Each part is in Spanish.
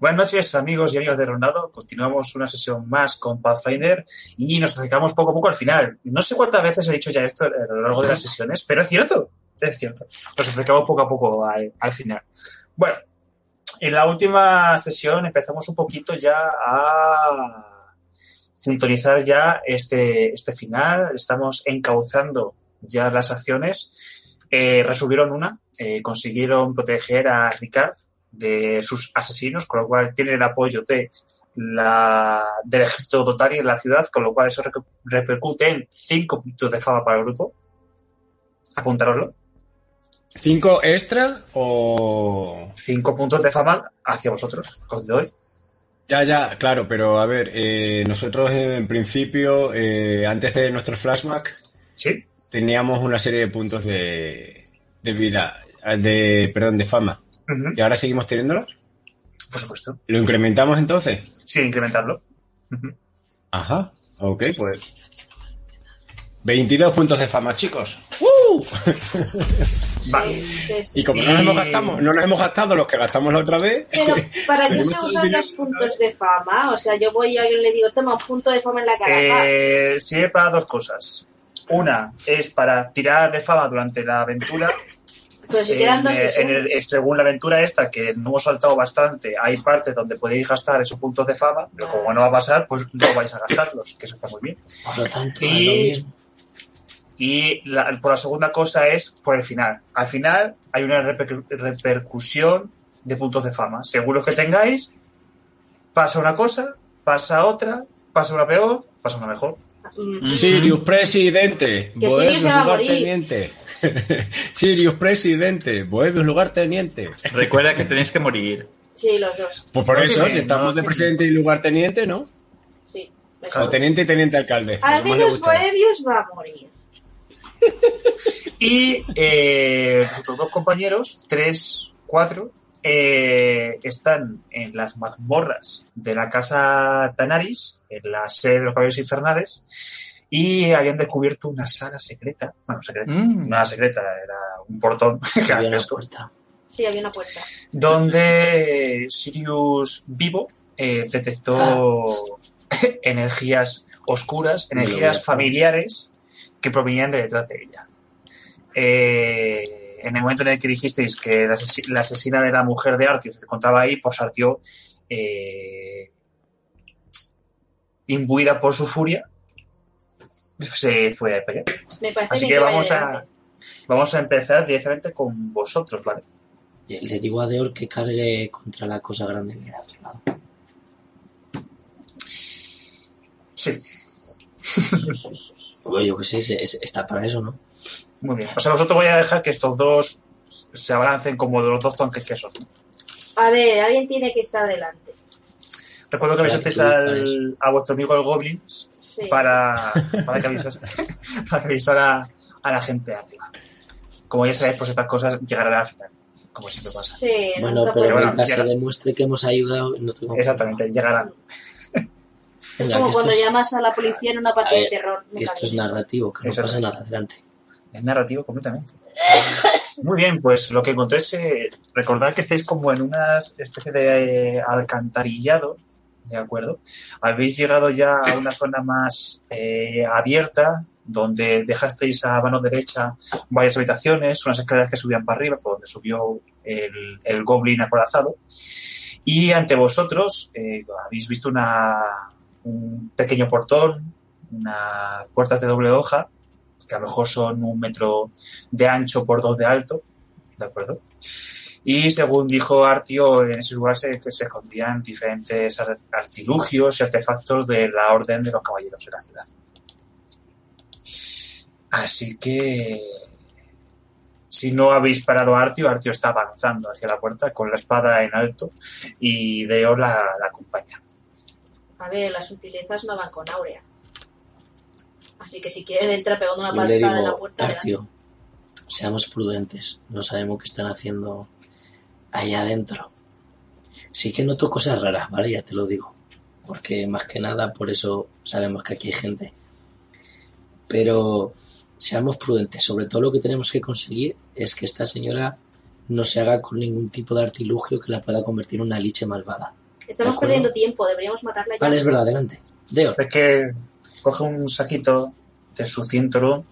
Buenas noches, amigos y amigas de Ronaldo. Continuamos una sesión más con Pathfinder y nos acercamos poco a poco al final. No sé cuántas veces he dicho ya esto a lo largo de las sesiones, pero es cierto, es cierto. Nos acercamos poco a poco al, al final. Bueno, en la última sesión empezamos un poquito ya a sintonizar ya este, este final. Estamos encauzando ya las acciones. Eh, resolvieron una, eh, consiguieron proteger a Ricard de sus asesinos, con lo cual tienen el apoyo de la, del ejército Dotari en la ciudad, con lo cual eso repercute en 5 puntos de fama para el grupo. Apuntároslo. ¿Cinco extra o...? 5 puntos de fama hacia vosotros, os doy. Ya, ya, claro, pero a ver, eh, nosotros en principio, eh, antes de nuestro flashback, Sí, teníamos una serie de puntos de, de vida, de, perdón, de fama. ¿Y ahora seguimos teniéndolos? por supuesto. ¿Lo incrementamos entonces? Sí, incrementarlo. Ajá, ok, pues... 22 puntos de fama, chicos. ¡Uh! Vale. Sí, sí, sí. Y como no nos, hemos gastado, no nos hemos gastado los que gastamos la otra vez, Pero, ¿para qué se usan los puntos de fama? O sea, yo voy a alguien y le digo, toma un punto de fama en la cara. Eh, sirve para dos cosas. Una es para tirar de fama durante la aventura. Pero si quedan dos En, eh, en el- según la aventura esta, que no hemos saltado bastante, hay partes donde podéis gastar esos puntos de fama, pero como no va a pasar, pues no vais a gastarlos, que eso está muy bien. Por lo tanto, Y- lo mismo. Y la, por la segunda cosa es por el final. Al final hay una repercu- repercusión de puntos de fama. Según los que tengáis, pasa una cosa, pasa otra, pasa una peor, pasa una mejor. Mm, Sirius presidente, Que Sirius se va a morir. Sirius presidente, Boebius lugarteniente. Recuerda que tenéis que morir. Sí, los dos. Pues por No eso, si estamos no de presidente y lugarteniente, ¿no? Sí. O teniente y teniente alcalde. Al menos. Boebius va a morir. Y eh, nuestros dos compañeros, tres, cuatro, eh, están en las mazmorras de la casa Tanaris, en la sede de los caballeros infernales, y habían descubierto una sala secreta. Bueno, secreta. Mm. Nada secreta, era un portón Había una gigantesco. puerta. Sí, había una puerta. donde Sirius vivo eh, detectó energías oscuras, energías familiares que provenían de detrás de ella. Eh, en el momento en el que dijisteis que la, asesi- la asesina de la mujer de Artio se encontraba ahí, pues Artio, eh, imbuida por su furia, se fue a pelear. Me parece Así que vamos a, adelante. vamos a empezar directamente con vosotros, ¿vale? Le digo a Deor que cargue contra la cosa grande que hay a otro lado. Sí, Pues yo qué sé, es- es- está para eso, ¿no? Muy bien. O sea, vosotros voy a dejar que estos dos se abalancen como los dos tanques que son. A ver, alguien tiene que estar delante. Recuerdo que Para avisasteis al, a vuestro amigo el Goblins Sí. para, para que avisase, para que avisara a la gente arriba. Como ya sabéis, pues estas cosas llegarán al final, como siempre pasa. Sí, Bueno, pero bueno, mientras se demuestre que hemos ayudado, no tengo Exactamente, llegarán. Venga, como cuando es- llamas a la policía en una partida de terror. que esto es narrativo, que no pasa nada. Adelante. Es narrativo completamente. Muy bien, pues lo que encontré es eh, recordad que estáis como en una especie de eh, alcantarillado, ¿de acuerdo? Habéis llegado ya a una zona más eh, abierta, donde dejasteis a mano derecha varias habitaciones, unas escaleras que subían para arriba, por donde subió el, goblin acorazado. Y ante vosotros eh, habéis visto una, un pequeño portón, unas puertas de doble hoja, que a lo mejor son un metro de ancho por dos de alto, ¿de acuerdo? Y según dijo Artio, en ese lugar se, que se escondían diferentes ar- artilugios y artefactos de la Orden de los Caballeros de la ciudad. Así que, si no habéis parado a Artio, Artio está avanzando hacia la puerta con la espada en alto y Deo la, la acompaña. A ver, las sutilezas no van con Aurea. Así que si quieren entrar pegando una patada en la puerta. Artio, seamos prudentes. No sabemos qué están haciendo ahí adentro. Sí que noto cosas raras, ¿vale? Ya te lo digo. Porque más que nada, por eso sabemos que aquí hay gente. Pero seamos prudentes. Sobre todo lo que tenemos que conseguir es que esta señora no se haga con ningún tipo de artilugio que la pueda convertir en una liche malvada. Estamos perdiendo tiempo, deberíamos matarla ya. Vale, es verdad, adelante. Deo, Ves que coge un saquito de su cinturón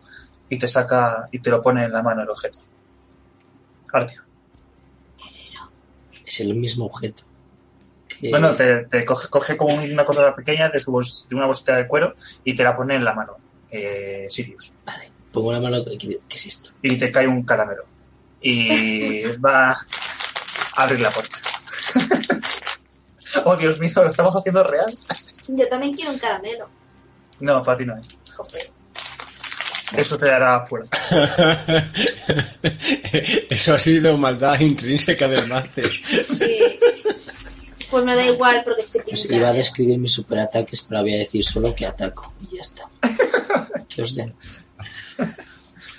y te saca y te lo pone en la mano el objeto. Artio. ¿Qué es el mismo objeto. que- Bueno, te, te coge, coge como una cosa pequeña de, su bols- de una bolsita de cuero y te la pone en la mano, eh, Sirius. Vale, pongo la mano. ¿Qué, qué es esto? Y te cae un caramelo. Y va a abrir la puerta. oh, Dios mío, ¿lo estamos haciendo real? Yo también quiero un caramelo. No, para ti no es. Joder. Eso te dará fuerza. Eso ha sido maldad intrínseca del máster. Sí. Pues me da igual porque es que tiene Pues iba a describir mis superataques, pero voy a decir solo que ataco. Y ya está. que os den.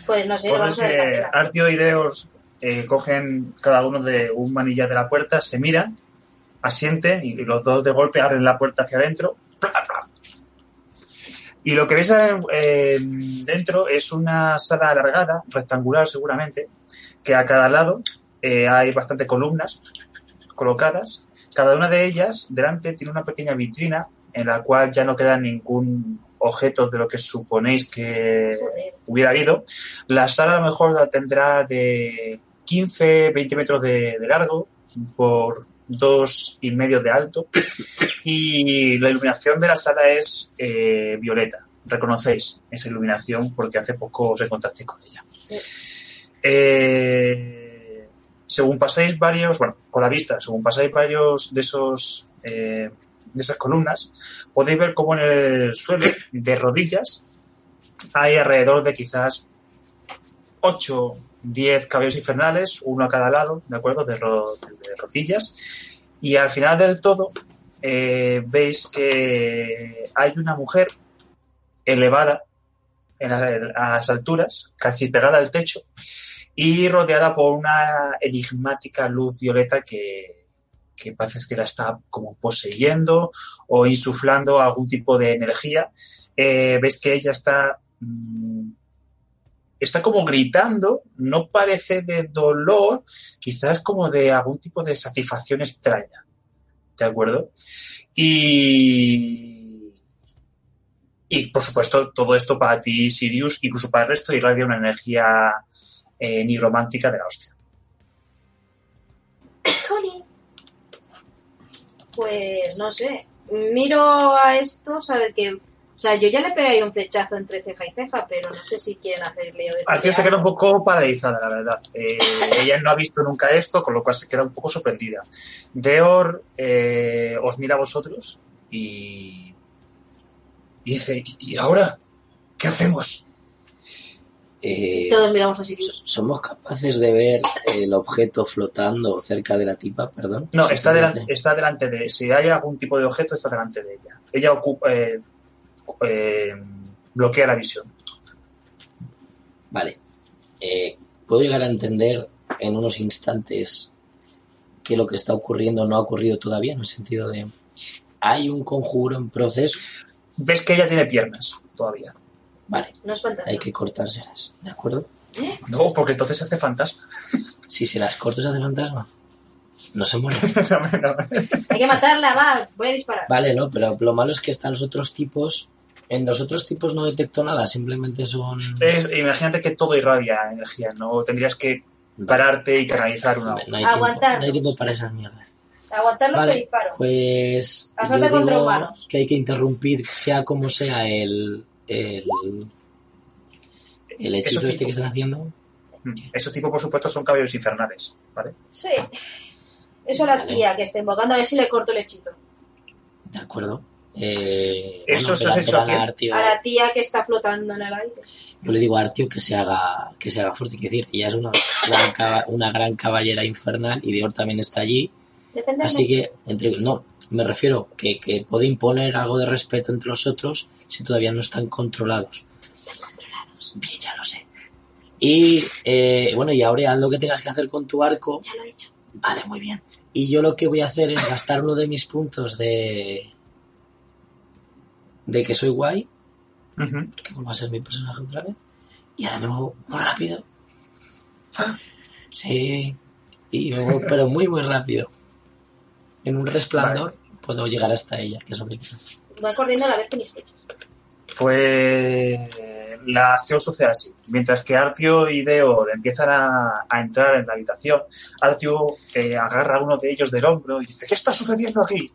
Pues no sé, Pues vamos es a. Artio y Deos eh, cogen cada uno de un manillar de la puerta, se miran, asienten y los dos de golpe abren la puerta hacia adentro. ¡Pla, pla! Y lo que veis eh, dentro es una sala alargada, rectangular seguramente, que a cada lado eh, hay bastante columnas colocadas. Cada una de ellas delante tiene una pequeña vitrina en la cual ya no queda ningún objeto de lo que suponéis que hubiera habido. La sala a lo mejor la tendrá de 15, 20 metros de, de largo por dos y medio de alto y la iluminación de la sala es eh, violeta. Reconocéis esa iluminación porque hace poco os contacté con ella. Eh, según pasáis varios, bueno, con la vista, según pasáis varios de esos eh, de esas columnas, podéis ver cómo en el suelo, de rodillas, hay alrededor de quizás 8, 10 cabellos infernales, uno a cada lado, ¿de acuerdo? De, ro- de rodillas. Y al final del todo, eh, veis que hay una mujer elevada en las alturas, casi pegada al techo, y rodeada por una enigmática luz violeta que, que parece que la está como poseyendo o insuflando algún tipo de energía. Eh, ves que ella está mm, está como gritando, no parece de dolor, quizás como de algún tipo de satisfacción extraña. ¿De acuerdo? Y. Y por supuesto, todo esto para ti, Sirius, incluso para el resto, irradia una energía eh, nigromántica de la hostia. Jolín. Pues no sé. Miro a estos a qué. O sea, yo ya le pegaría un flechazo entre ceja y ceja, pero no sé si quieren hacerle o Artio se queda un poco paralizada, la verdad. Eh, ella no ha visto nunca esto, con lo cual se queda un poco sorprendida. Deor eh, os mira a vosotros y, y dice, ¿y ahora? ¿Qué hacemos? Eh, Todos miramos a Sirius. so- ¿Somos capaces de ver el objeto flotando cerca de la tipa? Perdón. No, está delante, está delante de Si hay algún tipo de objeto, está delante de ella. Ella ocupa, eh, bloquea la visión. Vale. Eh, Puedo llegar a entender en unos instantes que lo que está ocurriendo no ha ocurrido todavía, en el sentido de. Hay un conjuro en proceso. Ves que ella tiene piernas todavía. Vale, No es fantasma. hay que cortárselas, ¿de acuerdo? ¿Eh? No, porque entonces se hace fantasma. Si se las corto, se hace fantasma. No se muere. No, no. Hay que matarla, va. Voy a disparar. Vale, no, pero lo malo es que están los otros tipos. En los otros tipos no detecto nada, simplemente son. Es- imagínate que todo irradia energía, ¿no? Tendrías que pararte y canalizar una. No hay, Aguantar. tiempo, no hay tiempo para esas mierdas. Aguantarlo Vale. que disparo. Pues yo contra digo humanos. que hay que interrumpir, sea como sea el, el, el hechizo este tipo. que están haciendo. Mm. Esos tipos, por supuesto, son cabellos infernales, ¿vale? Sí. Eso la Vale. tía que está invocando a ver si le corto el hechizo. De acuerdo. Eh, Eso se lo has hecho a? Artio- A la tía que está flotando en el aire. Yo le digo a Artio que se haga, que se haga fuerte. Quiero decir, ella es una gran, una gran caballera infernal y Dior también está allí. Así que, entre, no, me refiero que, que puede imponer algo de respeto entre los otros si todavía no están controlados. Están controlados. Bien, ya lo sé. Y eh, bueno, y ahora haz lo que tengas que hacer con tu arco. Ya lo he hecho. Vale, muy bien. Y yo lo que voy a hacer es gastar uno de mis puntos de. De que soy guay, Ujú. que vuelvo a ser mi personaje otra vez. Y ahora me muevo muy rápido. Sí. Y me muevo, pero muy, muy rápido. en un resplandor puedo llegar hasta ella, que es lo que quiero. Va corriendo a la vez que mis flechas. Pues la acción sucede así. Mientras que Artio y Deo empiezan a, a entrar en la habitación, Artio eh, agarra a uno de ellos del hombro y dice, ¿qué está sucediendo aquí?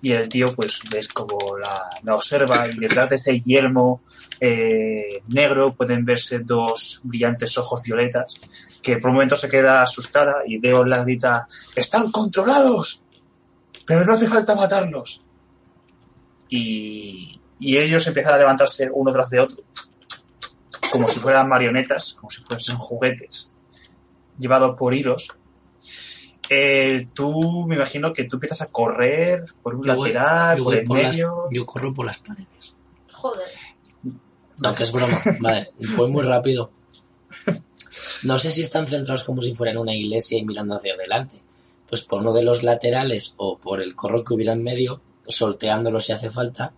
Y el tío, pues, ves como la, observa y detrás de ese yelmo eh, negro pueden verse dos brillantes ojos violetas que por un momento se queda asustada y Deo la grita, ¡están controlados! Pero no hace falta matarlos. Y, y ellos empiezan a levantarse uno tras de otro, como si fueran marionetas, como si fuesen juguetes, llevados por hilos. Eh, tú me imagino que tú empiezas a correr por un Yo lateral, yo por el por las- medio. yo corro por las paredes. Joder. No, que es broma. Vale, fue muy rápido. No sé si están centrados como si fueran una iglesia y mirando hacia adelante. Pues por uno de los laterales o por el corro que hubiera en medio, solteándolo si hace falta,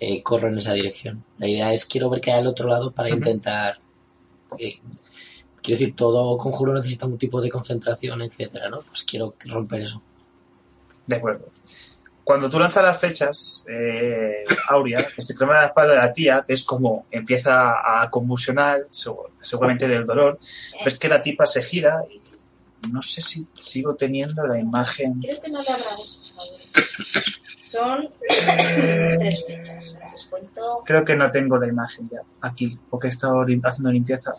eh, corro en esa dirección. La idea es quiero ver qué hay al otro lado para intentar. eh, quiero decir, todo conjuro necesita un tipo de concentración, etcétera, ¿no? Pues quiero romper eso. De acuerdo. Cuando tú lanzas las flechas, eh, Aurea, que se clava en la espalda de la tía, ves como empieza a convulsionar, segu- seguramente del dolor. Ves que la tipa se gira y no sé si sigo teniendo la imagen. Creo que no le habrá gustado. Son tres flechas. Les cuento. Creo que no tengo la imagen ya aquí, porque he estado haciendo limpieza.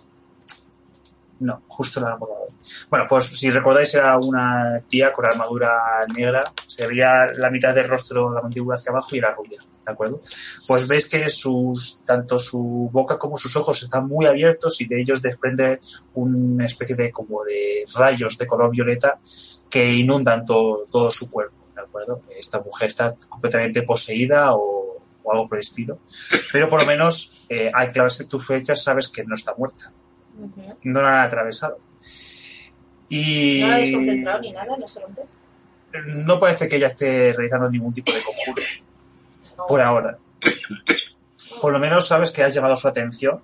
No, justo la borrado. Bueno, pues si recordáis era una tía con armadura negra, se veía la mitad del rostro, la mandíbula hacia abajo y era rubia, ¿de acuerdo? Pues veis que sus, tanto su boca como sus ojos están muy abiertos y de ellos desprende una especie de como de rayos de color violeta que inundan todo, todo su cuerpo, ¿de acuerdo? Esta mujer está completamente poseída o, o algo por el estilo, pero por lo menos eh, al clavarse tus flechas sabes que no está muerta, No la han atravesado. Y No la desconcentrado ni nada, no se rompe. no parece que ella esté realizando ningún tipo de conjuro por ahora. Por lo menos sabes que has llamado su atención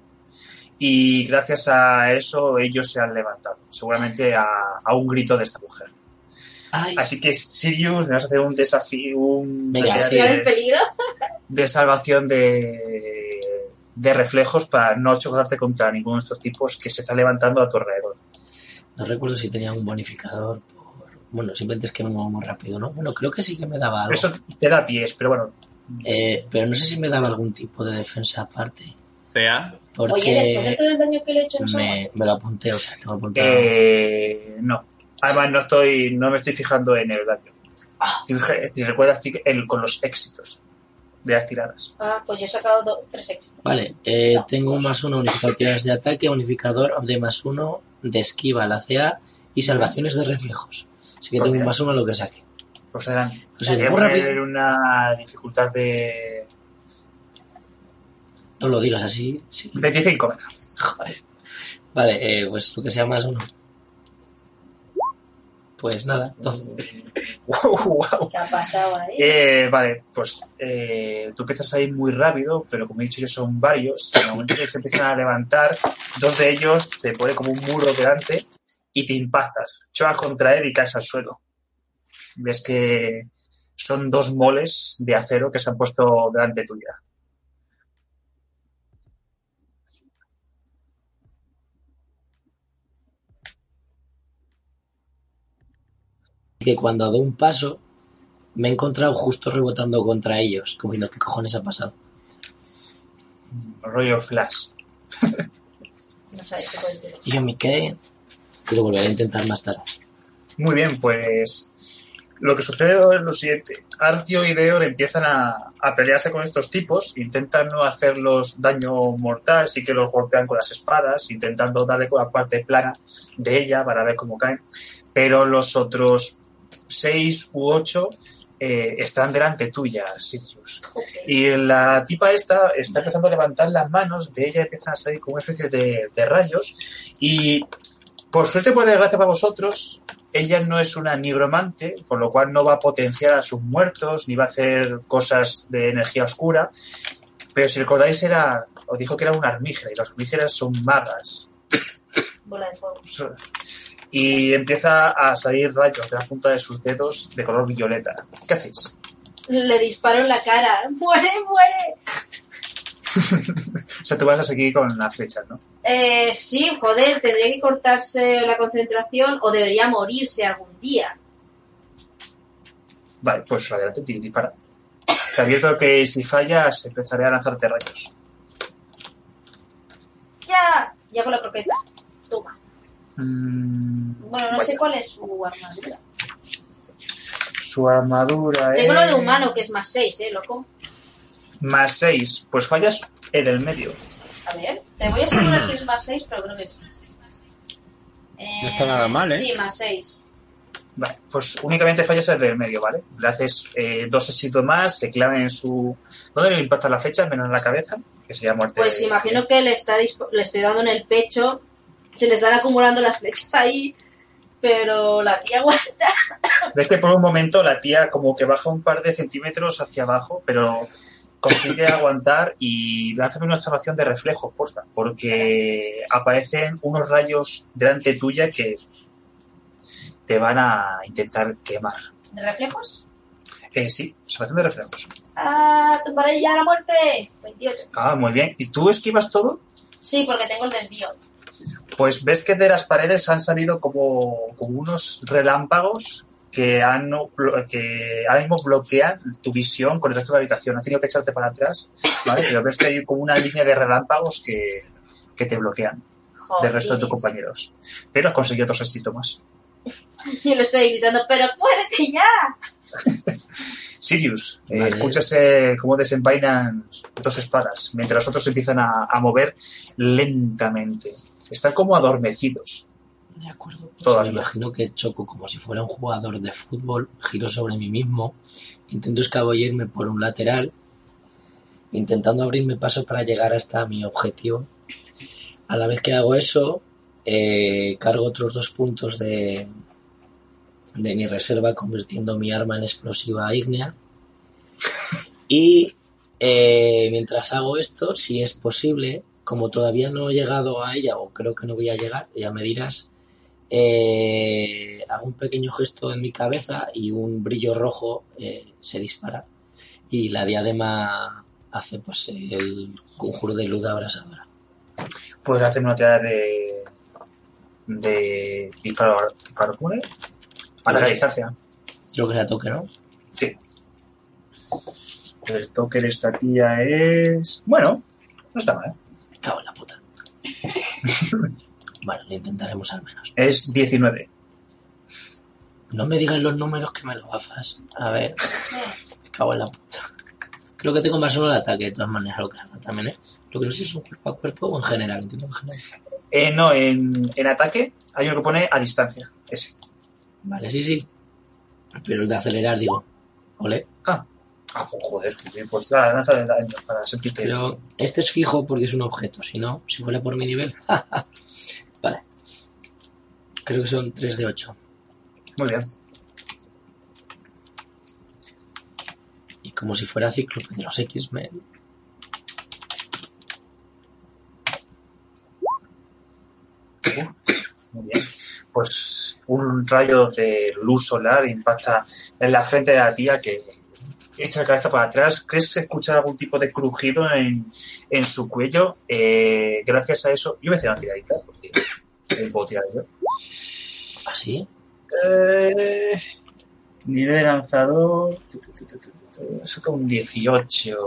y gracias a eso ellos se han levantado, seguramente a, a un grito de esta mujer. Ay, Así que Sirius, me vas a hacer un desafío, un Venga, de, el peligro. de salvación de, de reflejos para no chocarte contra ninguno de estos tipos que se está levantando a tu alrededor. no recuerdo si tenía un bonificador por... Bueno, simplemente es que me muevo muy rápido, ¿no? Bueno, creo que sí que me daba algo. Eso te da pies, pero bueno, Eh, pero no sé si me daba algún tipo de defensa aparte. Sea. Oye, después de Porque todo el daño que le he hecho, no me, me lo apunté, o sea, tengo apuntado. Eh, no. Además, no estoy, no me estoy fijando en el daño. Si si recuerdas el, con los éxitos de las tiradas. Ah, pues yo he sacado do- tres éxitos. Vale, eh, tengo un más uno unificador tiradas de ataque, unificador de más uno de esquiva, la CA y salvaciones de reflejos. Así que tengo un más uno a lo que saque. Pues adelante. O sea, Voy a muy rápido. poner una dificultad de No lo digas así, sí. 25. venga. Joder. Vale, eh, pues lo que sea más uno. Pues nada, 12. Guau. ¿Qué ha pasado ahí? Eh, vale, pues eh, tú empiezas a ir muy rápido, pero como he dicho yo son varios. En el momento que se empiezan a levantar, dos de ellos te pone como un muro delante y te impactas. Chocas contra él y caes al suelo. Ves que son dos moles de acero que se han puesto delante tuya. Que cuando doy un paso me he encontrado justo rebotando contra ellos, como diciendo, ¿qué cojones ha pasado? Rollo flash. No sabes qué puede. Y yo me quedé y lo volveré a intentar más tarde. Muy bien, pues lo que sucede es lo siguiente. Artio y Deor empiezan a, a pelearse con estos tipos, intentan no hacerlos daño mortal, sí que los golpean con las espadas, intentando darle con la parte plana de ella para ver cómo caen. Pero los otros seis u ocho eh, están delante tuya, Sirius. Y la tipa esta está empezando a levantar las manos, de ella empiezan a salir como una especie de, de rayos. Y por suerte, por desgracia para vosotros, ella no es una nigromante, con lo cual no va a potenciar a sus muertos, ni va a hacer cosas de energía oscura. Pero si recordáis, era, os dijo que era una armígera, y las armígeras son magas. Bola de fuego. Y empieza a salir rayos de la punta de sus dedos de color violeta. ¿Qué hacéis? Le disparo en la cara. ¡Muere, muere! O sea, tú vas a seguir con las flechas, ¿no? Eh, sí, joder, tendría que cortarse la concentración o debería morirse algún día. Vale, pues adelante, di- dispara. Te advierto que si fallas empezaré a lanzarte rayos. Ya, ya con la croqueta. Toma. Mm, Bueno, no vaya. sé cuál es su armadura. Su armadura Tengo lo de es- humano, que es más 6, ¿eh, loco? Más 6. Pues fallas en el medio. A ver, te voy a asegurar si es más 6, pero creo que es. Eh, No está nada mal, ¿eh? Sí, más 6. Vale, pues únicamente fallas el del medio, ¿vale? Le haces eh, dos éxitos más, se clavan en su... ¿Dónde le impacta la flecha? Menos en la cabeza, que sería muerte. Pues imagino que le, está dispo- le estoy dando en el pecho, se le están acumulando las flechas ahí, pero la tía aguanta. Ves que por un momento la tía como que baja un par de centímetros hacia abajo, pero consigue aguantar y lánzame una observación de reflejo, porfa, porque aparecen unos rayos delante tuya que te van a intentar quemar. ¿De reflejos? Eh, sí, observación de reflejos. ¡Ah! ¡Tumbaré ya la muerte! 28. Ah, muy bien. ¿Y tú esquivas todo? Sí, porque tengo el desvío. Pues ves que de las paredes han salido como, como unos relámpagos que, han, que ahora mismo bloquean tu visión con el resto de la habitación. Has tenido que echarte para atrás, ¿vale? Pero ves que hay como una línea de relámpagos que, que te bloquean del resto de tus compañeros. Pero has conseguido otros síntomas. Yo le estoy gritando, ¡pero muérete ya! Sirius, eh, Vale. escuchas eh, cómo desenvainan dos espadas, mientras los otros empiezan a, a mover lentamente. Están como adormecidos. De acuerdo. Pues Todavía. Me imagino que choco como si fuera un jugador de fútbol, giro sobre mí mismo, intento escabullirme por un lateral, intentando abrirme paso para llegar hasta mi objetivo. A la vez que hago eso, eh, cargo otros dos puntos de, de mi reserva, convirtiendo mi arma en explosiva ígnea. Y eh, mientras hago esto, si es posible, como todavía no he llegado a ella, o creo que no voy a llegar, ya me dirás, eh, hago un pequeño gesto en mi cabeza y un brillo rojo eh, se dispara. Y la diadema hace pues el conjuro de luz abrasadora. Podrás hacer una tirada de. de disparo, disparo ¿cómo era? Ataque a distancia. Creo que la toque, ¿no? Sí. El toque de esta tía es. Bueno, no está mal. Cago en la puta. bueno, lo intentaremos al menos. Es 19. No me digan los números que me lo gafas. A ver, me cago en la puta. Creo que tengo más uno de ataque, de todas maneras, lo que haga también, ¿eh? Lo que no sé si es un cuerpo a cuerpo o en general, entiendo en general. Eh, no, en, en ataque hay uno que pone a distancia. Ese. Vale, sí, sí. Pero el de acelerar, digo, ole. Ah, pues joder, pues la lanza de daño para sentirte. Pero este es fijo porque es un objeto, si no, si fuera por mi nivel. vale. Creo que son 3 de 8. Muy bien. Y como si fuera cíclope de los X-Men. Muy bien. Pues un rayo de luz solar impacta en la frente de la tía que echa la cabeza para atrás. ¿Crees escuchar algún tipo de crujido en, en su cuello? Eh, gracias a eso, yo voy a hacer una tiradita porque eh, puedo tirar yo. ¿Así? Eh, nivel de lanzador. Saca un 18.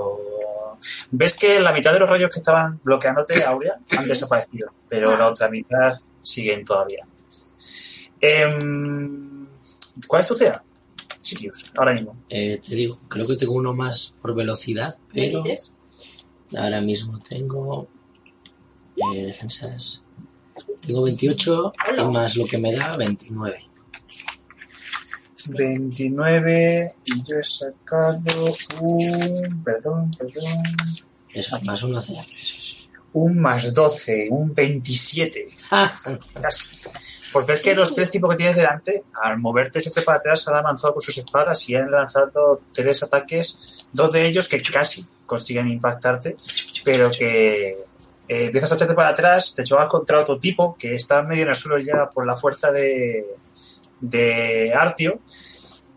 Ves que la mitad de los rayos que estaban bloqueándote, Aurea, han desaparecido, pero la otra mitad siguen todavía. Em, ¿Cuál es tu CA? Ahora mismo. Eh, te digo, creo que tengo uno más por velocidad, pero 23. ahora mismo tengo eh, defensas. Tengo 28 y más lo que me da 29. 29 y yo he sacado un... Perdón, perdón. Eso, más uno hace. Un más 12, un 27. ¡Ah! Casi. Pues ves que los tres tipos que tienes delante, al moverte echarte para atrás, han avanzado con sus espadas y han lanzado tres ataques, dos de ellos que casi consiguen impactarte, pero que Eh, empiezas a echarte para atrás, te chocas contra otro tipo que está medio en el suelo ya por la fuerza de, de Artio.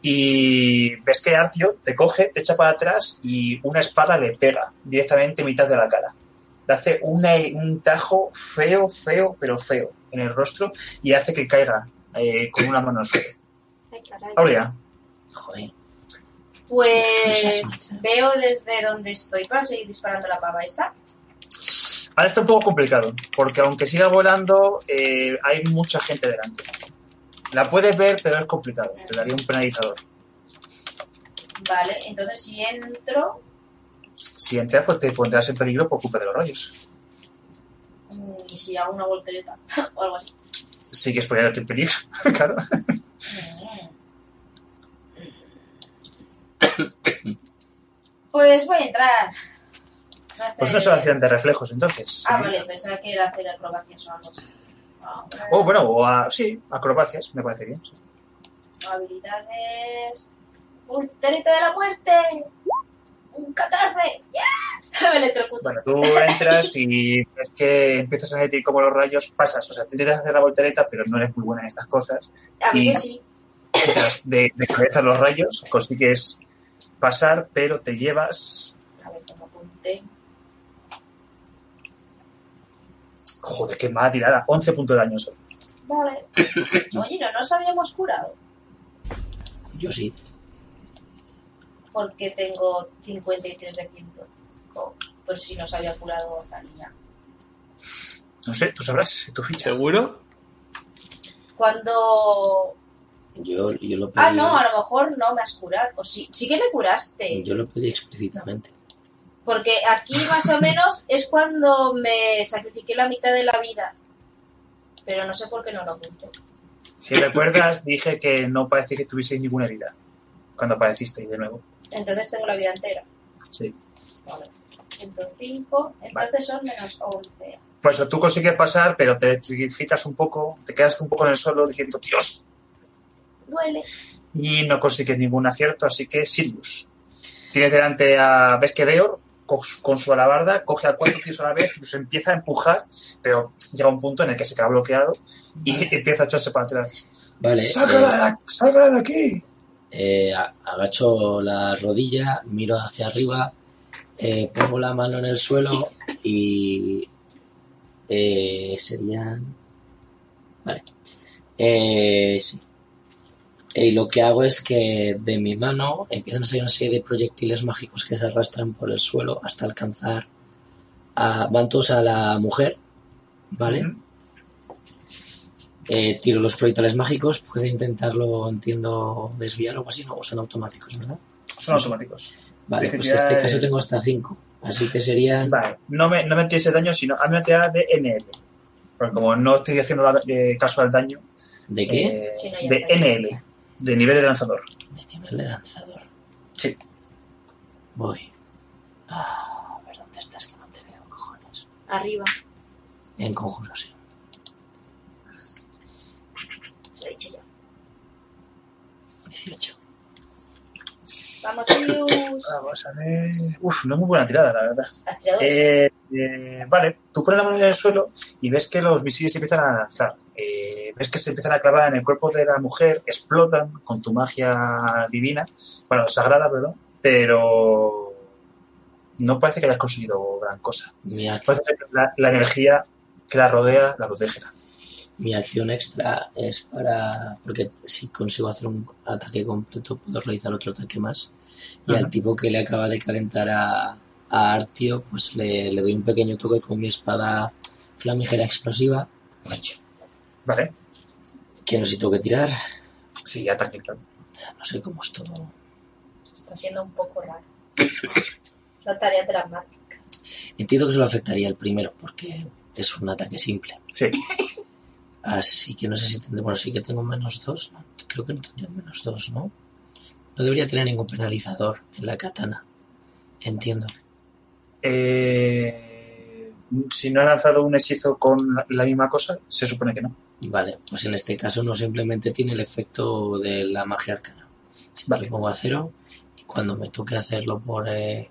Y ves que Artio te coge, te echa para atrás y una espada le pega directamente en mitad de la cara. Le hace un tajo feo, feo, pero feo en el rostro y hace que caiga eh, con una mano. Aurea, Joder. Pues veo desde donde estoy para seguir disparando la pava esta. ahora está un poco complicado, porque aunque siga volando, eh, hay mucha gente delante. La puedes ver, pero es complicado. Te daría un penalizador. Vale, entonces si entro Si entras, pues te pondrás en peligro por culpa de los rayos. Mm, y si hago una voltereta o algo así. Sigues poniéndote en peligro, claro. Pues voy a entrar. Pues una salvación de reflejos, entonces. Ah, vale, pensaba que era hacer acrobacias o algo así. Ah, O bueno, o a- sí, acrobacias, me parece bien. sí. Habilidades. Voltereta de la muerte. Un catarre. ¡Ya! Me electrocuto. Bueno, tú entras y es que empiezas a sentir como los rayos pasas. O sea, tú intentas hacer la voltereta, pero no eres muy buena en estas cosas. A y- veces sí. Entras de, de cabeza a los rayos, consigues pasar, pero te llevas. A ver cómo apunté. Joder, qué mala tirada. 11 puntos de daño solo. Vale. Oye, no nos habíamos curado. Yo sí. Porque tengo 53 de quinto. Oh, pues si nos había curado la niña. No sé, tú sabrás, tu ficha. ¿Seguro? Cuando. Yo, yo lo pedí. Ah, no, a lo mejor no me has curado. O sí, sí que me curaste. Yo lo pedí explícitamente. Porque aquí más o menos es cuando me sacrifiqué la mitad de la vida. Pero no sé por qué no lo apunto. Si recuerdas, dije que no parecía que tuvieseis ninguna herida cuando aparecisteis de nuevo. Entonces tengo la vida entera. Sí. Vale. 105, entonces son menos 11. Por eso tú consigues pasar, pero te electrificas un poco, te quedas un poco en el suelo diciendo Dios Duele. y no consigues ningún acierto, así que Sirius. Tienes delante a ves que Deor con su- con su alabarda coge a cuatro tíos a la vez y los empieza a empujar, pero llega un punto en el que se queda bloqueado y empieza a echarse para atrás. Vale. ¡Sácala, eh, de- sácala de aquí! Eh, agacho la rodilla, miro hacia arriba, eh, pongo la mano en el suelo y eh, serían. Vale. Eh, sí. Y lo que hago es que de mi mano empiezan a salir una serie de proyectiles mágicos que se arrastran por el suelo hasta alcanzar a. Van todos a la mujer, ¿vale? Eh, tiro los proyectiles mágicos, puede intentarlo, entiendo, desviar o algo así, no, o son automáticos, ¿verdad? Son automáticos. Vale, pues en este caso tengo hasta 5, así que serían... Vale, no me, no me tienes el daño, sino a mí una tirada de NL. Porque como no estoy haciendo eh, caso al daño, ¿De qué? eh, no, de. NL, de nivel de lanzador. De nivel de lanzador. Sí. Voy. Ah, a ver dónde estás que no te veo, cojones. Arriba. En conjuro, sí. Se lo he dicho yo. 18. Vamos, Sirius. Vamos a ver. Uf, no es muy buena tirada, la verdad. Has tirado. Eh, eh, vale, tú pones la mano en el suelo y ves que los misiles se empiezan a lanzar. Eh, ves que se empiezan a clavar en el cuerpo de la mujer, explotan con tu magia divina, bueno, sagrada, perdón, pero no parece que hayas conseguido gran cosa. Parece que la, la energía que la rodea la protege. Mi acción extra es para... Porque si consigo hacer un ataque completo, puedo realizar otro ataque más. Y al Ajá. tipo que le acaba de calentar a, a Artio, pues le, le doy un pequeño toque con mi espada flamígera explosiva. Vale, Que no sé si tengo que tirar. sí, ataque. claro. No sé cómo es todo. Está siendo un poco raro. La tarea dramática. Entiendo que solo afectaría el primero, porque es un ataque simple. Sí, Así que no sé si tendré. Bueno, sí que tengo menos dos. ¿no? Creo que no tendría menos dos, ¿no? No debería tener ningún penalizador en la katana. Entiendo. Eh, si no ha lanzado un hechizo con la, misma cosa, se supone que no. Vale, pues en este caso no simplemente tiene el efecto de la magia arcana. Si Vale. pongo a cero y cuando me toque hacerlo por eh,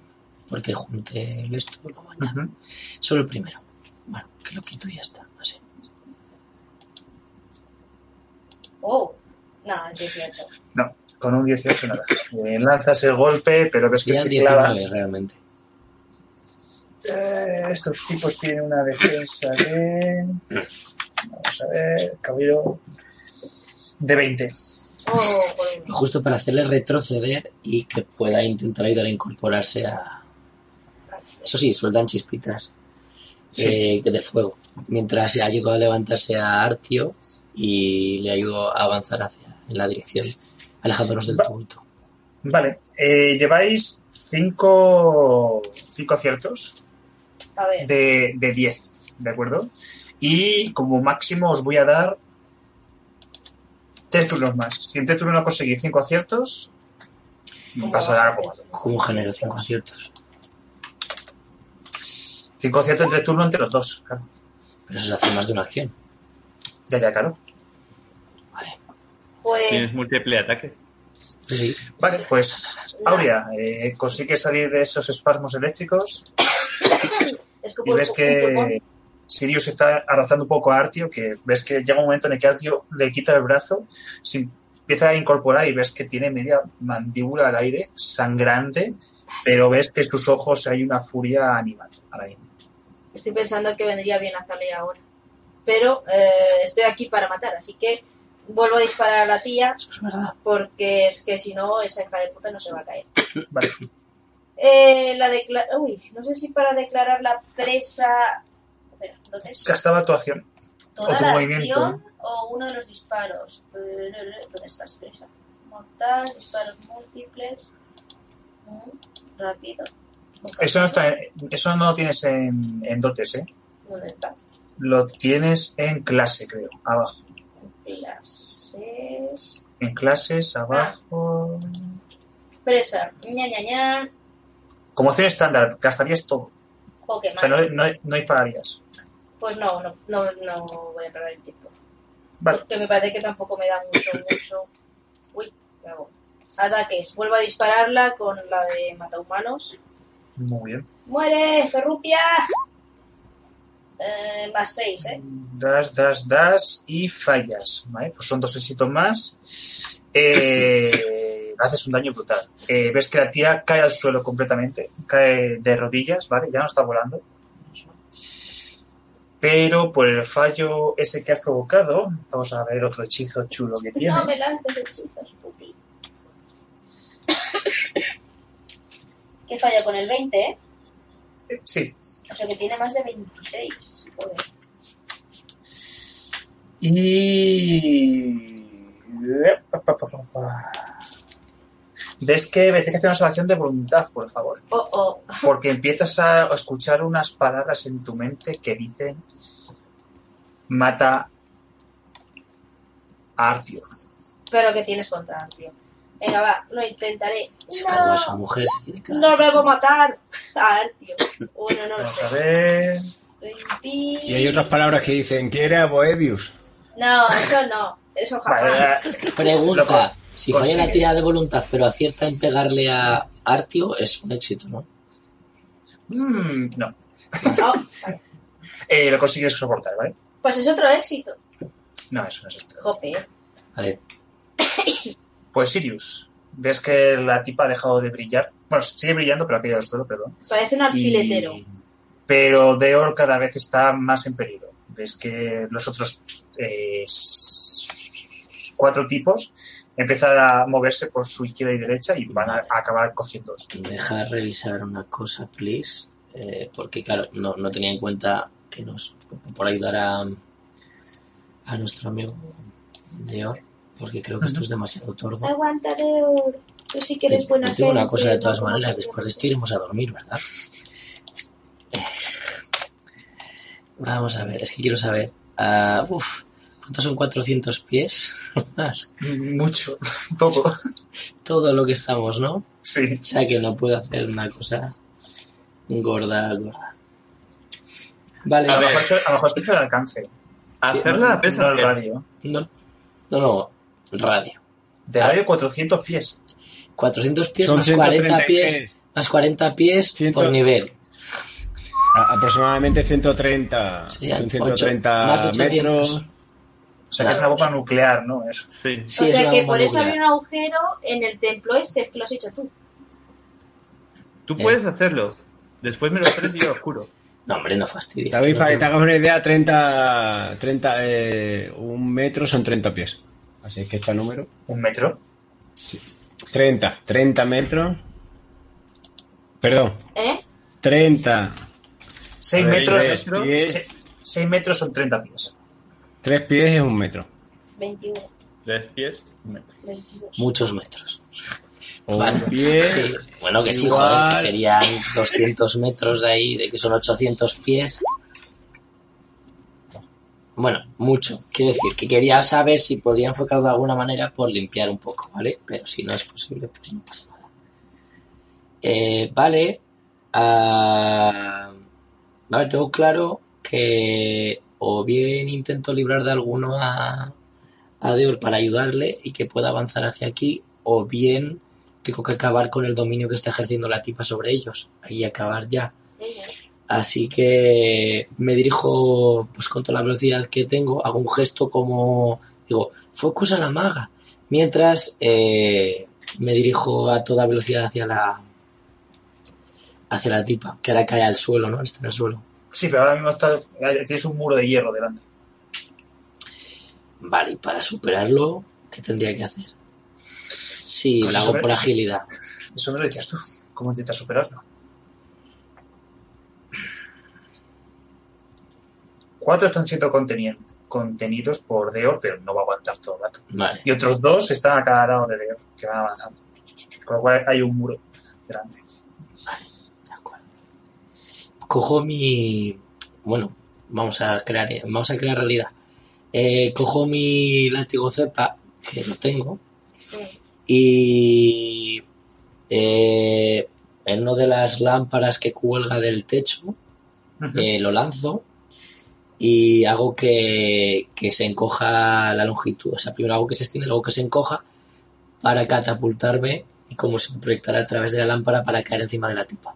porque junte el esto, lo añado. Ujú. Solo el primero. Bueno, que lo quito y ya está. Así. Oh, no, es 18. No, con un 18 nada. Eh, lanzas el golpe, pero ves que se clava. 19 realmente. Eh, estos tipos tienen una defensa de. Vamos a ver, cabello. De 20. Oh, joder. Lo justo para hacerle retroceder y que pueda intentar ayudar a incorporarse a... Eso sí, sueltan chispitas Sí. eh, de fuego. Mientras ayudo a levantarse a Artio y le ayudo a avanzar hacia en la dirección, alejándonos del tumulto. Vale, eh, lleváis 5 cinco aciertos A ver, de, de 10, ¿de acuerdo? Y como máximo os voy a dar 3 turnos más. Si en 3 turnos no conseguís 5 aciertos, ¿cómo vas a dar vas algo más. eso? ¿Cómo genero cinco aciertos? 5 aciertos en 3 turnos entre los dos, claro. Pero eso es hacer más de una acción. Ya, ya, claro. Vale. Tienes Pues, múltiple ataque. Sí. Vale, pues Aurea, eh, consigues salir de esos espasmos eléctricos es y ves que Sirius está arrastrando un poco a Artio, que ves que llega un momento en el que Artio le quita el brazo, se empieza a incorporar y ves que tiene media mandíbula al aire, sangrante, pero ves que en sus ojos hay una furia animal ahora mismo. Estoy pensando que vendría bien hacerle ahora. Pero eh, estoy aquí para matar, así que vuelvo a disparar a la tía es verdad. porque es que si no, esa hija de puta no se va a caer. Vale, Eh, la decla- Uy, no sé si para declarar la presa... Espera, gastaba tu acción. ¿Toda o tu la movimiento. acción o uno de los disparos? Eh, ¿Dónde estás presa? Mortal, disparos múltiples... Mm, Rápido. Eso no, está, eso no lo tienes en, en dotes, ¿eh? ¿Dónde está? Lo tienes en clase, creo, abajo. Clases... En clases, abajo. Presa. ña, ña, ña. Como acción estándar, gastarías todo. Qué O sea, no, no, no dispararías. Pues no, no, no, no voy a perder el tiempo. Vale, Porque me parece que tampoco me da mucho, mucho. Uy, hago. Ataques. Vuelvo a dispararla con la de matahumanos. muy bien. ¡Muere, Ferrupia! Eh, más 6, ¿eh? Das, das, das y fallas. ¿vale? Pues son dos éxitos más. Eh, haces un daño brutal. Eh, ves que la tía cae al suelo completamente, cae de rodillas, ¿vale? Ya no está volando. Pero por el fallo ese que has provocado, vamos a ver otro hechizo chulo que tiene. No me lances hechizos, puti. ¿Qué falla con el 20, eh? Sí. O sea que tiene más de 26. Joder. Y. Ves que me tienes que hacer una salvación de voluntad, por favor. Oh, oh. Porque empiezas a escuchar unas palabras en tu mente que dicen: Mata a Artio. Pero que tienes contra, tío. Venga, va, lo intentaré. Se cargó a su No, mujer. se no me voy a matar. A ver, tío. Uno, no lo Vamos a sé. ver. 20. Y hay otras palabras que dicen, quiere a Boebius. No, eso no. Eso jamás. Vale, Pregunta. Si falla la consigues. tira de voluntad, pero acierta en pegarle a Artio, es un éxito, ¿no? mm, no. Oh, vale. Eh, lo consigues soportar, ¿vale? Pues es otro éxito. No, eso no es esto. Jope. Vale. Pues Sirius, ves que la tipa ha dejado de brillar. Bueno, sigue brillando, pero ha caído al suelo, perdón. Parece un Y- alfiletero. Pero Deor cada vez está más en peligro. Ves que los otros eh, cuatro tipos empiezan a moverse por su izquierda y derecha y van a, a acabar cogiendo. Deja revisar una cosa, please. Eh, porque, claro, no, no tenía en cuenta que nos. por ayudar a. a nuestro amigo Deor. Porque creo que esto es demasiado tordo. Aguanta, Deur. Tú sí que eres buena Yo tengo una cosa de todas maneras. Después de esto iremos a dormir, ¿verdad? Eh, Vamos a ver, es que quiero saber. ah, uf, ¿cuántos son 400 pies? Más. Mucho, todo. Todo lo que estamos, ¿no? Sí. O sea que no puedo hacer una cosa gorda, gorda. Vale, A lo mejor, a lo mejor se alcance. Hacerla la no el radio. no, no, no, radio. De radio 400 pies. 400 pies Son más 40 130 pies, más 40 pies Ciento- por nivel. A- aproximadamente 130, Serían 130 ocho- más de 800. metros. O sea, que es una bomba nuclear, ¿no? Eso. Sí. Sí, o es sea una que por eso nuclear. había un agujero en el templo este, que lo has hecho tú. Tú Eh. puedes hacerlo. Después me lo traes y yo lo juro. No, hombre, no fastidies. David, que para que no- te hagas una idea, 30, 30 eh, un metro son 30 pies. Así que este número. Un metro. 30, 30 metros. Perdón, ¿Eh? 30, 6 A ver, metros. metros. se- seis metros son 30 pies. 3 pies es un metro. 21. Tres pies, un metro. 22. Muchos metros. O Vale. un pie. Sí, bueno, que sí, igual. joder, que serían 200 metros de ahí, de que son 800 pies. Bueno, mucho. Quiero decir que quería saber si podría enfocarlo de alguna manera por limpiar un poco, ¿vale? Pero si no es posible, pues no pasa nada. Eh, vale. a ver, tengo claro que o bien intento librar de alguno a, a Deor para ayudarle y que pueda avanzar hacia aquí, o bien tengo que acabar con el dominio que está ejerciendo la tipa sobre ellos. Ahí acabar ya. Así que me dirijo pues con toda la velocidad que tengo, hago un gesto como digo, focus a la maga, mientras eh, me dirijo a toda velocidad hacia la hacia la tipa, que ahora cae al suelo, ¿no? Está en el suelo. Sí, pero ahora mismo está, tienes un muro de hierro delante. Vale, y para superarlo, ¿qué tendría que hacer? Sí, Pues lo hago sobre- por agilidad. Eso me lo decías tú. ¿Cómo intentas superarlo? Cuatro están siendo conteni- contenidos por Deor, pero no va a aguantar todo el rato. Vale. Y otros dos están a cada lado de Deor, que van avanzando. Con lo cual hay un muro delante. De acuerdo. Cojo mi. Bueno, vamos a crear, vamos a crear realidad. Eh, cojo mi látigo cepa, que lo tengo, y eh, en una de las lámparas que cuelga del techo, eh, lo lanzo y hago que, que se encoja la longitud. O sea, primero hago que se extienda, luego que se encoja para catapultarme y como si me proyectara a través de la lámpara para caer encima de la tipa.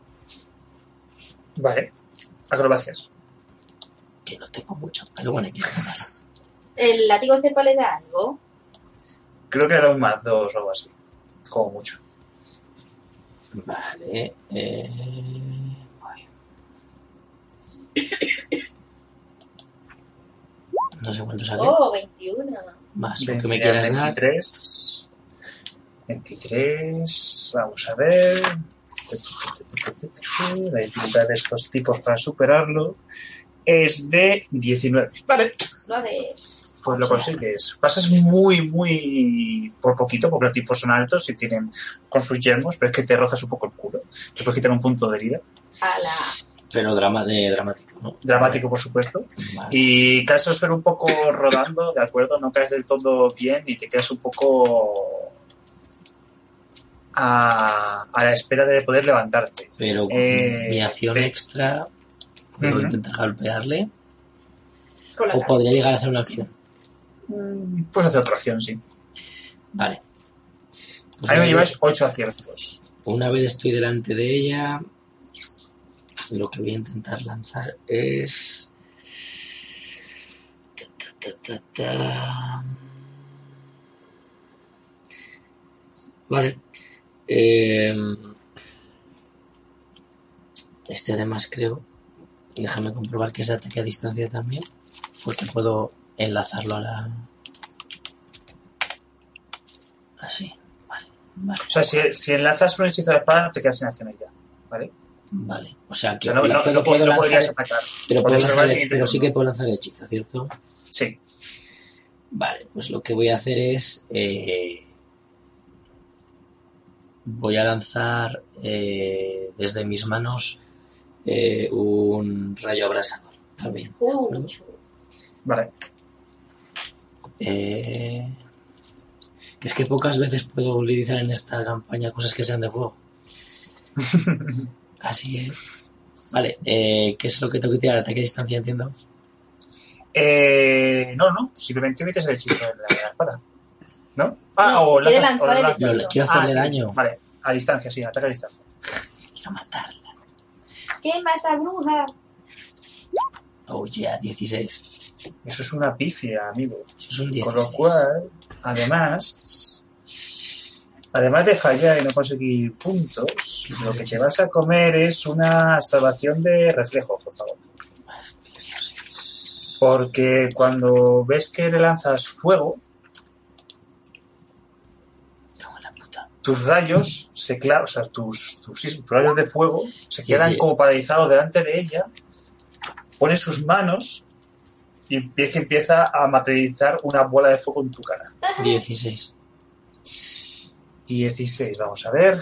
Vale. Acrobacias. Que no tengo mucho, pero bueno, hay que. ¿El látigo cepa le da algo? Creo que era un más dos o algo así. Como mucho. Vale. Eh... voy. No sé cuánto saqué. Oh, 21. Más lo que me quieras dar. 23. 23. Vamos a ver. La dificultad de estos tipos para superarlo es de 19. Vale, Lo haces. pues lo consigues. Pasas muy, muy por poquito, porque los tipos son altos y tienen con sus yermos, pero es que te rozas un poco el culo. Te puedes quitar un punto de herida. Ala. Pero drama de dramático, ¿no? Dramático, por supuesto. Vale. Y caes al suelo un poco rodando, ¿de acuerdo? No caes del todo bien y te quedas un poco a, a la espera de poder levantarte. Pero con Eh, mi acción eh. extra puedo intentar golpearle o cara. podría llegar a hacer una acción. Puedes hacer otra acción, sí. Vale. Pues Ahí me lleváis vez- 8 aciertos. Una vez estoy delante de ella, lo que voy a intentar lanzar es. Vale. Eh, Este además creo. Déjame comprobar que es de ataque a distancia también. Porque puedo enlazarlo a la. Así. Vale. O sea, si, enlazas un hechizo de espada, te quedas sin acciones ya. ¿Vale? Vale. O sea O que sea, no, no, pero no, puedo no lanzar- podrías atacar. Pero, puedo lanzar sí que puedo lanzar el hechizo, ¿cierto? Sí. Vale, pues lo que voy a hacer es. eh, voy a lanzar eh, desde mis manos eh, un rayo abrasador también. Uh, Vale. Eh, es que pocas veces puedo utilizar en esta campaña cosas que sean de fuego. Así que. Vale, eh, ¿qué es lo que tengo que tirar? Ataque a distancia, entiendo. Eh, no, no. Simplemente metes el hechizo en la espada. ¿No? Ah, No, o lanzas. o lanzas. Le quiero hacerle Ah, sí. daño. Vale. A distancia, sí. Ataca a distancia. Quiero matarla. ¿Qué más, bruja? Oh yeah, 16. Eso es una pifia, amigo. Eso es un Con 16. lo cual, además, además de fallar y no conseguir puntos, lo que te vas a comer es una salvación de reflejo, por favor. Porque cuando ves que le lanzas fuego, tus rayos se clavan, o sea, tus, tus, rayos de fuego se quedan como paralizados delante de ella, pone sus manos y ves que empieza a materializar una bola de fuego en tu cara. 16. 16, vamos a ver.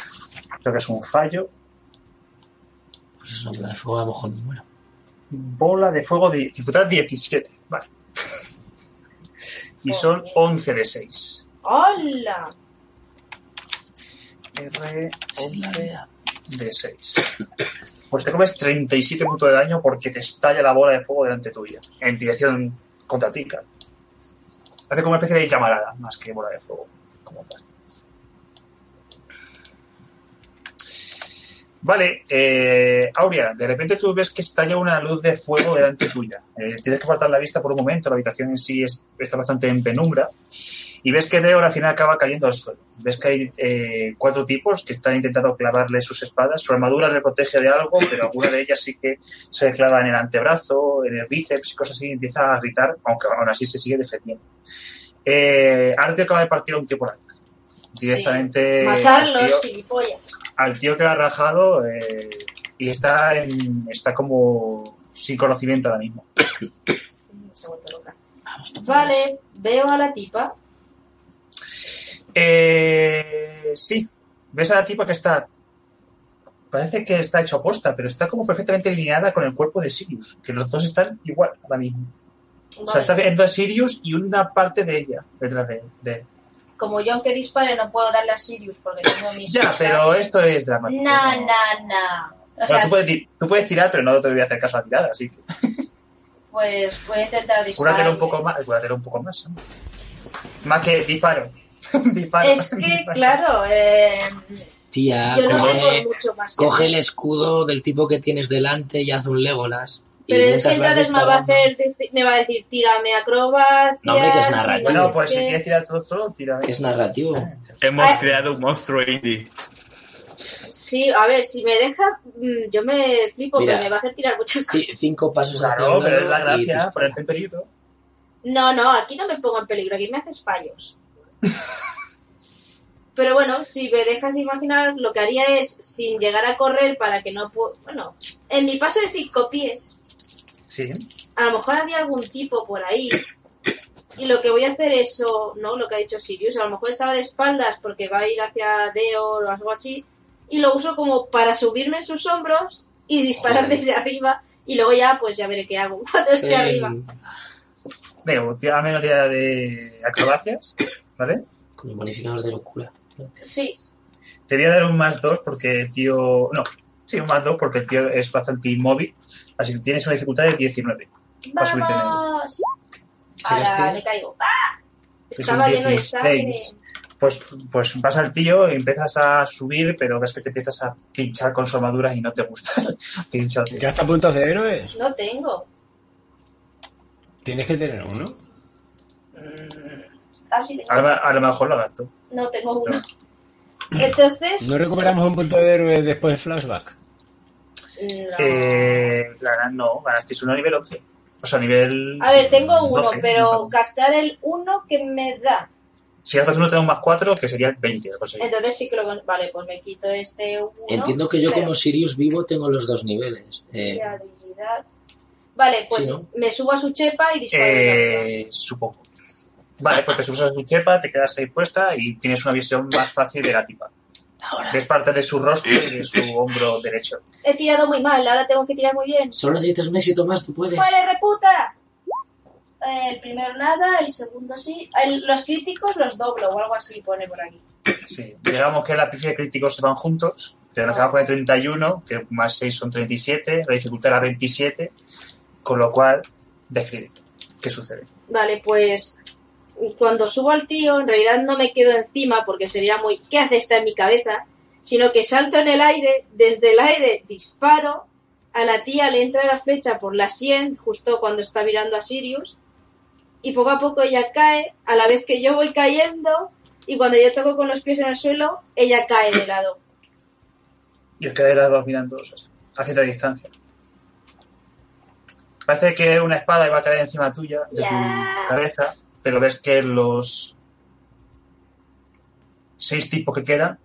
Creo que es un fallo. Pues es una bola de fuego, a lo mejor me muero. Bola de fuego de dificultad 17. Vale. Y son 11 de 6. ¡Hola! R Es la 11 vida. de 6. Pues te comes 37 puntos de daño porque te estalla la bola de fuego delante tuya. En dirección contra ti, claro. Hace como una especie de llamarada, más que bola de fuego. Como tal. Vale, eh, Aurea, de repente tú ves que estalla una luz de fuego delante tuya. Eh, tienes que apartar la vista por un momento, la habitación en sí es- está bastante en penumbra. Y ves que Deor al final acaba cayendo al suelo. Ves que hay eh, cuatro tipos que están intentando clavarle sus espadas. Su armadura le protege de algo, pero alguna de ellas sí que se clava en el antebrazo, en el bíceps y cosas así. Y empieza a gritar, aunque aún así se sigue defendiendo. Eh, ahora te acaba de partir a un tío por cabeza. Directamente al Matarlos, tío, gilipollas. al tío que lo ha rajado eh, y está, en, está como sin conocimiento ahora mismo. Se ha vuelto loca. Vamos, no Vale, veo a la tipa. Eh, sí, ves a la tipa que está. Parece que está hecho posta, pero está como perfectamente alineada con el cuerpo de Sirius, que los dos están igual ahora mismo. O sea, Vale. está viendo a Sirius y una parte de ella detrás de, de él. Como yo aunque dispare no puedo darle a Sirius porque tengo mis Ya, pero esto es dramático. Na, ¿no? na, na. O Bueno, sea, tú, puedes, ti- tú puedes tirar, pero no te voy a hacer caso a la tirada, así que pues voy a intentar disparar. cúratelo un poco más. Cúratelo un poco más. ¿no? Más que disparo. disparo. Es que, disparo. claro, eh, Tía, yo no coge, tengo mucho más que coge el escudo del tipo que tienes delante y haz un Legolas. Pero es que entonces me va a hacer, me va a decir, tírame acrobacias. No, hombre, que es narrativo. no Bueno, pues si quieres tirar todo solo, tira. Es narrativo. Hemos Ah. creado un monstruo indie. Sí, a ver, si me deja, mm, yo me flipo, Mira. pero me va a hacer tirar muchas cosas. Cinco pasos hacia Claro, pero es la gracia, ponerte en peligro. No, no, aquí no me pongo en peligro, aquí me haces fallos. Pero bueno, si me dejas imaginar, lo que haría es, sin llegar a correr para que no pueda... Bueno, en mi paso de cinco pies, Sí. a lo mejor había algún tipo por ahí. Y lo que voy a hacer es, o, ¿no? Lo que ha dicho Sirius, a lo mejor estaba de espaldas porque va a ir hacia Deor o algo así. Y lo uso como para subirme en sus hombros y disparar Joder. desde arriba. Y luego ya, pues ya veré qué hago cuando esté Eh, arriba. Venga, tira menos tira de acrobacias, ¿vale? Con el bonificador de locura. Sí, Te voy a dar un más dos porque el tío. No, sí, un más dos porque el tío es bastante inmóvil. Así que tienes una dificultad de 19. Va a subirte en me caigo. ¡Ah! Es Estaba un lleno de sangre. 16. Pues, pues vas al tío y empiezas a subir, pero ves que te empiezas a pinchar con su armadura y no te gusta. Pincharte. ¿Gasta puntos de héroes? No tengo. Tienes que tener uno. Ah, sí, tengo. A lo, a lo mejor lo gasto. No tengo uno. Entonces, ¿No recuperamos un punto de héroe después de flashback? No. Eh, la- no, ganasteis uno a nivel 11. O sea, a nivel. A ver, tengo uno, 12, pero gastar el uno que me da. Si gastas uno, te da un más 4, que sería 20. lo conseguís. Entonces sí que lo... con- Vale, pues me quito este uno. Entiendo que yo pero- como Sirius vivo tengo los dos niveles. Eh, habilidad. Vale, pues Sí, ¿no? me subo a su chepa y disparo. el Eh, supongo. Vale, pues te subes a su chepa, te quedas ahí puesta y tienes una visión más fácil de la tipa. Ahora, Ves parte de su rostro y de su hombro derecho. He tirado muy mal, ahora tengo que tirar muy bien. solo necesitas un éxito más, tú puedes. ¡Vale, reputa! El primero nada, el segundo sí. El- los críticos los doblo o algo así pone por aquí. Sí. Digamos que la pifia de críticos se van juntos. Te van a poner 31, que más 6 son 37, la dificultad era 27, con lo cual, describe. ¿Qué sucede? Vale, pues cuando subo al tío, en realidad no me quedo encima porque sería muy ¿qué hace esta en mi cabeza? Sino que salto en el aire, desde el aire disparo a la tía le entra la flecha por la sien, justo cuando está mirando a Sirius, y poco a poco ella cae, a la vez que yo voy cayendo, y cuando yo toco con los pies en el suelo, ella cae de lado. Y el que de lado mirando a cierta distancia. Parece que una espada iba a caer encima tuya, de tu cabeza, pero ves que los seis tipos que quedan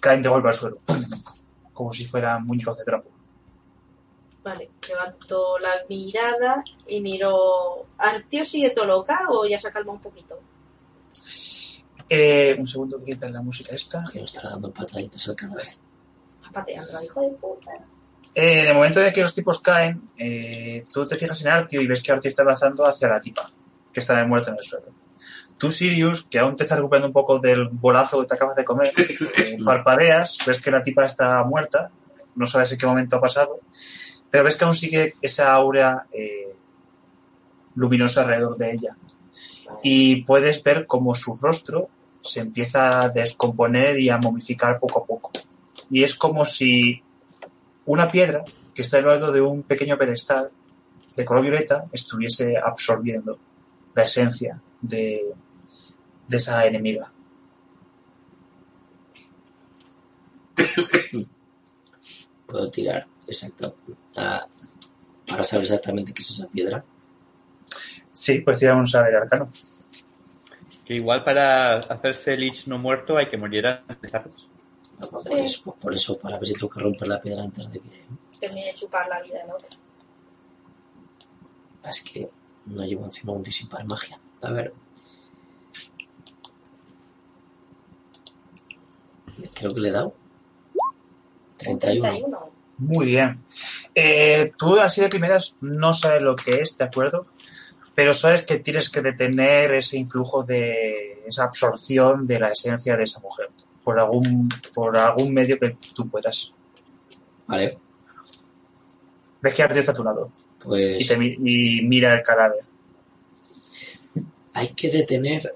caen de golpe al suelo. ¡Pum! Como si fueran muñecos de trapo. Vale, levanto la mirada y miro. ¿Artio sigue todo loca o ya se ha calmado un poquito? Eh, un segundo que quitan la música esta. Que estará dando pataditas al cadáver. Pateando, hijo de puta. Eh, en el momento en que los tipos caen, eh, tú te fijas en Artio y ves que Artio está avanzando hacia la tipa, que está muerta en el suelo. Tú, Sirius, que aún te estás recuperando un poco del bolazo que te acabas de comer, eh, parpadeas, ves que la tipa está muerta, no sabes en qué momento ha pasado, pero ves que aún sigue esa aura eh, luminosa alrededor de ella. Y puedes ver cómo su rostro se empieza a descomponer y a momificar poco a poco. Y es como si una piedra que está en lo alto de un pequeño pedestal de color violeta estuviese absorbiendo la esencia de, de esa enemiga. Puedo tirar, exacto. ah, para saber exactamente qué es esa piedra. Sí, pues tirar un saber arcano. Que igual para hacerse Lich no muerto hay que morir antes, ¿sabes? Ah, pues Por, eso, por eso, para ver si tengo que romper la piedra antes de que. Termine de chupar la vida de la otra. Es que no llevo encima un disipar magia. A ver. Creo que le he dado. 31. 31. Muy bien. Eh, tú así de primeras no sabes lo que es, ¿de acuerdo? Pero sabes que tienes que detener ese influjo de esa absorción de la esencia de esa mujer por algún, por algún medio que tú puedas. Vale, Ves que Artio está a tu lado y, pues te y mira el cadáver. hay que detener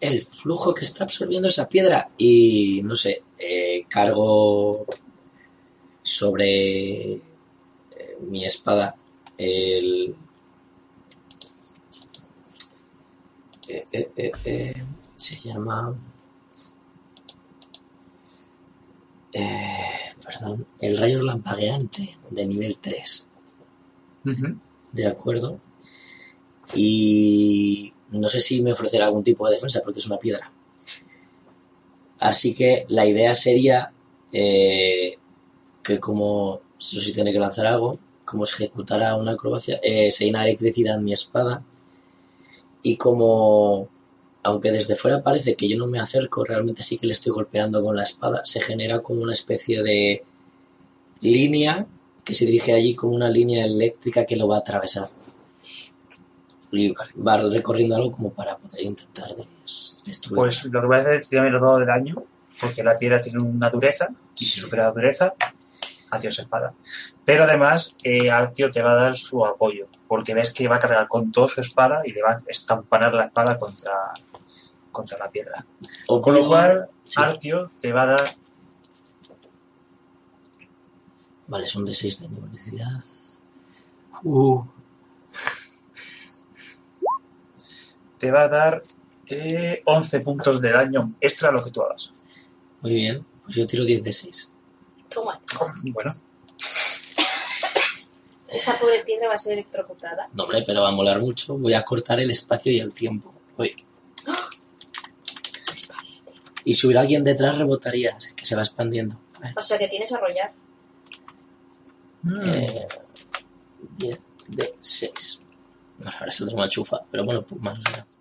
el flujo que está absorbiendo esa piedra. Y no sé, eh, cargo sobre eh, mi espada el. eh, eh, eh, se llama. perdón, el rayo lampagueante de nivel 3. De acuerdo. Y no sé si me ofrecerá algún tipo de defensa porque es una piedra. Así que la idea sería eh, que como si tiene que lanzar algo, como se ejecutara una acrobacia, eh, se llena electricidad en mi espada y como aunque desde fuera parece que yo no me acerco, realmente sí que le estoy golpeando con la espada, se genera como una especie de línea que se dirige allí como una línea eléctrica que lo va a atravesar. Y va recorriendo algo como para poder intentar des- destruir. Pues lo que voy a hacer es tirarme los dados del daño, porque la piedra tiene una dureza, y si supera la dureza, adiós espada. Pero además, eh, Artio te va a dar su apoyo, porque ves que va a cargar con toda su espada y le va a estampanar la espada contra, contra la piedra. O Con lo cual, sí. Artio te va a dar Vale, son de 6 de negatividad. Uh, te va a dar eh, 11 puntos de daño extra a lo que tú hagas. muy bien, pues yo tiro 10 de 6. Toma, Bueno, esa pobre piedra va a ser electrocutada. No, hombre, pero va a molar mucho. Voy a cortar el espacio y el tiempo. Uy. Y si hubiera alguien detrás, rebotaría, es que se va expandiendo. O sea que tienes a rollar. Mm. eh, 10 de 6. No, ahora saldrá una chufa, pero bueno, pues más. o menos.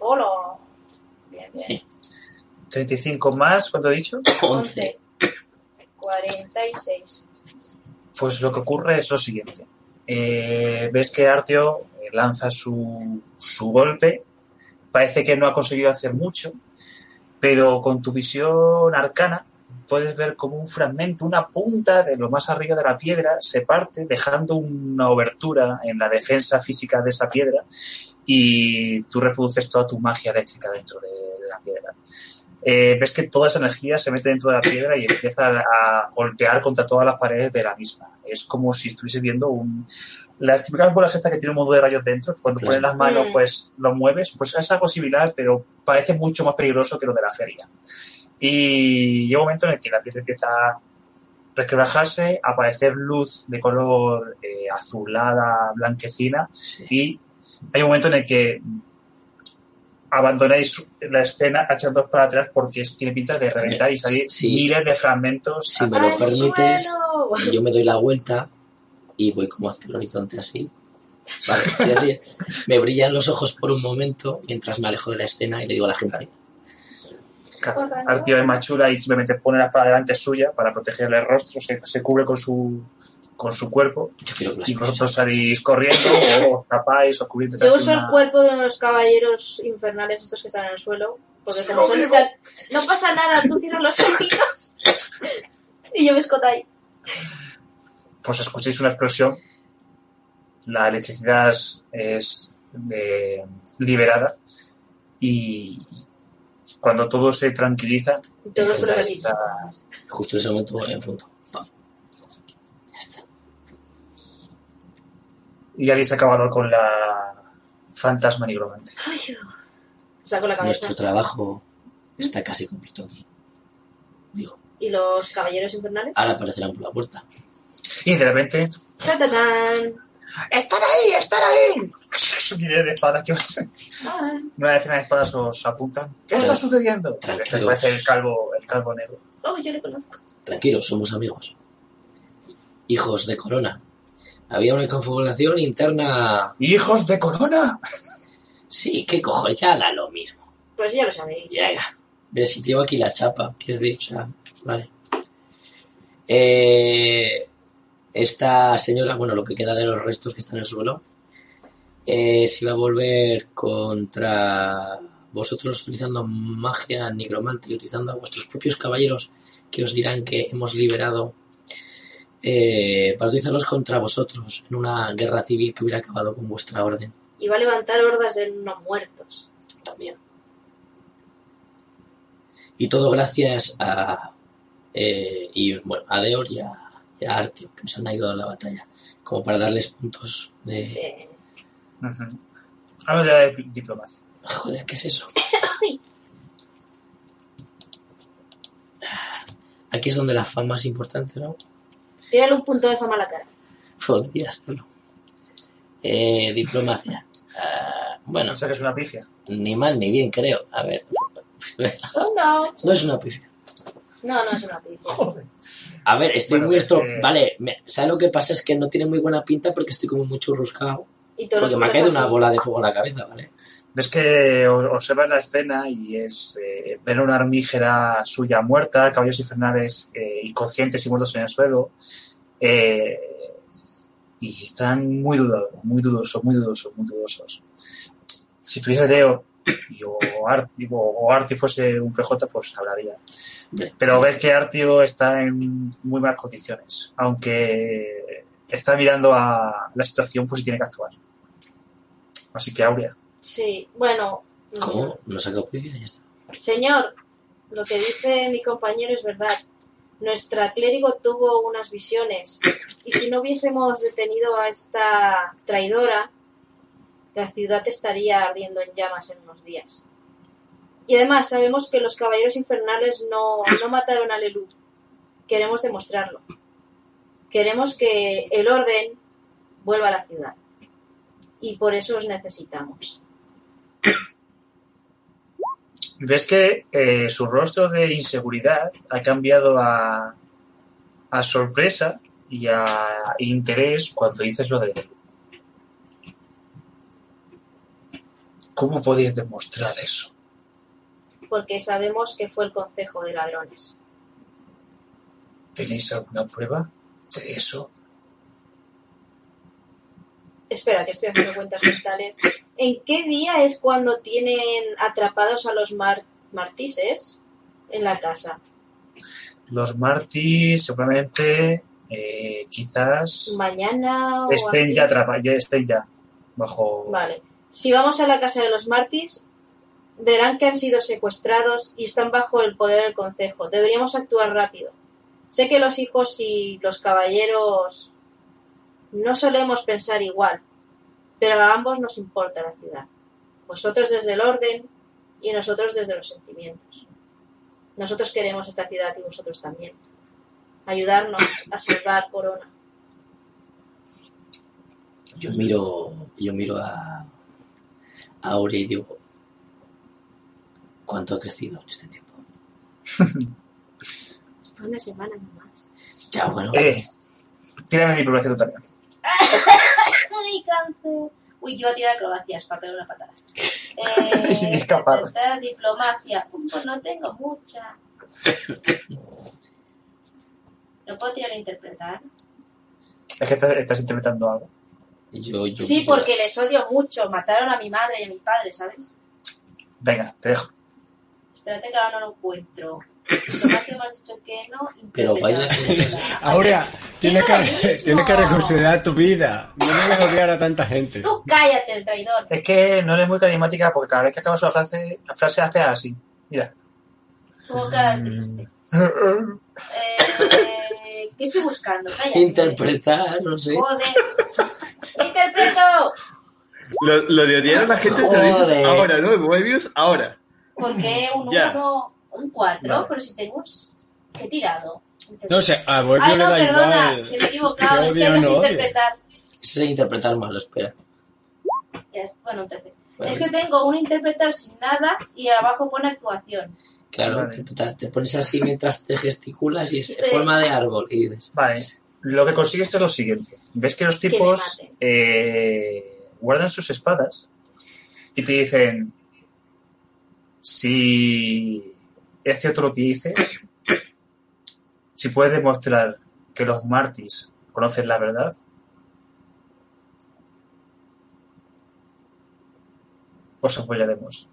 ¡Hola! Bien, bien. 35 más, ¿cuánto he dicho? 11. 46. Pues lo que ocurre es lo siguiente. Eh, ves que Artio eh, lanza su, su golpe. Parece que no ha conseguido hacer mucho, pero con tu visión arcana puedes ver como un fragmento, una punta de lo más arriba de la piedra se parte, dejando una obertura en la defensa física de esa piedra y tú reproduces toda tu magia eléctrica dentro de, de la piedra. eh, ves que toda esa energía se mete dentro de la piedra y empieza a, golpear contra todas las paredes de la misma. Es como si estuviese viendo un... Las típicas bolas estas que tienen un modo de rayos dentro, cuando Claro. pones las manos Mm. pues lo mueves, pues es algo similar, pero parece mucho más peligroso que lo de la feria. Y llega un momento en el que la piedra empieza a resquebrajarse, a aparecer luz de color eh, azulada, blanquecina, Sí. y hay un momento en el que abandonáis la escena echando para atrás porque tiene pinta de reventar y salir Sí. miles de fragmentos. Sí, me ¡Al lo permites, suelo! yo me doy la vuelta y voy como hacia el horizonte así. Vale, es decir, me brillan los ojos por un momento mientras me alejo de la escena y le digo a la gente, Artio es más chula y simplemente pone la espada delante suya para protegerle el rostro, se, se cubre con su con su cuerpo y vosotros salís corriendo o tapáis o cubrís Yo uso el cuerpo de uno de los caballeros infernales estos que están en el suelo. Porque como son. No pasa nada, tú cierras los ojitos. y yo me escoto ahí. pues escucháis una explosión, la electricidad es, es, eh, liberada y cuando todo se tranquiliza, problemas. a- Justo en ese momento voy en punto. Pam. Ya está. y habéis acabado con la fantasma nigromante. Ay, saco la cabeza. Nuestro trabajo está casi completo aquí. Digo, ¿Y los caballeros infernales? ahora aparecerán por la puerta. Y de repente, ¡Tatatán! ¡Están ahí! ¡están ahí! Miles de espadas que Ah, una decena de espadas os apuntan. ¿Qué está sucediendo? Tranquilos. Parece el calvo, el calvo negro. Oh, yo le conozco. Tranquilos, somos amigos. Hijos de Corona. Había una confabulación interna. ¡Hijos de corona! Sí, qué cojo, ya da lo mismo. Pues ya lo sabéis. Llega. Ve si tengo aquí la chapa. Quiero decir, o sea, vale. Eh, esta señora, bueno, lo que queda de los restos que están en el suelo, eh, se va a volver contra vosotros utilizando magia nigromante y utilizando a vuestros propios caballeros que os dirán que hemos liberado eh, para utilizarlos contra vosotros en una guerra civil que hubiera acabado con vuestra orden Y va a levantar hordas de no muertos. también. Y todo gracias a eh, y bueno, a Deor y a, y a Artio, que nos han ayudado en la batalla, como para darles puntos de... Sí. Hablo de la dip- diplomacia. Joder, ¿qué es eso? Aquí es donde la fama es importante, ¿no? Tírale un punto de fama a la cara. Podría hacerlo. Eh, diplomacia. Ah, bueno, No sé que es una pifia. ni mal ni bien, creo. A ver. Oh, no. No es una pifia. No, no es una pipa. Joder. A ver, estoy Bueno, muy es estro... que- Vale, me- ¿sabes lo que pasa? Es que no tiene muy buena pinta porque estoy como muy churruscado. Y Porque me ha caído una bola de fuego en la cabeza, ¿vale? Ves que observas la escena y es eh, ver una armígera suya muerta, caballos infernales eh, inconscientes y muertos en el suelo. eh, y están muy dudosos, muy dudosos, muy dudosos, muy dudosos. Si tuviese Deo y o Arti, o, o Arti fuese un PJ, pues hablaría. Pero ves que Artio está en muy malas condiciones, aunque está mirando a la situación pues si tiene que actuar. Así que Aurea. Sí, bueno. ¿Cómo? No saca y ya está. Señor, lo que dice mi compañero es verdad. Nuestra clérigo tuvo unas visiones y si no hubiésemos detenido a esta traidora, la ciudad estaría ardiendo en llamas en unos días. Y además sabemos que los caballeros infernales no, no mataron a Lelú. Queremos demostrarlo. Queremos que el orden vuelva a la ciudad. Y por eso os necesitamos. ves que eh, su rostro de inseguridad ha cambiado a, a sorpresa y a interés cuando dices lo de ¿Cómo podéis demostrar eso? porque sabemos que fue el Consejo de Ladrones. ¿Tenéis alguna prueba de eso? Espera, que estoy haciendo cuentas mentales. ¿En qué día es cuando tienen atrapados a los mar- martises en la casa? Los martis seguramente eh, quizás ¿Mañana o estén así? ya, atrapa- ya estén ya bajo Vale. Si vamos a la casa de los martis, verán que han sido secuestrados y están bajo el poder del Consejo. Deberíamos actuar rápido. Sé que los hijos y los caballeros no solemos pensar igual, pero a ambos nos importa la ciudad. Vosotros desde el orden y nosotros desde los sentimientos. Nosotros queremos esta ciudad y vosotros también. Ayudarnos a salvar Corona. Yo miro, yo miro a, a Aurea y digo, ¿cuánto ha crecido en este tiempo? Fue una semana nomás. Ya, bueno, Eh, tírame diplomacia tú también. ¡Ay, cáncer! Uy, yo iba a tirar acrobacias para pegar una patada. Eh, Escapar. intentar diplomacia. Pues no tengo mucha. ¿No puedo tirar a interpretar? Es que estás, estás interpretando algo. Yo, yo Sí, porque les odio mucho. Mataron a mi madre y a mi padre, ¿sabes? Venga, te dejo. Espérate que ahora no lo encuentro. Diplomacia me has dicho que no. Pero bailas Aurea, tienes que, tienes que reconsiderar tu vida. No debes odiar a tanta gente. Tú cállate, el traidor. Es que no eres muy carismática porque cada vez que acabas una frase, la frase hace así. Mira. Como cara triste. Eh, ¿Qué estoy buscando? Cállate. Interpretar, no sé. Joder. Interpreto. Lo, lo de odiar a la gente se lo dices ahora, ¿no? Moebius, ahora. Porque un Ya. 1, un 4, Vale. pero si tengo. ¿Qué tirado? No sé, a Ay, le no, da perdona, igual. que me he equivocado. Es que no no sé interpretar. Es interpretar malo, espera. Bueno, un tercer. Bueno, Es que tengo un interpretar sin nada y abajo pone actuación. Claro, Vale. Te pones así mientras te gesticulas y es Sí. forma de árbol. Y dices, Vale. Lo que consigues es lo siguiente. Ves que los tipos eh, guardan sus espadas y te dicen, si es cierto lo que dices, si puedes demostrar que los Martis conocen la verdad, os apoyaremos.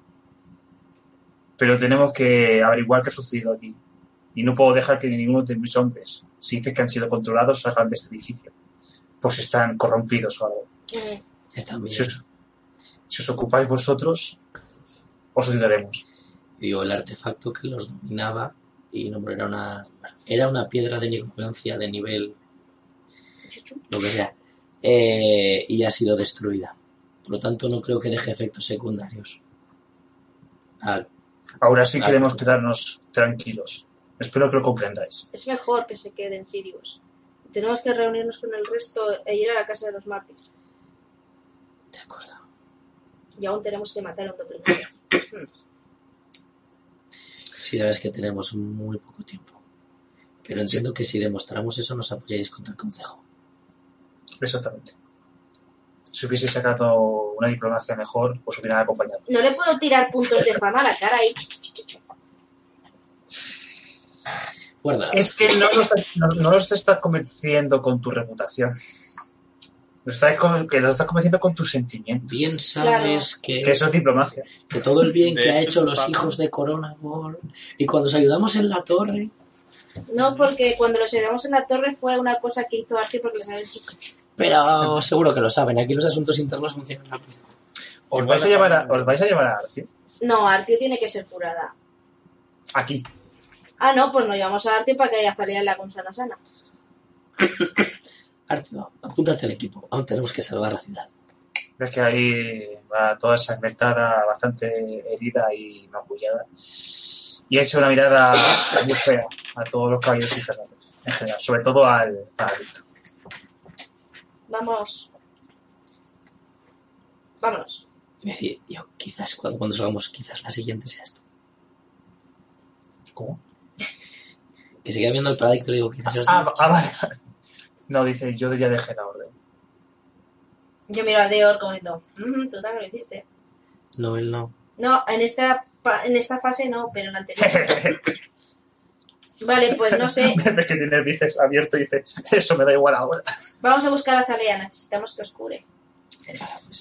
Pero tenemos que averiguar qué ha sucedido aquí. Y no puedo dejar que ninguno de mis hombres, si dices que han sido controlados, salgan de este edificio. Pues están corrompidos o algo. Están bien. Si os, si os ocupáis vosotros, os ayudaremos. Digo, el artefacto que los dominaba y no era una era una piedra de necromancia de nivel lo que sea eh, y ha sido destruida por lo tanto no creo que deje efectos secundarios Ah, Ahora sí queremos quedarnos tranquilos. Espero que lo comprendáis. Es mejor que se queden Sirius. Tenemos que reunirnos con el resto e ir a la casa de los mártires. de acuerdo Y aún tenemos que matar a un doppelganger. sí la verdad es que tenemos muy poco tiempo pero entiendo que si demostramos eso nos apoyáis contra el consejo Exactamente. Si hubiese sacado una diplomacia mejor, os hubieran acompañado. No le puedo tirar puntos de fama a la cara ahí. guarda Es que no nos, no, no nos está convenciendo con tu reputación. Nos está, con- que nos está convenciendo con tus sentimientos. bien sabes que, Que eso es diplomacia. que todo el bien que ha hecho, los papá. hijos de Corona World y cuando os ayudamos en la torre No, porque cuando los ayudamos en la torre fue una cosa que hizo Archie porque les había dicho. Pero seguro que lo saben aquí los asuntos internos funcionan rápido ¿Os vais a llevar a, os vais a, llevar a Artie? No, Artio tiene que ser curada. Aquí. Ah, no, pues nos llevamos a Artio para que haya salida en la con sana. Artio, apúntate al equipo. Aún tenemos que salvar la ciudad. Ves que ahí va toda ensangrentada, bastante herida y magullada. Y echa una mirada muy fea a todos los caballeros infernales, en general, sobre todo al paradito. Vamos. Vámonos. Y me decía, yo quizás cuando, cuando salgamos, quizás la siguiente sea esto. ¿Cómo? Que siga viendo el paradicto y digo, quizás Ah, ah, vale. No, dice, yo ya dejé la orden. Yo miro a Deor como diciendo, "Mm, tú también lo hiciste. No, él no. No, en esta, pa- en esta fase no, pero en la anterior. Vale, pues no sé. Ves que tiene el bíceps abierto y dice, eso me da igual ahora. Vamos a buscar a Zalea, necesitamos que os cure.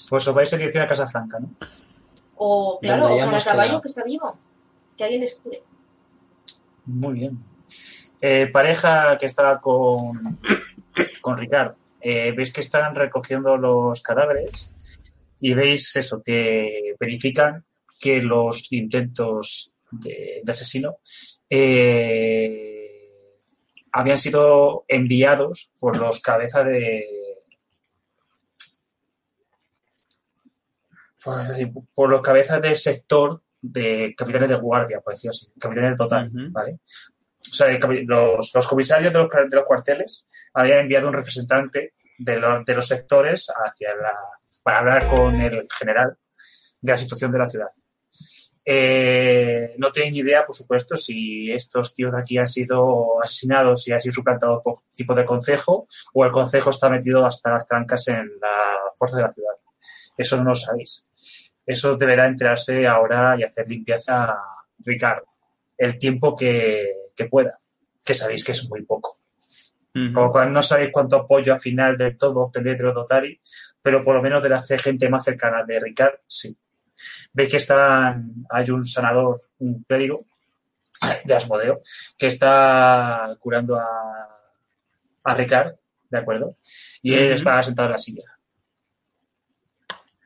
Pues, os vais en dirección a Casa Franca, ¿no? O, claro, o para caballo que está vivo. Que alguien les cure. Muy bien. Eh, pareja que estará con, con Ricardo. Eh, veis que están recogiendo los cadáveres y veis eso, que verifican que los intentos de, de asesino eh, habían sido enviados por los cabezas de por los cabezas del sector de capitanes de guardia, por decirlo así, capitanes de total. ¿vale? O sea, los, los comisarios de los, de los cuarteles habían enviado un representante de los, de los sectores hacia la, para hablar con el general de la situación de la ciudad. Eh, no tienen ni idea, por supuesto, si estos tíos de aquí han sido asesinados y han sido suplantados por tipo de consejo o el consejo está metido hasta las trancas en la fuerza de la ciudad. Eso no lo sabéis. Eso deberá enterarse ahora y hacer limpieza Ricardo el tiempo que, que pueda, que sabéis que es muy poco. Lo cual no sabéis cuánto apoyo al final del todo obtendréis de los Dotari, pero por lo menos de la gente más cercana de Ricard, sí. Veis que están, hay un sanador, un clérigo de Asmodeo, que está curando a, a Ricard, ¿de acuerdo? Y él está sentado en la silla.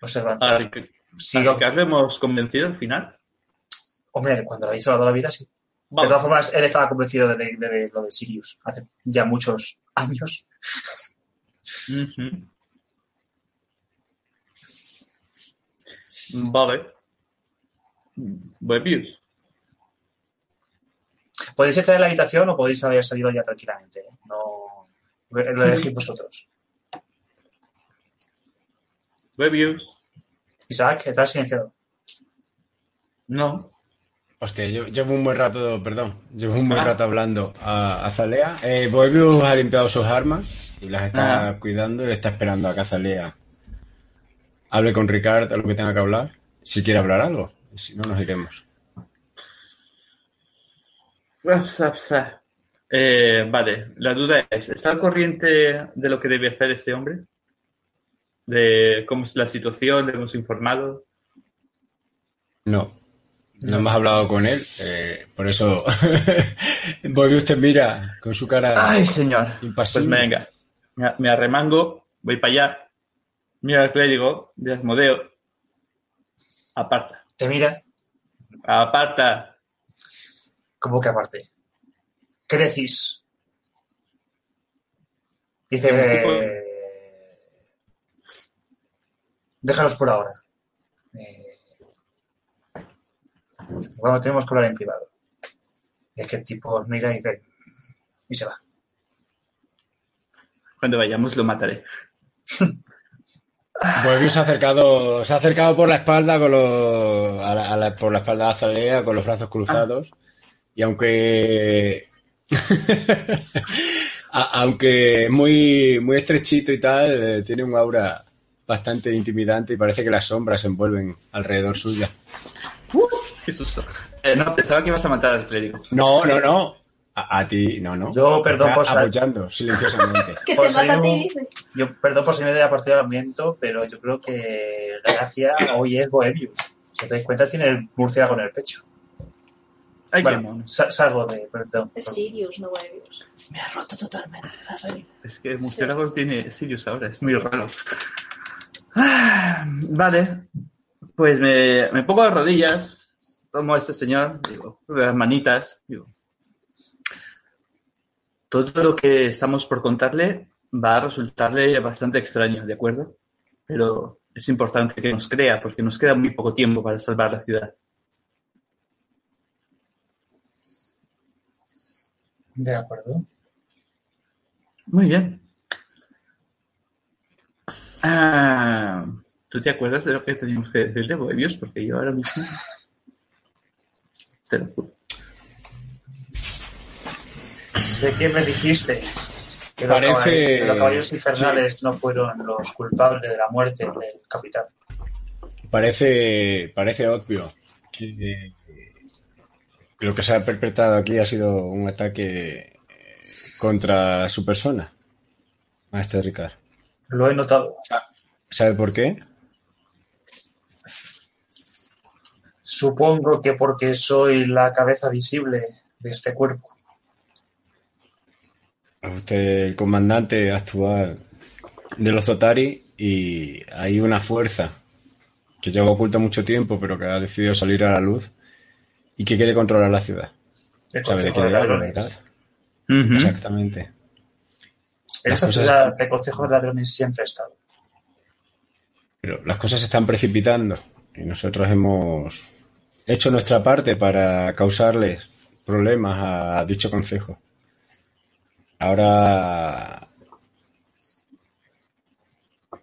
Observando. A Ric- Sigo- a Ricardo lo hemos convencido al final. Hombre, cuando le habéis salvado la vida, sí. De todas formas, él estaba convencido de, de- de lo de Sirius hace ya muchos años. Ujú. Vale. Moebius. Podéis estar en la habitación o podéis haber salido ya tranquilamente. No lo elegís vosotros. Moebius. Isaac, estás silenciado. No. Hostia, yo llevo un buen rato, perdón, llevo un buen Ah. rato hablando a, a Zalea. Eh, Boebius ha limpiado sus armas y las está Ah. cuidando y está esperando a que Zalea hable con Ricard a lo que tenga que hablar. Si quiere hablar algo, si no, nos iremos. Eh, vale, la duda es, ¿está al corriente de lo que debe hacer este hombre? ¿De cómo es la situación? ¿Le hemos informado? No, no hemos hablado con él, eh, por eso Boebius te mira con su cara Ay, señor. Pues impasible. venga, me, me arremango, voy para allá, mira al clérigo de Asmodeo, aparta, Te mira, aparta. como que aparte. ¿Qué decís? Dice, eh, déjalos por ahora. Eh, bueno, tenemos que hablar en privado. Y es que el tipo mira y dice, y se va. Cuando vayamos lo mataré. Boebius se ha acercado, se ha acercado por la espalda con los, a la- a la- por la espalda de Azalea con los brazos cruzados y aunque a- aunque es muy muy estrechito y tal, eh, tiene un aura bastante intimidante y parece que las sombras se envuelven alrededor suya. Qué susto. Eh, no, pensaba que ibas a matar al clérigo. No, no, no. A, a ti, no, no. Yo, perdón por sal- apoyando silenciosamente. Que te mata a ti, salimos- dice. Yo, perdón por salirme de la partida de ambiente, pero yo creo que la gracia hoy es Bohemius. Si os dais cuenta, tiene el murciélago en el pecho. Ay, Bueno, salgo de. Perdón. Es Sirius, no Moebius. Me ha roto totalmente la realidad. Es que el murciélago tiene Sirius ahora, es muy raro. Ah, vale, pues me, me pongo de rodillas, tomo a este señor, digo, de las manitas, digo. Todo lo que estamos por contarle va a resultarle bastante extraño, ¿de acuerdo? Pero es importante que nos crea, porque nos queda muy poco tiempo para salvar la ciudad. De acuerdo. Muy bien. Ah, ¿Tú te acuerdas de lo que teníamos que decirle, Boebius? Porque yo ahora mismo... Te lo juro. Sé que me dijiste que los, Parece- caballeros, que los caballeros infernales no fueron los culpables de la muerte del capitán. Parece, parece obvio que lo que se ha perpetrado aquí ha sido un ataque eh, contra su persona, Maestro Ricard. Lo he notado. ¿Sabe por qué? Supongo que porque soy la cabeza visible de este cuerpo. Usted es el comandante actual de los Zotari y hay una fuerza que lleva oculta mucho tiempo, pero que ha decidido salir a la luz y que quiere controlar la ciudad. El ¿Sabe de qué de verdad? Exactamente. En esta ciudad están- el Consejo de Ladrones siempre ha estado. Pero las cosas se están precipitando y nosotros hemos hecho nuestra parte para causarles problemas a dicho consejo. Ahora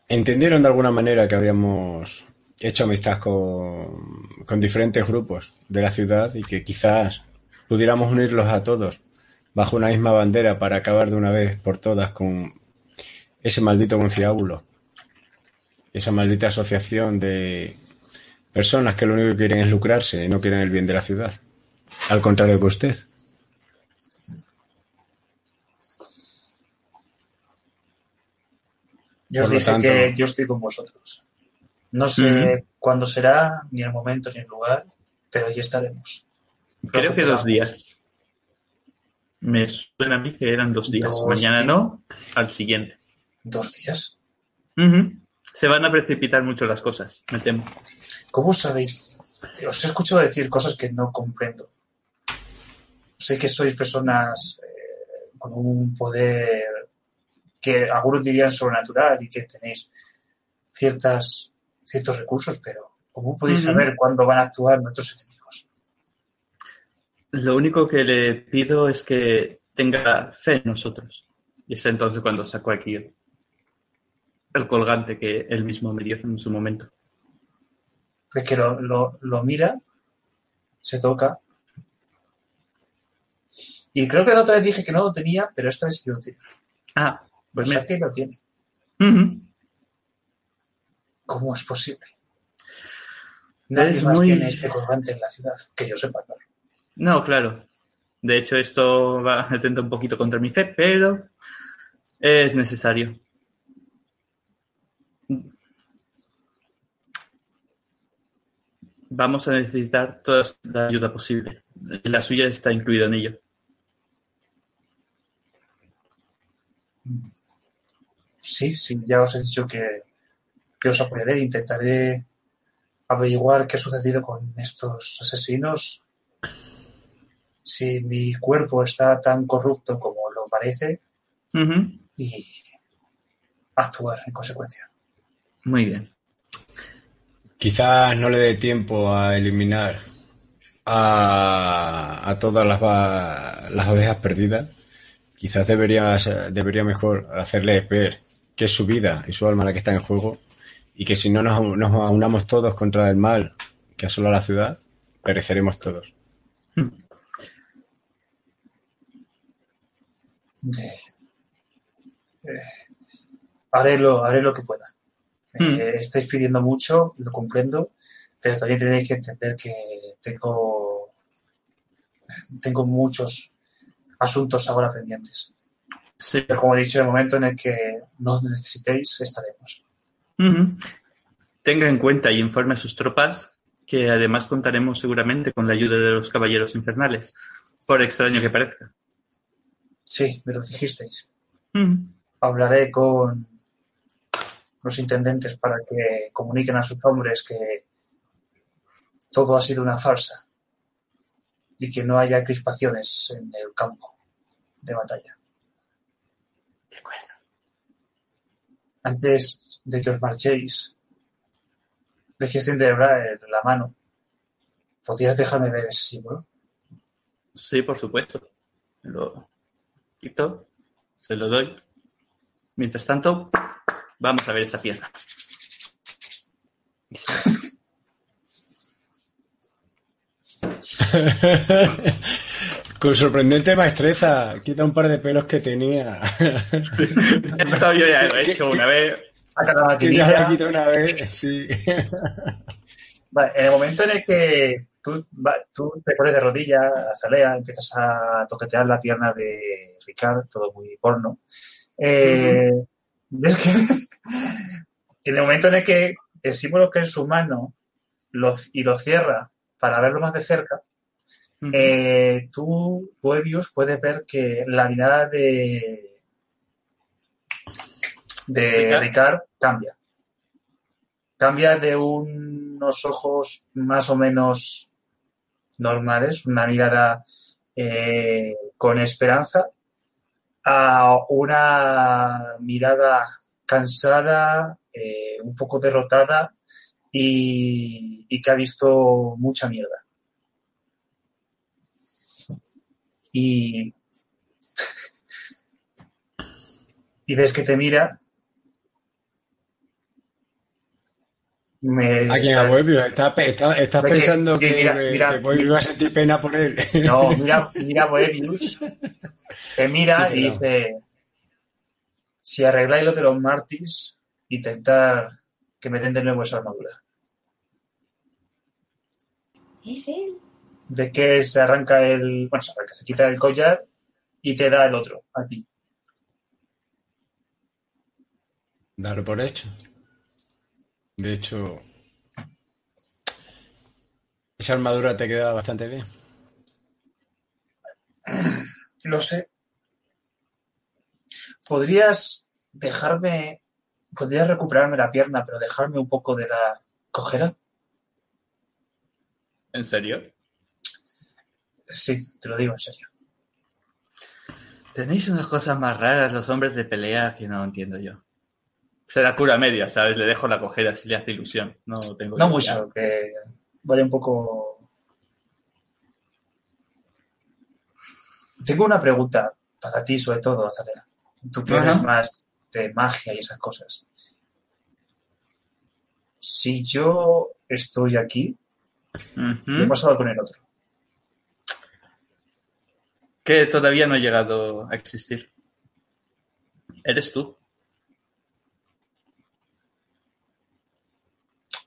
entendieron de alguna manera que habíamos hecho amistad con, diferentes grupos de la ciudad y que quizás pudiéramos unirlos a todos bajo una misma bandera para acabar de una vez por todas con ese maldito conciliábulo esa maldita asociación de personas que lo único que quieren es lucrarse y no quieren el bien de la ciudad. Al contrario que usted. Yo os dije tanto- que yo estoy con vosotros. No sé cuándo será, ni el momento, ni el lugar, pero allí estaremos. Creo que dos días. Me suena a mí que eran dos días. Dos Mañana días. no, al siguiente. ¿Dos días? Se van a precipitar mucho las cosas, me temo. ¿Cómo sabéis? Os he escuchado decir cosas que no comprendo. Sé que sois personas eh, con un poder que algunos dirían sobrenatural y que tenéis ciertas, ciertos recursos, pero ¿cómo podéis saber cuándo van a actuar nuestros enemigos? Lo único que le pido es que tenga fe en nosotros. Y es entonces cuando sacó aquí el, el colgante que él mismo me dio en su momento. Es que lo, lo- lo mira, se toca. Y creo que la otra vez dije que no lo tenía, pero esta vez sí lo tiene. Ah, pues o sea mira. que lo tiene. ¿Cómo es posible? Nadie Es más muy- tiene este colgante en la ciudad, que yo sepa. ¿no? No, claro. De hecho, esto va atenta un poquito contra mi fe, pero es necesario. Vamos a necesitar toda la ayuda posible. La suya está incluida en ello. Sí, sí, ya os he dicho que, que os apoyaré. Intentaré averiguar qué ha sucedido con estos asesinos. Si mi cuerpo está tan corrupto como lo parece y actuar en consecuencia. Muy bien. Quizás no le dé tiempo a eliminar a, a todas las, las ovejas perdidas. Quizás debería, debería mejor hacerles ver que es su vida y su alma la que está en juego y que si no nos, nos unamos todos contra el mal que asola la ciudad, pereceremos todos. Eh, eh, haré, lo, haré lo que pueda. Eh, estáis pidiendo mucho, lo comprendo, pero también tenéis que entender que tengo, tengo muchos asuntos ahora pendientes. Sí. Pero como he dicho, en el momento en el que nos necesitéis, estaremos. Tenga en cuenta y informe a sus tropas que además contaremos seguramente con la ayuda de los caballeros infernales, por extraño que parezca. Sí, me lo dijisteis. Hablaré con los intendentes para que comuniquen a sus hombres que todo ha sido una farsa y que no haya crispaciones en el campo de batalla. De acuerdo. Antes de que os marchéis, dejéis de enderezar la mano. ¿Podrías dejarme ver ese símbolo? Sí, por supuesto. Lo quito, se lo doy. Mientras tanto, vamos a ver esa pierna. Con sorprendente maestreza, quita un par de pelos que tenía. Esto yo ya lo he hecho una vez. Saca la que ya una vez, sí. Vale, en el momento en el que tú, va- tú te pones de rodilla, azalea, empiezas a toquetear la pierna de Ricard, todo muy porno, eh, ves que en el momento en el que el símbolo que en su mano lo, y lo cierra para verlo más de cerca, eh, tú, Poebius, puedes ver que la mirada de, de ¿Ricard? Ricard cambia. cambia de unos ojos más o menos normales, una mirada eh, con esperanza, a una mirada cansada, eh, un poco derrotada y, y que ha visto mucha mierda. Y, y ves que te mira. Me, ¿A quién? ¿A Boebio? ¿Estás, pensando que que, mira, que- mira, que Boebio iba a sentir pena por él? No, mira, mira Moebius, te mira Sí, y claro. dice, si arregláis lo de los Martis, intentar que me den de nuevo esa armadura. Es él. De que se arranca el, bueno, se arranca, se quita el collar y te da el otro, a ti. Darlo por hecho. De hecho, esa armadura te queda bastante bien. Lo sé. ¿Podrías dejarme, podrías recuperarme la pierna, pero dejarme un poco de la cojera? ¿En serio? Sí, te lo digo en serio. Tenéis unas cosas más raras los hombres de pelea que no entiendo yo. Se la cura media, ¿sabes? Le dejo la cojera si le hace ilusión. No tengo No mucho, que vaya un poco. Tengo una pregunta para ti, sobre todo, Azalea. Tú que eres más de magia y esas cosas. Si yo estoy aquí. ¿qué ha pasado con el otro? Que todavía no ha llegado a existir. Eres tú.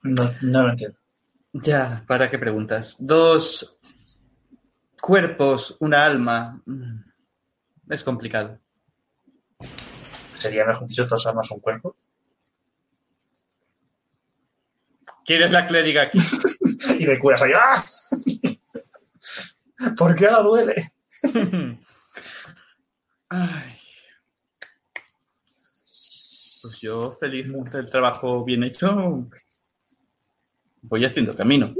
No, no lo entiendo. Ya, ¿para qué preguntas? Dos cuerpos, una alma. Mm, Es complicado. Sería mejor dicho, dos almas un cuerpo. ¿Quieres la clériga aquí? Y de curas ahí. ¡Ah! ¿Por qué ahora duele? Ay. Pues yo, feliz del trabajo bien hecho, voy haciendo camino.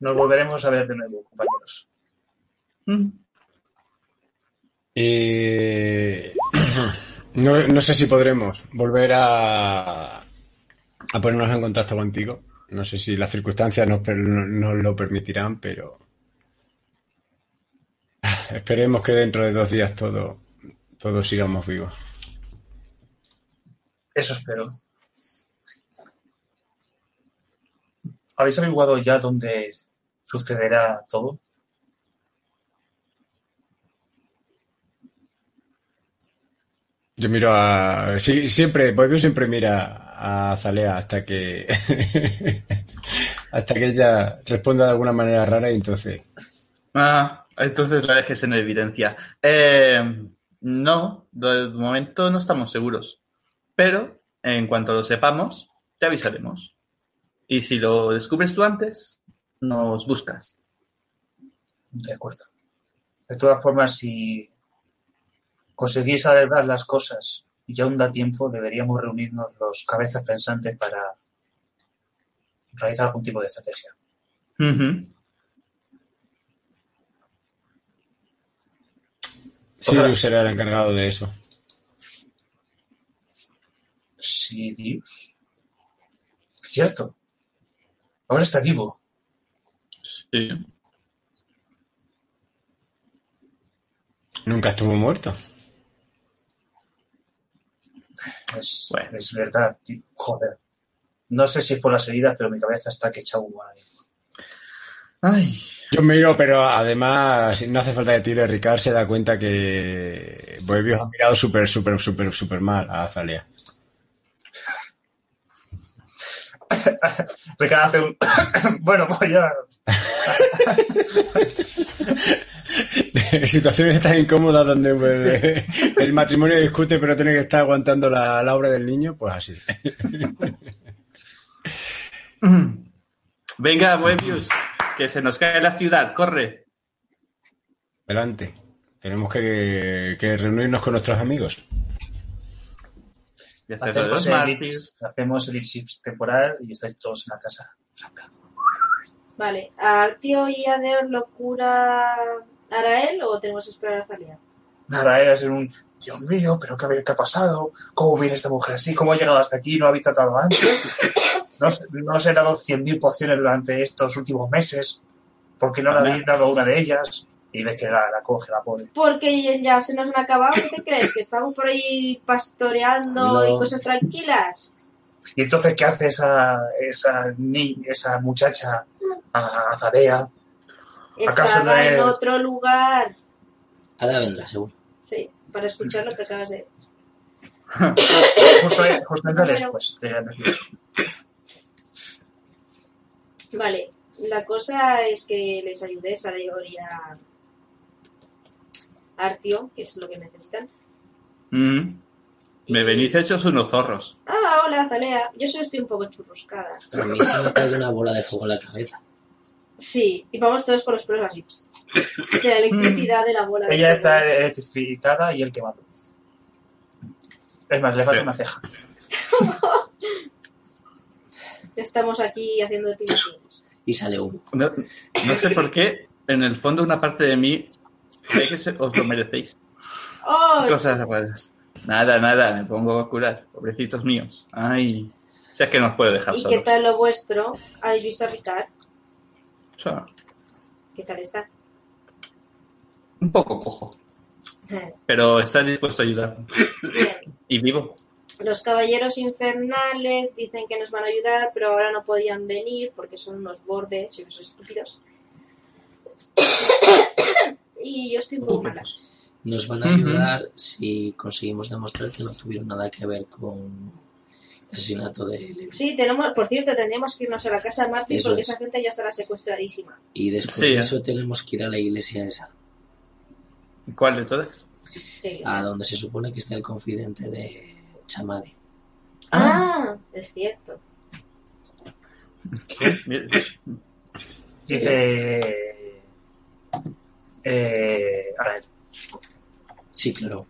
Nos volveremos a ver de nuevo, compañeros. Mm. Eh, no, no sé si podremos volver a, a ponernos en contacto contigo. No sé si las circunstancias nos, nos lo permitirán, pero esperemos que dentro de dos días todo, todos sigamos vivos. Eso espero. ¿Habéis averiguado ya dónde sucederá todo? Yo miro a. Sí, siempre, Bobbio siempre mira a Zalea hasta que. hasta que ella responda de alguna manera rara y entonces. Ah, entonces la dejes en evidencia. Eh, no, de momento no estamos seguros. Pero en cuanto lo sepamos, te avisaremos. Y si lo descubres tú antes, nos buscas. De acuerdo. De todas formas, si conseguís arreglar las cosas y aún da tiempo, deberíamos reunirnos los cabezas pensantes para realizar algún tipo de estrategia. Sirius será el encargado de eso. Sirius. Cierto. Ahora está vivo. Sí. Nunca estuvo muerto. Es, Bueno. es verdad, tío. Joder. No sé si es por las heridas, pero mi cabeza está que echa humo ahora mismo. Ay, Yo miro, pero además no hace falta que tire. Ricard se da cuenta que Boebius ha mirado súper, súper, súper, súper mal a Azalea. Ricardo hace un. bueno, pues ya. Situaciones tan incómodas donde pues, el matrimonio discute pero tiene que estar aguantando la, la obra del niño, pues así. venga, Moebius, que se nos cae la ciudad, corre. Adelante. Tenemos que, que reunirnos con nuestros amigos. Y Hacemos el, hacemos elipsis temporal y estáis todos en la casa blanca. Vale, ¿a Artio y a Deor lo cura Arael o tenemos que esperar a Zalia? Nada, era ser un Dios mío, pero ¿qué, ha- qué ha pasado? ¿Cómo viene esta mujer así? ¿Cómo ha llegado hasta aquí? ¿No habéis tratado antes? ¿No, os- no os he dado 100.000 pociones durante estos últimos meses? ¿Por qué no le habéis dado una de ellas? Y ves que la, la coge la pobre. Porque ya se nos han acabado, ¿qué te crees? ¿Que estamos por ahí pastoreando No. y cosas tranquilas? ¿Y entonces qué hace esa, esa, ni, esa muchacha a Zarea? ¿Acaso Estaba no en es- otro lugar. Ahora vendrá, seguro. Sí, para escuchar lo que acabas de Justo, justo entra después de Vale, la cosa es que les ayudes a Deor y a Artio, que es lo que necesitan. Mm. Me venís hechos unos zorros. Ah, hola, Zalea. Yo solo estoy un poco churruscada. A mí se me cae una bola de fuego en la cabeza. Sí, y vamos todos con los pelos así. De la electricidad de la bola. de Ella fuego. está electrificada y él quemado. Es más, le falta Sí. una ceja. Ya estamos aquí haciendo depilaciones. Y sale humo. No, no sé por qué, en el fondo una parte de mí cree que se- os lo merecéis. ¡Oh! Cosas raras. Nada, nada, me pongo a curar. Pobrecitos míos. Ay, sé que no os puedo dejar ¿Y qué tal lo vuestro? ¿Habéis visto a Ricard? O sea, ¿Qué tal está? un poco cojo, pero está dispuesto a ayudar. Bien. Y vivo. Los caballeros infernales dicen que nos van a ayudar, pero ahora no podían venir porque son unos bordes y unos estúpidos. y yo estoy muy mala. Nos van a ayudar si conseguimos demostrar que no tuvieron nada que ver con el asesinato de Levi. Sí, tenemos, por cierto, tendríamos que irnos a la casa de Martín Eso porque es. esa gente ya estará secuestradísima. Y después Sí, de eh. eso tenemos que ir a la iglesia esa. ¿Cuál de todas? Sí, a donde se supone que está el confidente de Chamadi. Ah, es cierto. Dice. Eh, a ver. Sí, claro.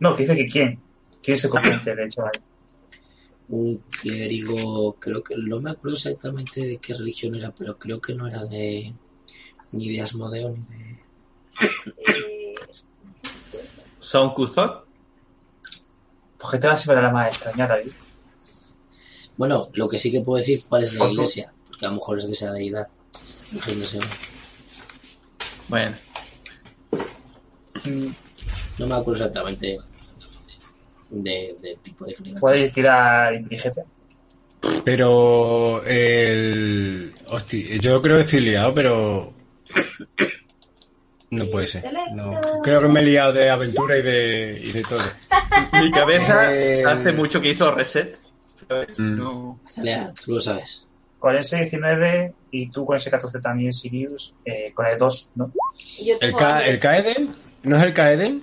No, que dice que quién. ¿Quién es el confidente de hecho ahí? Un clérigo, creo que no me acuerdo exactamente de qué religión era, pero creo que no era de ni de Asmodeo ni de. Eh, ¿Son Cuthot? Pues que te vas a ver a la más extrañada ahí. Bueno, lo que sí que puedo decir cuál es la iglesia, porque a lo mejor es de esa deidad. Bueno, No me acuerdo exactamente de- tipo de clérigo. Podéis tirar inteligencia. Pero el. Hostia, yo creo que estoy liado, pero. No puede ser. No. Creo que me he liado de aventura y de, y de todo. mi cabeza Eh, hace mucho que hizo reset. ¿sabes? Mm. No. Tú lo sabes. Con ese 19 y tú con ese 14 también, Sirius. eh, con el 2, ¿no? ¿El, Kaeden? ¿No es el Kaeden?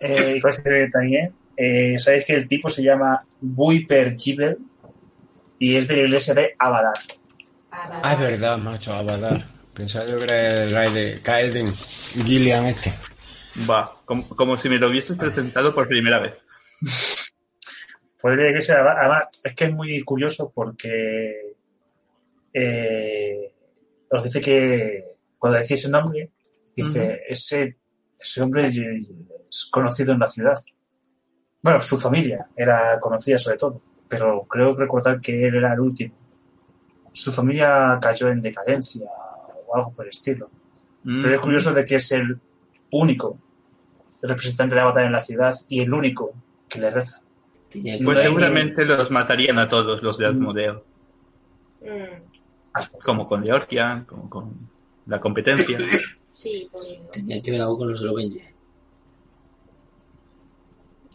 Eh, con ese también. Eh, Sabéis que el tipo se llama Buiper Gibel y es de la iglesia de Abadar. Ah, Ah, es verdad, macho, Abadar. Pensaba yo que era el rey de Kaeden, Gillian este. Va, como, como si me lo hubieses presentado por primera vez. Iglesia de Abadar. Además, es que es muy curioso porque eh, os dice que cuando decís ese nombre, dice, ese, ese hombre es conocido en la ciudad. Bueno, su familia era conocida sobre todo, pero creo recordar que él era el último. Su familia cayó en decadencia o algo por el estilo. Pero es curioso de que es el único representante de Avatar en la ciudad y el único que le reza. Pues seguramente los matarían a todos los de Asmodeo. Mm, Como con Georgia, como con la competencia. sí, pues, tenía que ver algo con los de Lovenge.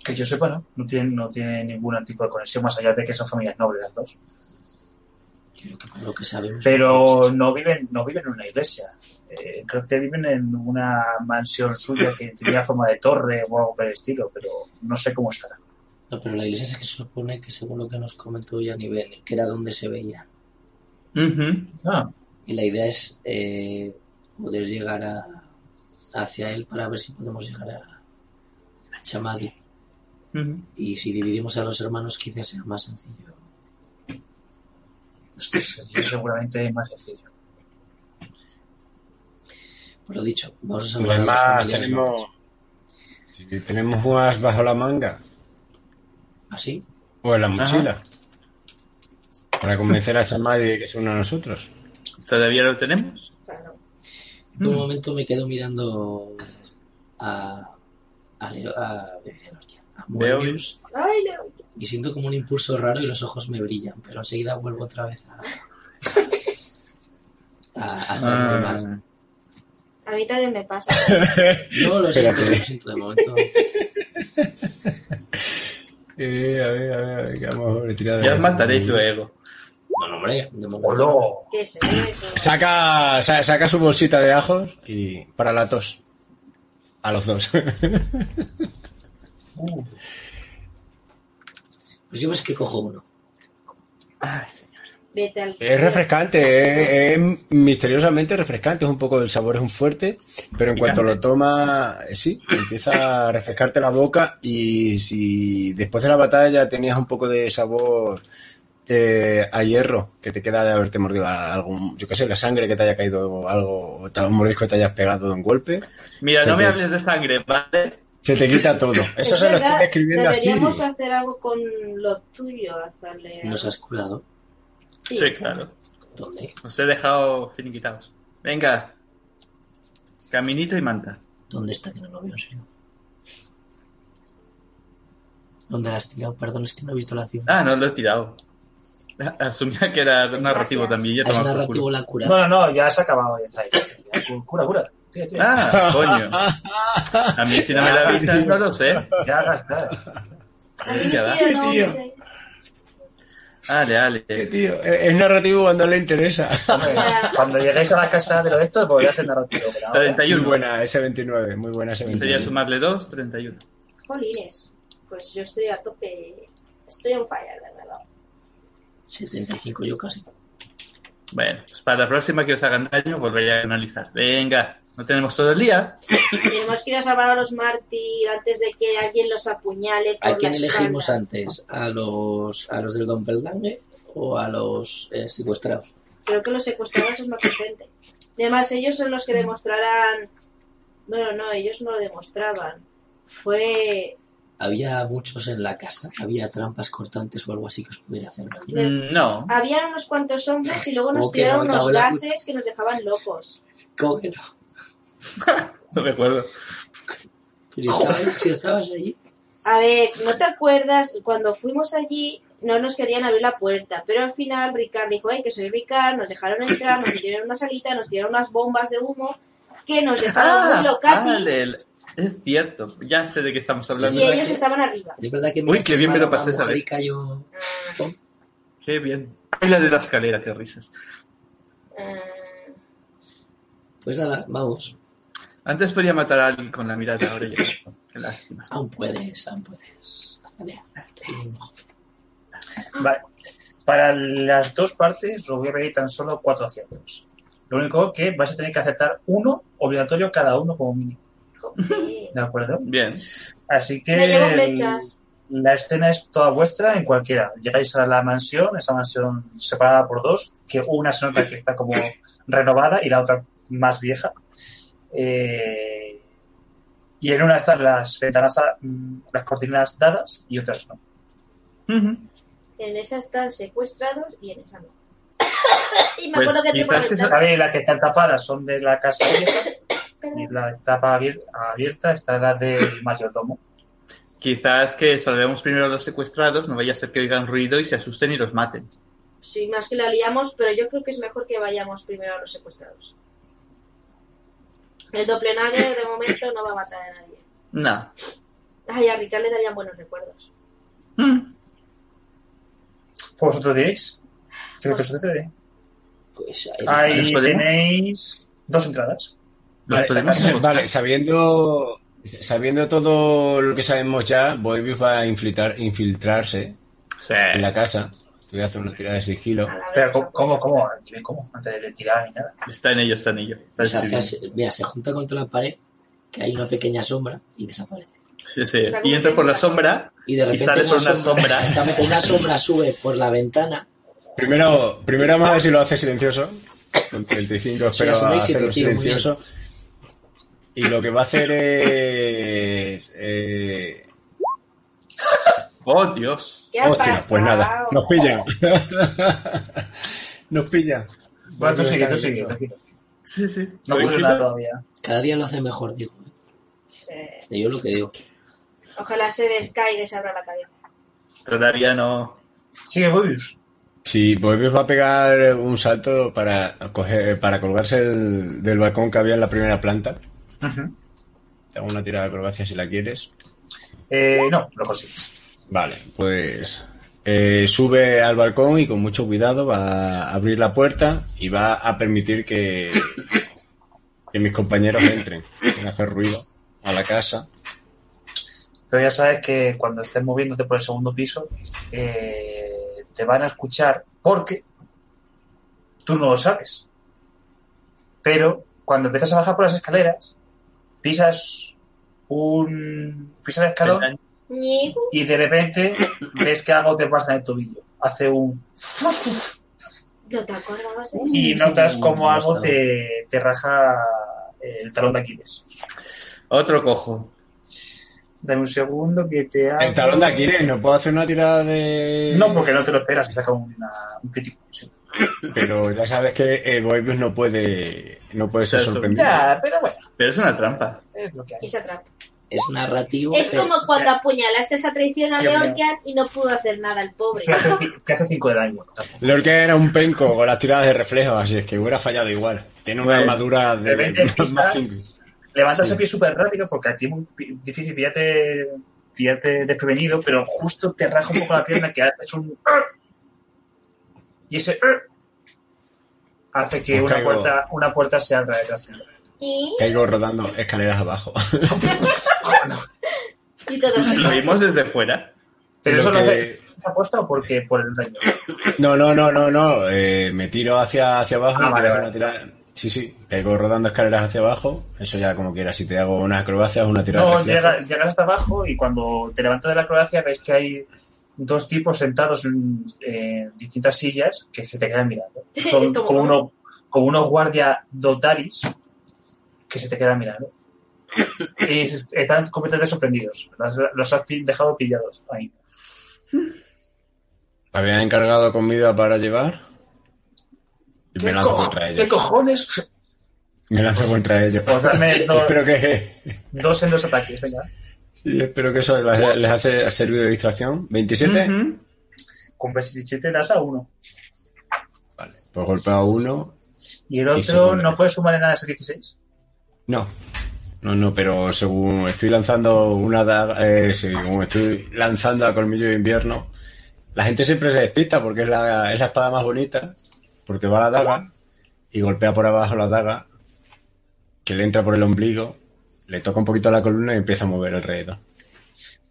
Que yo sepa, ¿no? No tiene, no tiene ningún tipo de conexión más allá de que son familias nobles las dos. Creo que por lo que sabemos. Pero no viven, no viven en una iglesia. Eh, creo que viven en una mansión suya que tenía forma de torre o algo por el estilo, pero no sé cómo estará. No, pero la iglesia es que se supone que según lo que nos comentó Yanni Ben, que era donde se veía. Ah, Y la idea es eh, poder llegar a, hacia él para ver si podemos llegar a, a Chamadi. Ujú. Y si dividimos a los hermanos, quizás sea más sencillo. Seguramente es más sencillo. Por lo dicho, vamos a a Además, tenemos, tenemos unas bajo la manga ¿Así? o en la mochila. Para convencer a Chamay de que se una a nosotros. ¿Todavía lo tenemos? Claro. Por un momento me quedo mirando a. a, Leo, a, a Leo. Moebius Ay, Leo. Y siento como un impulso raro y los ojos me brillan, pero enseguida vuelvo otra vez a. a, a estar normal. Ah, A mí también me pasa. No, lo siento, lo siento de momento. Eh, a ver, a ver, a ver, que vamos a retirar. ya os mataréis luego. No, no, hombre, de momento. ¿Qué es eso? Saca, sa- saca su bolsita de ajos y para la tos. A los dos. Uh, Pues yo ves que cojo uno. Ay, señor. Vete al. es refrescante, eh, es, misteriosamente refrescante. Es un poco, el sabor es un fuerte, pero en cuanto lo toma, eh, sí, empieza a refrescarte la boca. Y si después de la batalla tenías un poco de sabor eh, a hierro que te queda de haberte mordido a algún, yo qué sé, la sangre que te haya caído o algo, o te- un mordisco que te hayas pegado de un golpe, Mira, no me hables de sangre, ¿vale? Se te quita todo. Eso Es se lo estoy escribiendo así. Deberíamos hacer algo con lo tuyo, hacerle. ¿Nos has curado? Sí, Sí, claro. ¿Dónde? Os he dejado finiquitados. Venga. Caminito y manta. ¿Dónde está que no lo veo en serio? ¿Dónde la has tirado? Perdón, es que no he visto la cifra. Ah, no, lo he tirado. Asumía que era narrativo Gracias. también. Ya Ah, es narrativo culo. la cura. No, no, no, ya se ha acabado, ya está ahí. Ya, Cura, cura. Tira, tira. Ah, coño. A mí si no me la avisas no lo sé. Ya gasta. Ay, Ya da. tío, no, Tío. Dale, dale. Eh, tío, es es narrativo cuando le interesa. Hombre, Cuando lleguéis a la casa de lo de esto, podría ser narrativo. Pero ahora- Muy 31. buena ese 29, muy buena ese 29. Sería sumarle 2, 31. Jolines. Pues yo estoy a tope. Estoy en fire. 75 yo casi. Bueno, pues para la próxima que os hagan daño volveré a analizar. Venga, no tenemos todo el día. Tenemos que ir a salvar a los mártir antes de que alguien los apuñale. Por ¿A quién la elegimos espalda. antes? ¿A los, a los del Don Peldange o a los eh, secuestrados? Creo que los secuestrados es más potente. Además, ellos son los que demostrarán. Bueno, no, ellos no lo demostraban. Fue. ¿Había muchos en la casa? ¿Había trampas cortantes o algo así que os pudiera hacer daño? Mm, no. Habían unos cuantos hombres y luego nos ¿Cómo que tiraron no? Unos gases que nos dejaban locos. ¿Cómo que no? No me acuerdo. Pero si estabas, si estabas allí, A ver, ¿no te acuerdas? Cuando fuimos allí no nos querían abrir la puerta, pero al final Ricard dijo, ay, que soy Ricard, nos dejaron entrar, nos metieron en una salita, nos tiraron unas bombas de humo que nos dejaron muy locatis el- es cierto. Ya sé de qué estamos hablando. y ellos estaban arriba. es verdad que Uy, qué bien me lo pasé esa vez. Qué bien. Ay, la de la escalera, qué risas. Mm, Pues nada, vamos. Antes podía matar a alguien con la mirada, ahora ya. Qué lástima. Aún puedes, aún puedes. Hazle. Vale. Para las dos partes, os voy a pedir tan solo cuatro aciertos. Lo único que vais a tener que aceptar uno obligatorio cada uno como mínimo. ¿De acuerdo? Bien. Así que Me llevo el- flechas. la escena es toda vuestra en cualquiera. Llegáis a la mansión, esa mansión separada por dos, que una se nota que está como renovada y la otra más vieja. Eh, y en una están las ventanas, a- mm, las cortinas dadas y otras no. En esa están secuestrados y en esa no. y me Pues acuerdo que tenemos que que están tapadas son de la casa vieja y la tapa abier- abierta está la del mayordomo. Quizás que salvemos primero a los secuestrados, no vaya a ser que oigan ruido y se asusten y los maten. Sí, más que la liamos, pero yo creo que es mejor que vayamos primero a los secuestrados. El Doppelganger de momento no va a matar a nadie. No. Ay, a Ricard le darían buenos recuerdos. Mm. ¿Vosotros diréis? ¿Qué os sucede? Pues ahí Ahí tenéis dos entradas. Los Vale, sabiendo, sabiendo todo lo que sabemos ya, Boybius va a infiltrar, infiltrarse Sí. en la casa. Voy a hacer una tirada de sigilo. Pero. ¿cómo? ¿Cómo? ¿Cómo? Antes de tirar ni nada. Está en ello, está en ello. Está hace mira, se junta contra la pared, que hay una pequeña sombra y desaparece. Sí, sí. Y entra por la sombra Y de repente sale por una sombra. exactamente, una sombra sube por la ventana. Primero, primero vamos a ver si lo hace silencioso. Con 35 Sí, espero es un a éxito, hacerlo tío, muy silencioso. Y lo que va a hacer es... eh, Oh, Dios. ¿Qué ha hostia, pues nada, nos pillan. nos pillan. Bueno, tú sigue, tú sigue. Sí, sí. No Tranquilo. nada todavía. Cada día lo hace mejor, digo. Sí. Yo lo que digo. Ojalá se descaiga y se abra la cabeza. Todavía no. Sigue Mobius. Sí, Boebius va a pegar un salto para, coger, para colgarse del balcón que había en la primera planta. Ujú. Te hago una tirada de acrobacia si la quieres. Eh, no, lo consigues. Vale, pues eh, sube al balcón y con mucho cuidado va a abrir la puerta y va a permitir que, que mis compañeros entren sin hacer ruido a la casa. Pero ya sabes que cuando estés moviéndote por el segundo piso, eh, te van a escuchar porque tú no lo sabes. Pero cuando empiezas a bajar por las escaleras, pisas un pisas el escalón y de repente ves que algo te pasa en el tobillo. Hace un ¿No te acordabas de eso? y notas como algo te, te raja el talón de Aquiles. Otro cojo. Dame un segundo que te hago... El talón de Aquiles, ¿no puedo hacer una tirada de...? No, porque no te lo esperas, que saca una- un crítico. sí. Pero ya sabes que eh, Boebius no puede, no puede ser sorprendido. Ya, pero bueno, Pero es una trampa. es lo que hay. Y se atrapa. Es narrativo. Es pero- como cuando apuñalaste esa traición a. Leorkian y no pudo hacer nada el pobre. Que hace, ci- que hace cinco de daño. era un penco con las tiradas de reflejo, así es que hubiera fallado igual. Tiene una Bueno, armadura de, de repente más. Levantas Sí. el pie súper rápido porque a ti es muy difícil pillarte, pillarte desprevenido, pero justo te raja un poco la pierna que haces un... Y ese... hace que una puerta, una puerta se abra detrás. Y, Caigo rodando escaleras abajo. y todo Lo vimos desde fuera. Pero eso lo hace apuesta o porque por el daño. No, no, no, no, no. eh, me tiro hacia, hacia abajo. Ah, y vale, vale. una tirada- Sí, sí. Caigo rodando escaleras hacia abajo. Eso ya como quieras. Si te hago unas acrobacias, una tirada de No, reflejo. llega- llegas hasta abajo y cuando te levantas de la acrobacia ves que hay dos tipos sentados en eh, distintas sillas que se te quedan mirando. Son como, uno, como unos guardia dotaris que se te quedan mirando. Y están completamente sorprendidos. Los, los has dejado pillados ahí. Habían encargado comida para llevar. Y me ¿Qué, co- contra qué ellos. cojones? Me lanzo contra ellos. Pues dame dos, espero que, dos en dos ataques, venga. Sí, espero que eso les, les ha se- servido de distracción. ¿27? Ujú. Con 27 das a uno. Vale. Pues golpeo a uno. Y el Y otro no puede sumar en nada ese 16. No. No, no, pero según estoy lanzando una daga, eh, según estoy lanzando a colmillo de invierno, la gente siempre se despista porque es la, es la espada más bonita, porque va la daga y golpea por abajo la daga, que le entra por el ombligo, le toca un poquito la columna y empieza a mover alrededor.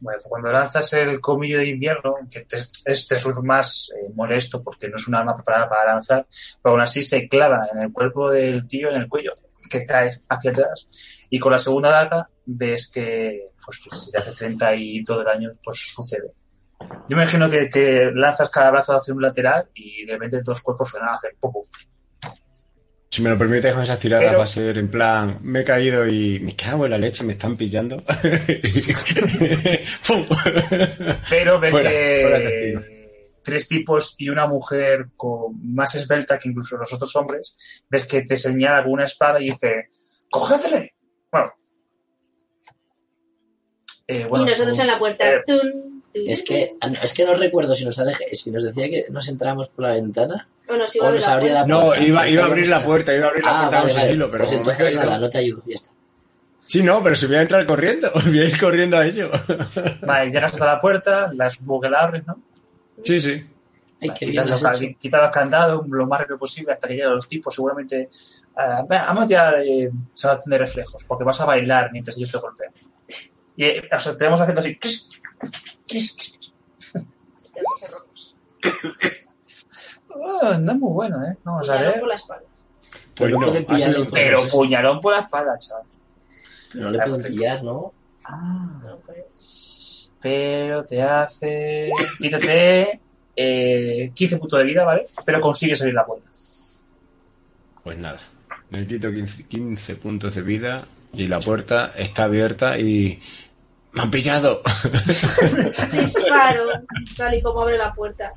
Bueno, cuando lanzas el comillo de invierno, que te- este es más eh, molesto porque no es un arma preparada para lanzar, pero aún así se clava en el cuerpo del tío, en el cuello, que cae hacia atrás. Y con la segunda daga ves que, pues, pues, si hace 32 de daño, pues sucede. Yo me imagino que, que lanzas cada brazo hacia un lateral y de repente dos cuerpos suenan a hacer poco. Si me lo permites con esas tiradas Pero- va a ser en plan, me he caído y me cago en la leche, me están pillando. ¡Fum! Pero ves Fuera, que fuera tres tipos y una mujer con más esbelta que incluso los otros hombres, ves que te señala con una espada y dice, ¡cogedle! Bueno. Eh, bueno, y nosotros en la puerta. eh, tun, tun, Es que, es que no recuerdo si nos, ha dej- si nos decía que nos entramos por la ventana. O nos iba o a nos abrir abría la puerta. No, iba, iba a abrir la puerta, iba a abrir la Ah, puerta vale, con vale. sigilo, pero Pues entonces nada, no te ayudo, ya está. Sí, no, pero si voy a entrar corriendo, voy a ir corriendo a ello. Vale, llegas hasta la puerta, la supongo que la abres, ¿no? Sí, sí. Ay, Vale, lo los, candados lo más rápido posible hasta que lleguen los tipos. Seguramente. venga, vamos ya de salvación de reflejos, porque vas a bailar mientras ellos te golpean. Y eh, o sea, te vamos haciendo así. No es muy bueno, ¿eh? Vamos a Puñalón ver. por la espalda. Pues no no, pillar sido. Pero puñalón por la espalda, chaval. Pero no le pueden pillar, ¿no? Ah, No creo. pero te hace. Quítate eh, 15 puntos de vida, ¿vale? Pero consigues abrir la puerta. Pues nada, me quito 15, 15 puntos de vida y la puerta está abierta y... ¡Me han pillado! Disparo, tal y como abre la puerta.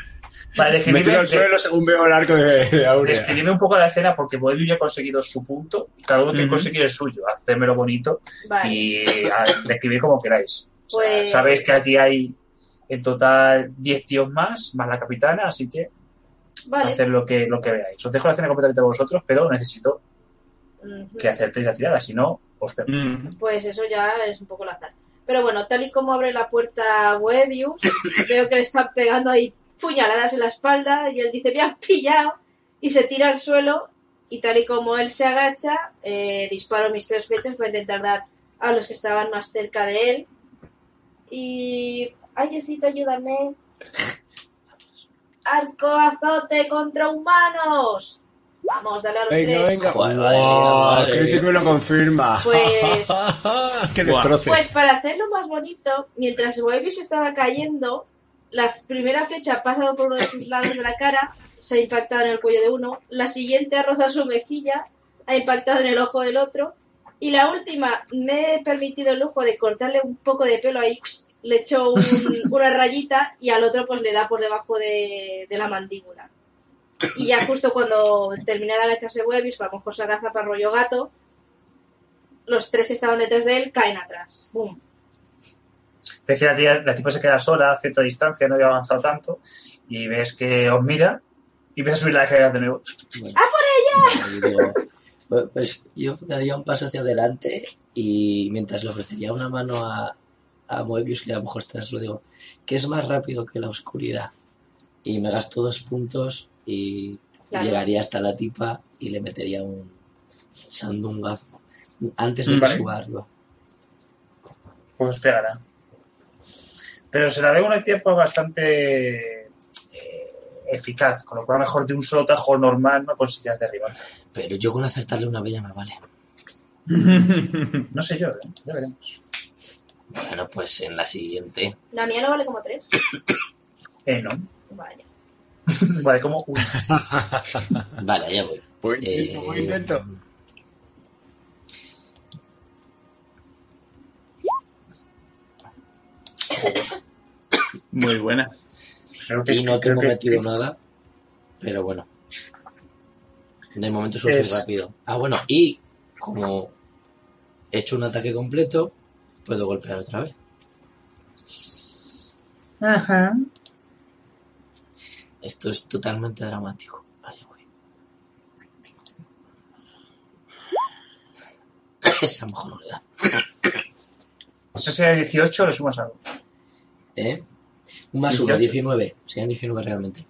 Vale, me tiro describime, al suelo según veo el arco de, de Aurea. describime un poco la escena porque Boelio ya ha conseguido su punto. Cada uno tiene que conseguir el suyo. Hacérmelo bonito Vale. y a, describir como queráis. O sea, Pues- Sabéis que aquí hay en total 10 tíos más, más la capitana, así que Vale. hacer lo que, lo que veáis. Os dejo la escena completamente a vosotros, pero necesito que acertéis la tirada, si no, os. Mm. Pues eso ya es un poco al azar. Pero bueno, tal y como abre la puerta Webius, veo que le están pegando ahí puñaladas en la espalda y él dice, me han pillado, y se tira al suelo y tal y como él se agacha, eh, disparo mis tres flechas para intentar dar a los que estaban más cerca de él. Y... ¡Ay, Jessito, ayúdame! ¡Arco azote contra humanos! Vamos, dale a los Venga, tres. venga. Joder, ¡Wow! madre. Crítico y lo confirma. Pues- ¡Qué destroce! Pues para hacerlo más bonito, mientras Moebius estaba cayendo, la primera flecha ha pasado por uno de sus lados de la cara, se ha impactado en el cuello de uno, la siguiente ha rozado su mejilla, ha impactado en el ojo del otro, y la última me he permitido el lujo de cortarle un poco de pelo ahí, le echo un- una rayita y al otro pues le da por debajo de, de la mandíbula. Y ya justo cuando termina de agacharse Moebius, que a lo mejor se agaza para rollo gato, los tres que estaban detrás de él caen atrás. ¡Bum! Ves que la, tía- la tipa se queda sola a cierta distancia, no había avanzado tanto, y ves que os mira y empieza a subir la escalera de nuevo. ¡Ah, por ella! pues yo daría un paso hacia adelante y mientras le ofrecería una mano a, a Moebius, que a lo mejor está lo digo, que es más rápido que la oscuridad. Y me gasto dos puntos y Claro. llegaría hasta la tipa y le metería un sandungazo antes de que Vale. suba arriba. Pues pegará. Pero se la ve un tiempo bastante eh, eficaz, con lo cual mejor de un solo tajo normal no conseguirás derribar. Pero yo con acertarle una bella me vale. No sé yo, ¿eh? ya veremos. Bueno, pues en la siguiente. La mía no vale como tres. Eh, no. Vale. Vale, como uno. Vale, allá voy. Buen Eh, intento, buen intento. Muy buena. Creo que- Y no tengo que- metido nada, pero bueno. De momento soy Es- rápido. Ah, bueno, y como he hecho un ataque completo, puedo golpear otra vez. Ajá. Esto es totalmente dramático. Allá voy. Esa a lo mejor no le da. Si sea 18, le sumas algo. ¿Eh? Un más uno, 18. 19. Serían 19 realmente.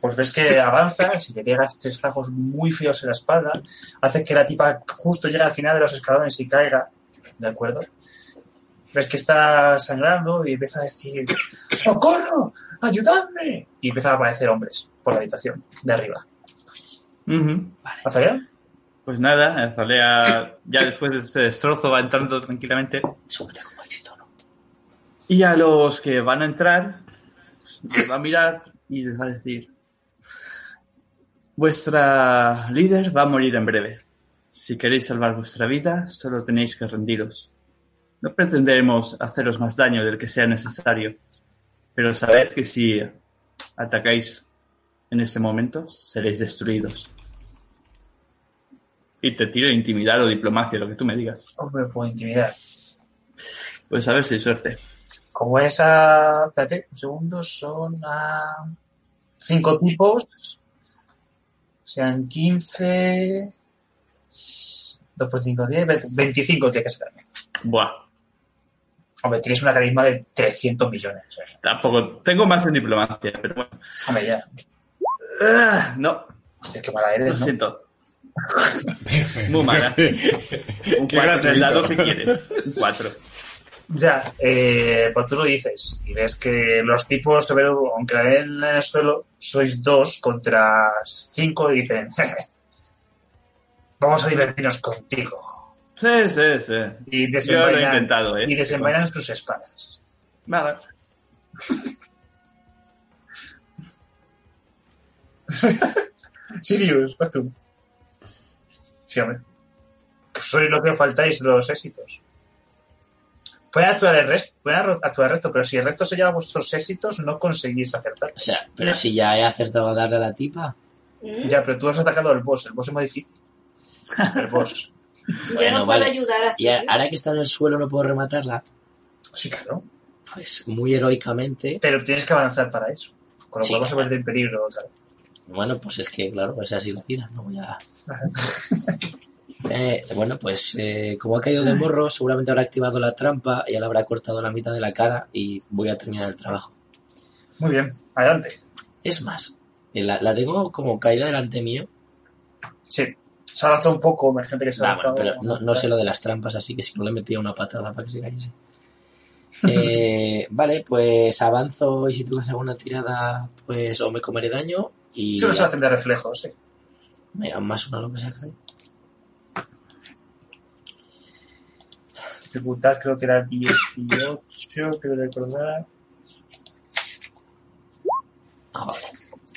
Pues ves que avanzas y te pegas tres tajos muy feos en la espalda, haces que la tipa justo llegue al final de los escalones y caiga, ¿de acuerdo? Ves que está sangrando y empieza a decir ¡Socorro! ¡Ayudadme! Y empiezan a aparecer hombres por la habitación de arriba. ¿Azalea? Pues nada, Azalea ya después de este destrozo va entrando tranquilamente. Súbete. Y a los que van a entrar, pues, les va a mirar y les va a decir: Vuestra líder va a morir en breve. Si queréis salvar vuestra vida, solo tenéis que rendiros. No pretenderemos haceros más daño del que sea necesario, pero sabed que si atacáis en este momento, seréis destruidos. Y te tiro intimidar o diplomacia, lo que tú me digas. Hombre, puedo intimidar. Pues a ver si hay suerte. Como esa. Espérate, un segundo, son a. Cinco tipos. Sean 15. 2 por 5, 10. 25 tiene que ser. Buah, Hombre, tienes una carisma de 300 millones. ¿eh? tampoco. Tengo más en diplomacia, pero bueno. Hombre, ya. Ah, no, Hostia, qué mala lo eres, ¿no? siento. Muy mala. Un Qué 4 en el dado que quieres. Un 4. Ya, eh, pues tú lo dices. Y ves que los tipos, pero aunque la ven en el suelo, sois dos contra cinco y dicen: "Jeje, Vamos a divertirnos contigo. Sí, sí, sí. Y Yo lo he desenvainan, intentado, ¿eh? y desenvainan sus espadas. Vale. Sirius, vas tú. Sí, hombre. Soy lo que os faltáis los éxitos. Pueden actuar el resto, pueden actuar el resto, pero si el resto se lleva vuestros éxitos, no conseguís acertar. O sea, pero si ya he acertado a darle a la tipa. ¿Mm? Ya, pero tú has atacado al boss. El boss es muy difícil. El boss. Yo Bueno, no puedo vale. ayudar así. Y a- ahora que está en el suelo no puedo rematarla. Sí, claro. Pues muy heroicamente. Pero tienes que avanzar para eso. Con lo Sí, cual vas a claro. verte en peligro otra vez. Bueno, pues es que, claro, es así la vida. No voy a. Eh, bueno, pues eh, como ha caído de morro, seguramente habrá activado la trampa, ya le habrá cortado la mitad de la cara y voy a terminar el trabajo. Muy bien, adelante. Es más, eh, la, la tengo como caída delante mío. Sí. Se ha adaptado un poco, hay gente que se ha Va, bueno, pero no, no sé lo de las trampas, así que si no le metía una patada para que se cayese. Eh, vale, pues avanzo y si tú haces alguna tirada, pues o me comeré daño y Sí, se hacen de reflejos, sí. dan más una lo que sea. Dificultad creo que era 18, quiero recordar. Joder,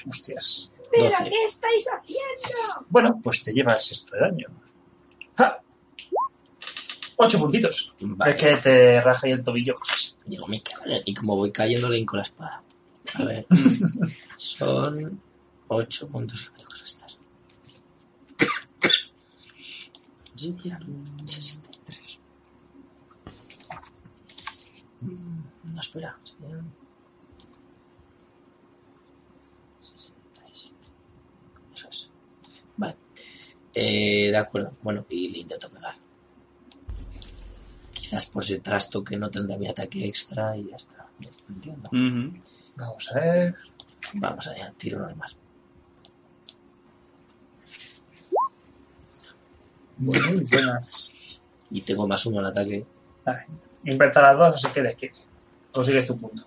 Hostias. ¿Pero 12. qué estáis haciendo? Bueno, pues te llevas esto de daño. ¡Ja! Ocho puntitos. vale. Es que te raja ahí el tobillo. Digo, me cago en- Y como voy cayendo, le hinco la espada. A ver. Son 8 puntos que me toca restar. Serían 63. Mm, No, espera. Serían 67. Eso es. Vale. Eh, de acuerdo. Bueno, y le intento pegar. Quizás por ese trasto que no tendrá mi ataque extra y ya está. Entiendo. Vamos a ver. Vamos allá, tiro normal. Muy buenas. Y tengo más uno al ataque. Inventa las dos, así que tu punto.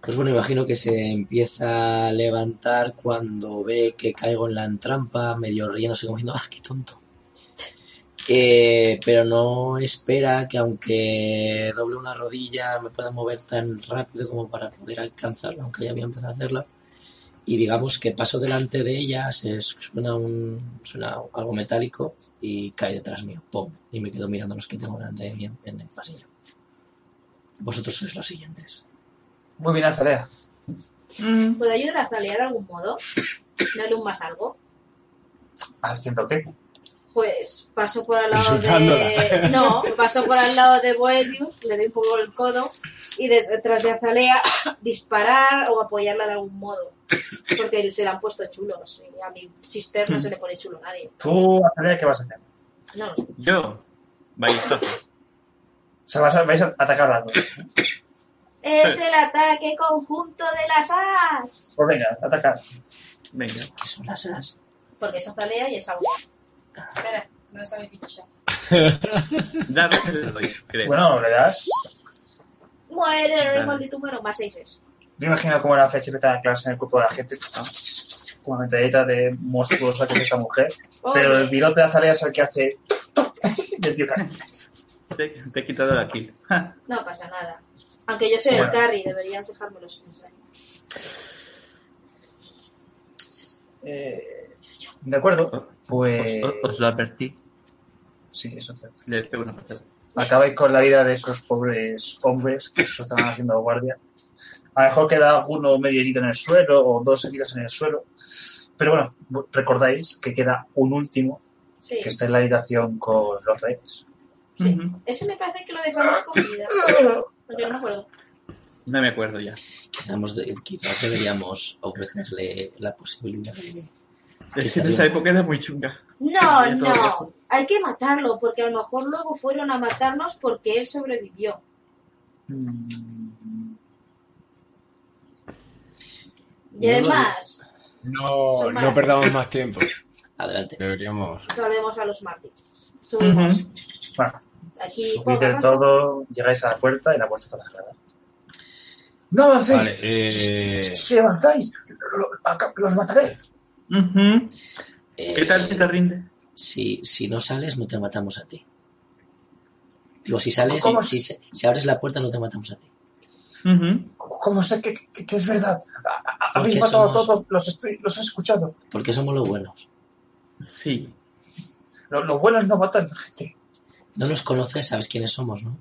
Pues bueno, imagino que se empieza a levantar cuando ve que caigo en la trampa, medio riéndose como diciendo, ¡ah, qué tonto! Eh, pero no espera que aunque doble una rodilla me pueda mover tan rápido como para poder alcanzarla, aunque ya había empezado a hacerla. Y digamos que paso delante de ella, se suena, un, suena algo metálico y cae detrás mío. ¡Pum! Y me quedo mirando los que tengo delante de mí en el pasillo. Vosotros sois los siguientes. Muy bien, Azalea. ¿Puedo ayudar a Zalear de algún modo? ¿Darle un más algo? ¿Haciendo qué? Pues paso por al lado de... No, paso por al lado de Boelius, le doy un poco el codo y detrás de Azalea disparar o apoyarla de algún modo. Porque se le han puesto chulos y a mi sister no se le pone chulo a nadie. Tú, Azalea, ¿qué vas a hacer? No lo sé. Yo. Ballestazo. O sea, vas a, vais a atacar las dos. Es el ataque conjunto de las as. Pues venga, atacar. Venga. ¿Qué son las as? Porque es Azalea y es agua. Espera, ¿dónde está mi ficha? Dale, le doy, creo. Bueno, le das. Muere, el maldito número, más 6 es. Yo imagino cómo la flecha empieza a clavarse en el cuerpo de la gente. Como una metralleta de monstruosa que es esta mujer. Pero el virote de Azalea es el que hace. y el tío cae. Te, te he quitado la kill. No pasa nada. Aunque yo soy Bueno. el carry, deberías dejármelo sin. Eh, de acuerdo. Pues. Os, os lo advertí. Sí, eso es cierto. Le pego una patada. Acabáis con la vida de esos pobres hombres que se estaban haciendo guardia. A lo mejor queda alguno medio herido en el suelo o dos heridos en el suelo. Pero bueno, recordáis que queda un último Sí, que está en la habitación con los reyes. Sí. Ese me parece que lo dejamos con vida. Porque no me acuerdo. No me acuerdo ya. Quizás, quizás deberíamos ofrecerle la posibilidad de... Es que en esa época era muy chunga. No, no. Hay que matarlo, porque a lo mejor luego fueron a matarnos porque él sobrevivió. Mm, Y además, No, no perdamos más tiempo. Adelante. Deberíamos. salvemos a los mártires. Subimos. Aquí subid del todo, llegáis a la puerta y la puerta está cerrada. ¡No avancéis! Vale, eh, Si avanzáis, los mataré. Eh, ¿Qué tal si te rinde? Si, si no sales, no te matamos a ti. Digo, si sales, si, si, si abres la puerta, no te matamos a ti. Ujú. ¿Cómo sé que, que- que es verdad? Habéis matado a todos, los, estoy, los he escuchado. Porque somos los buenos. Sí. Los, los buenos no matan gente. No nos conoces, sabes quiénes somos, ¿no?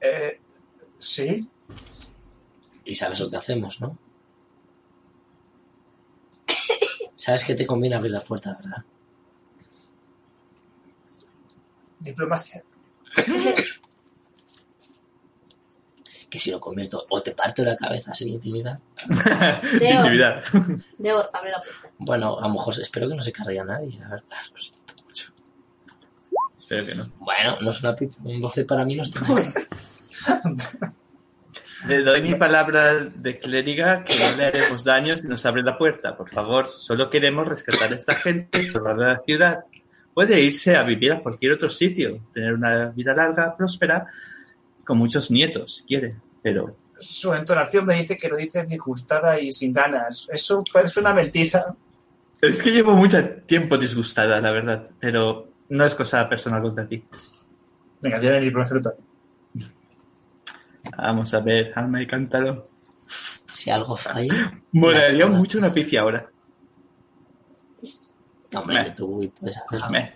Eh, sí, Y sabes lo que hacemos, ¿no? Sabes que te conviene abrir la puerta, ¿verdad? diplomacia. Que si lo convierto o te parto la cabeza sin intimidad. Teo. Intimidad. Debo abre la puerta. Bueno, a lo mejor espero que no se cargue a nadie, la verdad. Lo siento mucho. Que no. Bueno, no es una pipa. Un 12 para mí no está mal. Le doy mi palabra de clériga que no le haremos daño si nos abre la puerta. Por favor, solo queremos rescatar a esta gente, salvar a la ciudad. Puede irse a vivir a cualquier otro sitio, tener una vida larga, próspera, con muchos nietos, si quiere. Pero Su entonación me dice que lo dice disgustada y sin ganas. Eso parece una mentira. es que llevo mucho tiempo disgustada, la verdad. Pero no es cosa personal contra ti. Venga, el diplomacia tú también. Vamos a ver, alma y cántaro. Si algo falla. Molaría mucho una picia ahora. No, hombre, que tú puedes hacerlo. Meh.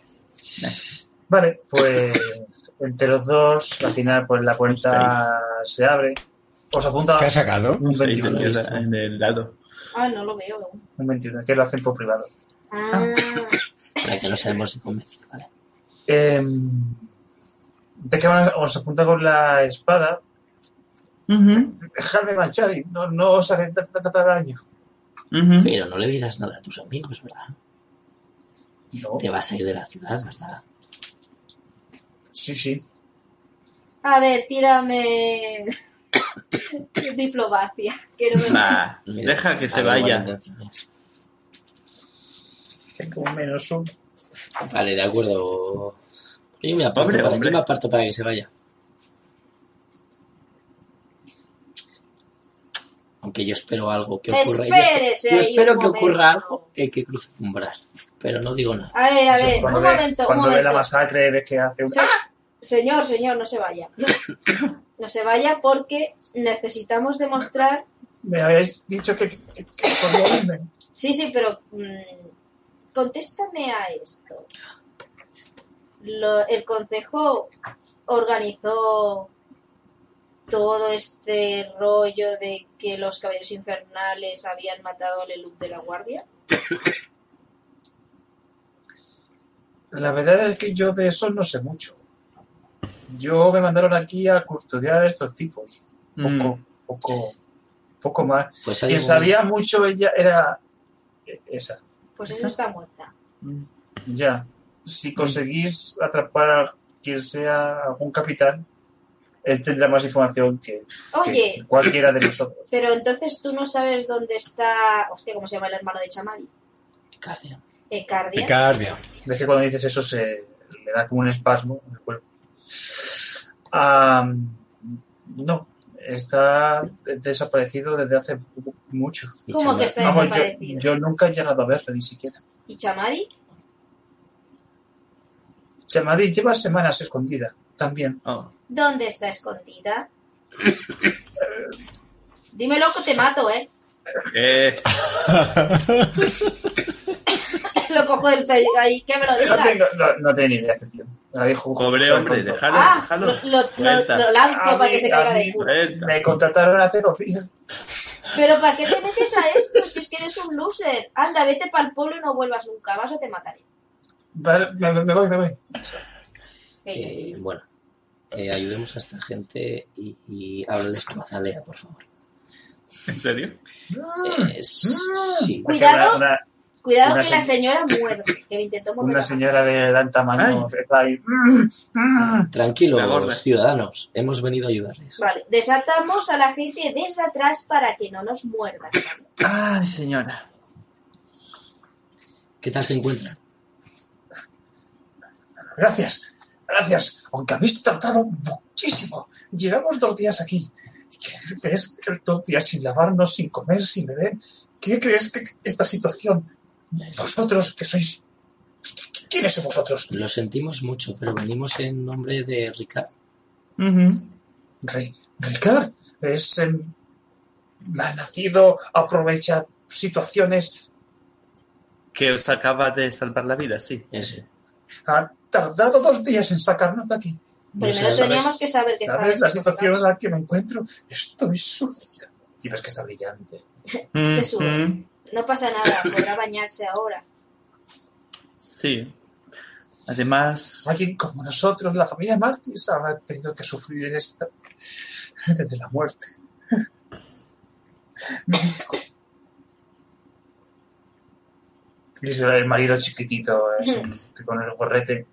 Vale, pues entre los dos, al final, pues la puerta se abre. Os apunta ¿Qué has sacado? un Seis 21, en el- visto. en el lado. Ah, no lo veo un 21, que lo hacen por privado. Ah, Para que no sabemos si convence. ¿vale? Eh, de que os apunta con la espada. Ujú, Dejadme marchar y no, no os tanta tanta daño. Pero no le dirás nada a tus amigos, ¿verdad? No, Te vas a ir de la ciudad, ¿verdad? sí, sí. a ver, tírame. Diplomacia. Que no me- Nah, deja que se vaya. Un menos uno. Vale, de acuerdo. Yo me aparto, para, hombre. yo me aparto para que se vaya. Aunque yo espero algo que ocurra. Yo, Espérese yo espero que ocurra algo y que cruce un umbral. Pero no digo nada. A ver, a ver, un ve, momento, un cuando ve la masacre, ves que hace un... Se- Señor, señor, no se vaya. No se vaya porque necesitamos demostrar. Me habéis dicho que, que, que. Sí, sí, pero. mm, contéstame a esto. Lo- el consejo organizó todo este rollo de que los caballeros infernales habían matado al Eluk de la Guardia. La verdad es que yo de eso no sé mucho. Yo me mandaron aquí a custodiar a estos tipos. Poco, Mm. poco, poco más. Pues Quien sabía mucho ella era esa. Pues esa está muerta. Ya. Si conseguís atrapar a quien sea algún capitán, él tendrá más información que, cualquiera de nosotros. pero entonces tú no sabes dónde está. Hostia, ¿cómo se llama el hermano de Chamali? Cardia. Ecardia. Picardia. Ves que cuando dices eso se le da como un espasmo en el cuerpo. Ah, no, está desaparecido desde hace mucho. ¿Cómo que está Vamos, yo, desaparecido? yo nunca he llegado a verle ni siquiera. ¿Y Chamadi? Chamadi lleva semanas escondida también. Oh. ¿Dónde está escondida? Dímelo que te mato, ¿eh? Eh, Lo cojo del pelo ahí, que me lo No, digas. tengo, no, no tengo ni idea, este tío. Me la dijo pobre hombre, déjalo, Ah, déjalo. lo, lanzo A para mí- que se caiga de culo. Me contrataron hace dos días. Pero ¿para qué te metes a esto si es que eres un loser? Anda, vete para el pueblo y no vuelvas nunca, vas o te mataré. Vale, me, voy, me voy. Eh, bueno, eh, ayudemos a esta gente y, y háblales con Azalea, por favor. ¿En serio? Eh, s- sí, Cuidado. Una, Cuidado Una que la se- señora muerde, que me intentó morder. una señora de gran tamaño está ahí. Tranquilos, ciudadanos, hemos venido a ayudarles. Vale, desatamos a la gente desde atrás para que no nos muerdan. Ay, señora. ¿Qué tal se encuentran? Gracias, gracias. Aunque habéis tratado muchísimo. Llevamos dos días aquí. ¿Qué crees que dos días sin lavarnos, sin comer, sin beber? ¿Qué crees que esta situación Vosotros, que sois... ¿Quiénes sois vosotros? Lo sentimos mucho, pero venimos en nombre de Ricard. Ricard es em, malnacido, aprovecha situaciones. Que os acaba de salvar la vida, sí. Ese. Ha tardado dos días en sacarnos de aquí. Primero ¿sabes? teníamos que saber que ¿Sabes la en situación en la que me encuentro? Estoy sucia. Y ves que está brillante. Ujú. No pasa nada, podrá bañarse ahora. Sí. Además, Alguien como nosotros, la familia Martis, ha tenido que sufrir esta desde la muerte. Y el marido chiquitito, es un- con el gorrete.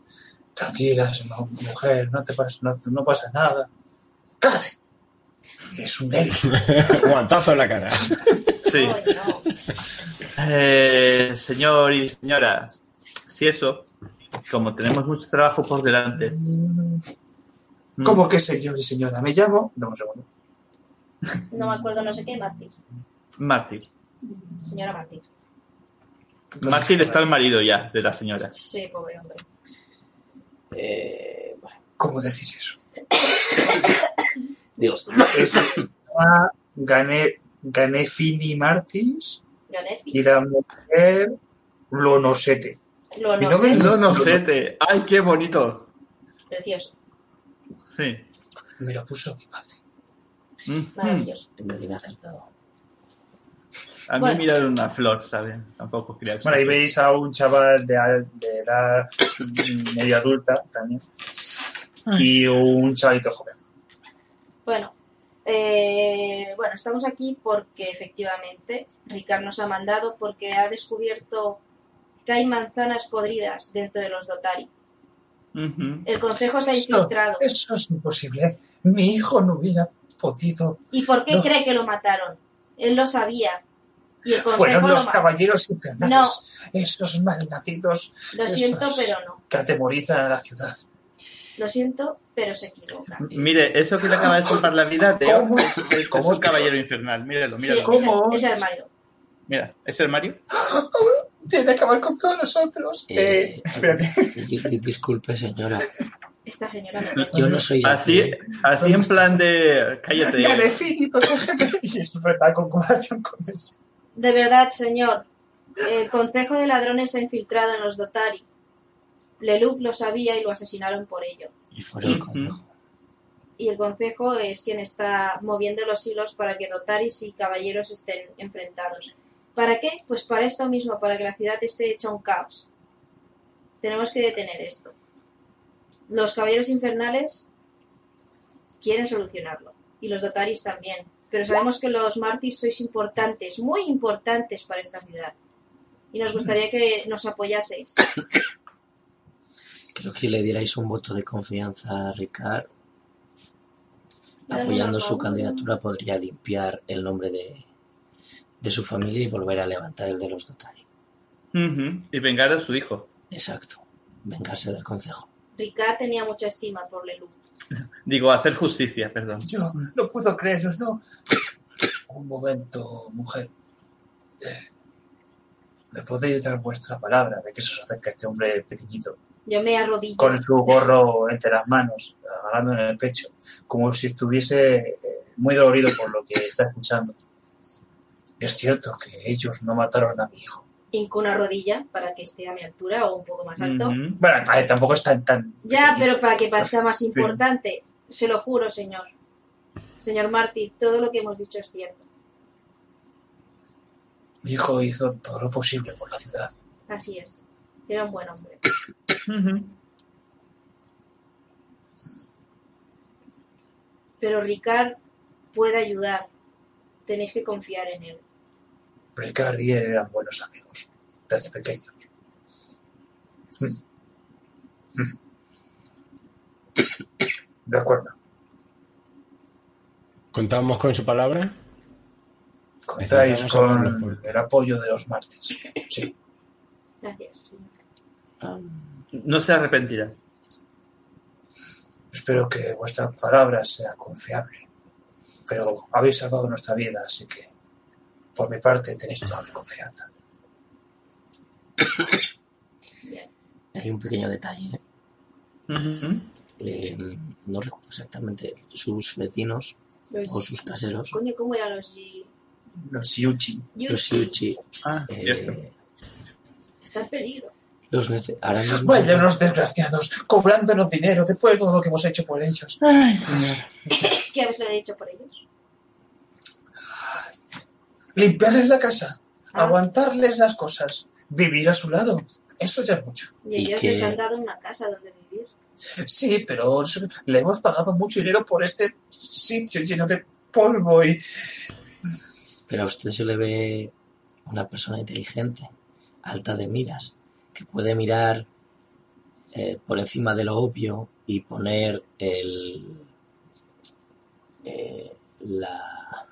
Tranquila, mu- mujer, no te pasa, no, no pasa nada. ¡Cállate! Es un débil. Guantazo en la cara. Sí. Eh, señor y señora, si eso, como tenemos mucho trabajo por delante. mm, ¿Cómo que señor y señora? Me llamo. Dame un segundo. No me acuerdo, no sé qué, Mártir. Mártir. Señora Mártir. No Mártir está el marido ya de la señora. Sí, pobre hombre. Eh, bueno, ¿Cómo decís eso? digo, Es llama Gane, Ganefini Martins y la mujer Lonosete. Lo Mi no nombre sé. no- No, no sé, te- ay, qué bonito. Precioso. Sí. Me lo puso mi padre. Maravilloso. bien acertado. A mí Bueno. mirar una flor, ¿saben? Tampoco quería Bueno, ahí veis a un chaval de, edad medio adulta también y un chavalito joven. Bueno, eh, bueno, estamos aquí porque efectivamente Ricard nos ha mandado porque ha descubierto que hay manzanas podridas dentro de los Dotari. El consejo se ha Eso, infiltrado. eso es imposible. Mi hijo no hubiera podido. ¿Y por qué No. cree que lo mataron? Él lo sabía. Y el consejo Fueron lo los caballeros infernales. Esos malnacidos Lo siento, pero no. que atemorizan a la ciudad. Lo siento, pero se equivoca. Mire, eso que le acaba de salvar la vida, Teo, ¿Cómo? es, es ¿Cómo? un caballero infernal. Míralo, Sí, míralo. el, es el Mario. Mira, ¿es el Mario? Tiene que acabar con todos nosotros. Eh, Eh, espérate. Di- di- Disculpe, señora. Esta señora me Yo no soy Así, así en plan de... Cállate. Ganefini, protégeme. Y es verdad, con colación con eso. De verdad, señor, el Consejo de Ladrones se ha infiltrado en los Dotari. Leloup lo sabía y lo asesinaron por ello. Y fuera el consejo. Y el Consejo es quien está moviendo los hilos para que Dotaris y caballeros estén enfrentados. ¿Para qué? Pues para esto mismo, para que la ciudad esté hecha un caos. Tenemos que detener esto. Los caballeros infernales quieren solucionarlo. Y los Dotaris también. Pero sabemos que los mártires sois importantes, muy importantes para esta ciudad. Y nos gustaría que nos apoyaseis. Creo que le dierais un voto de confianza a Ricard. Apoyando su candidatura podría limpiar el nombre de, de su familia y volver a levantar el de los Dotari. Y vengar a su hijo. Exacto. Vengarse del consejo. Ricard tenía mucha estima por Leloup. Digo, hacer justicia, perdón. Yo no puedo creerlo, no. Un momento, mujer. Eh, ¿Me podéis dar vuestra palabra de que se os acerca este hombre pequeñito, Yo me arrodillo. con su gorro entre las manos, agarrando en el pecho, como si estuviese eh, muy dolorido por lo que está escuchando? Es cierto que ellos no mataron a mi hijo. Hinco una rodilla para que esté a mi altura o un poco más alto. Ujú. Bueno, a ver, tampoco es tan... tan Ya, pero para que parezca más importante. Se lo juro, señor. Señor Martí, todo lo que hemos dicho es cierto. Mi hijo hizo todo lo posible por la ciudad. Así es. Era un buen hombre. Pero Ricard puede ayudar. Tenéis que confiar en él. Ricard y él eran buenos amigos, desde pequeños. Mm. Mm. De acuerdo. ¿Contamos con su palabra? Contáis con el apoyo de los mártires. Sí. Gracias. No se arrepentirá. Espero que vuestra palabra sea confiable. Pero habéis salvado nuestra vida, así que por mi parte tenéis toda mi confianza. hay un pequeño detalle. ¿eh? Eh, no recuerdo exactamente sus vecinos o sus caseros, Coño, ¿cómo eran los Yi- Los Yuchi. los Yuchi? Ah, eh, Está en peligro. Los nece- ahora mismo Vaya unos desgraciados, cobrándonos dinero después de todo lo que hemos hecho por ellos. Ay, señor. ¿Qué habéis lo he dicho por ellos? Limpiarles la casa, Ah. aguantarles las cosas, vivir a su lado. Eso ya es mucho. Y ¿Y ellos qué? les han dado una casa donde vivir. Sí, pero le hemos pagado mucho dinero por este sitio lleno de polvo y... Pero a usted se le ve una persona inteligente, alta de miras, que puede mirar eh, por encima de lo obvio y poner el eh, la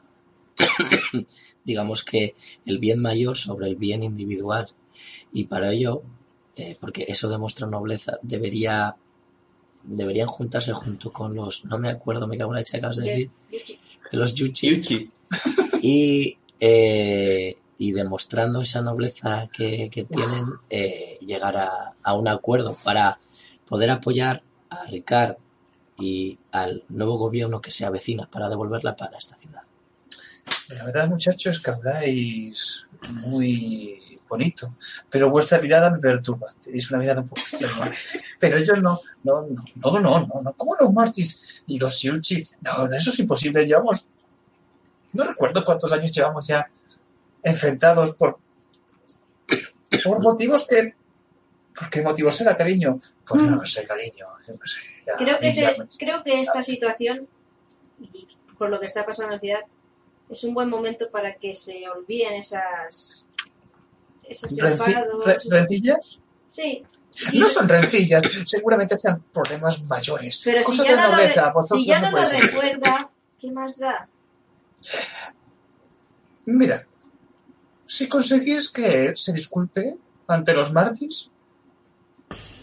digamos que el bien mayor sobre el bien individual y para ello eh, porque eso demuestra nobleza debería deberían juntarse junto con los no me acuerdo me cago en la acabas de decir Yuchi. de los yuchi Yuchi. y, eh, y demostrando esa nobleza que, que tienen, eh, llegar a, a un acuerdo para poder apoyar a Ricard y al nuevo gobierno que se avecina para devolver la paz a esta ciudad. La verdad, muchachos, que habláis muy bonito, pero vuestra mirada me perturba. Es una mirada un poco extraña. Pero yo no, no, no, no, no, no. ¿Cómo los Martis y los Siuchi? No, eso es imposible. Llevamos, no recuerdo cuántos años llevamos ya enfrentados por, por motivos que, ¿por qué motivos era, cariño? Pues no sé, cariño. yo no sé, ya, Creo que, se- me- creo que esta situación, y por lo que está pasando en la ciudad, es un buen momento para que se olviden esas. esos Renci- enfados. re- ¿Rencillas? Sí. No son rencillas, seguramente hacían problemas mayores. Pero si ya de no, nobleza, si ya no lo recuerda, ¿qué más da? Mira, si conseguís que se disculpe ante los mártires,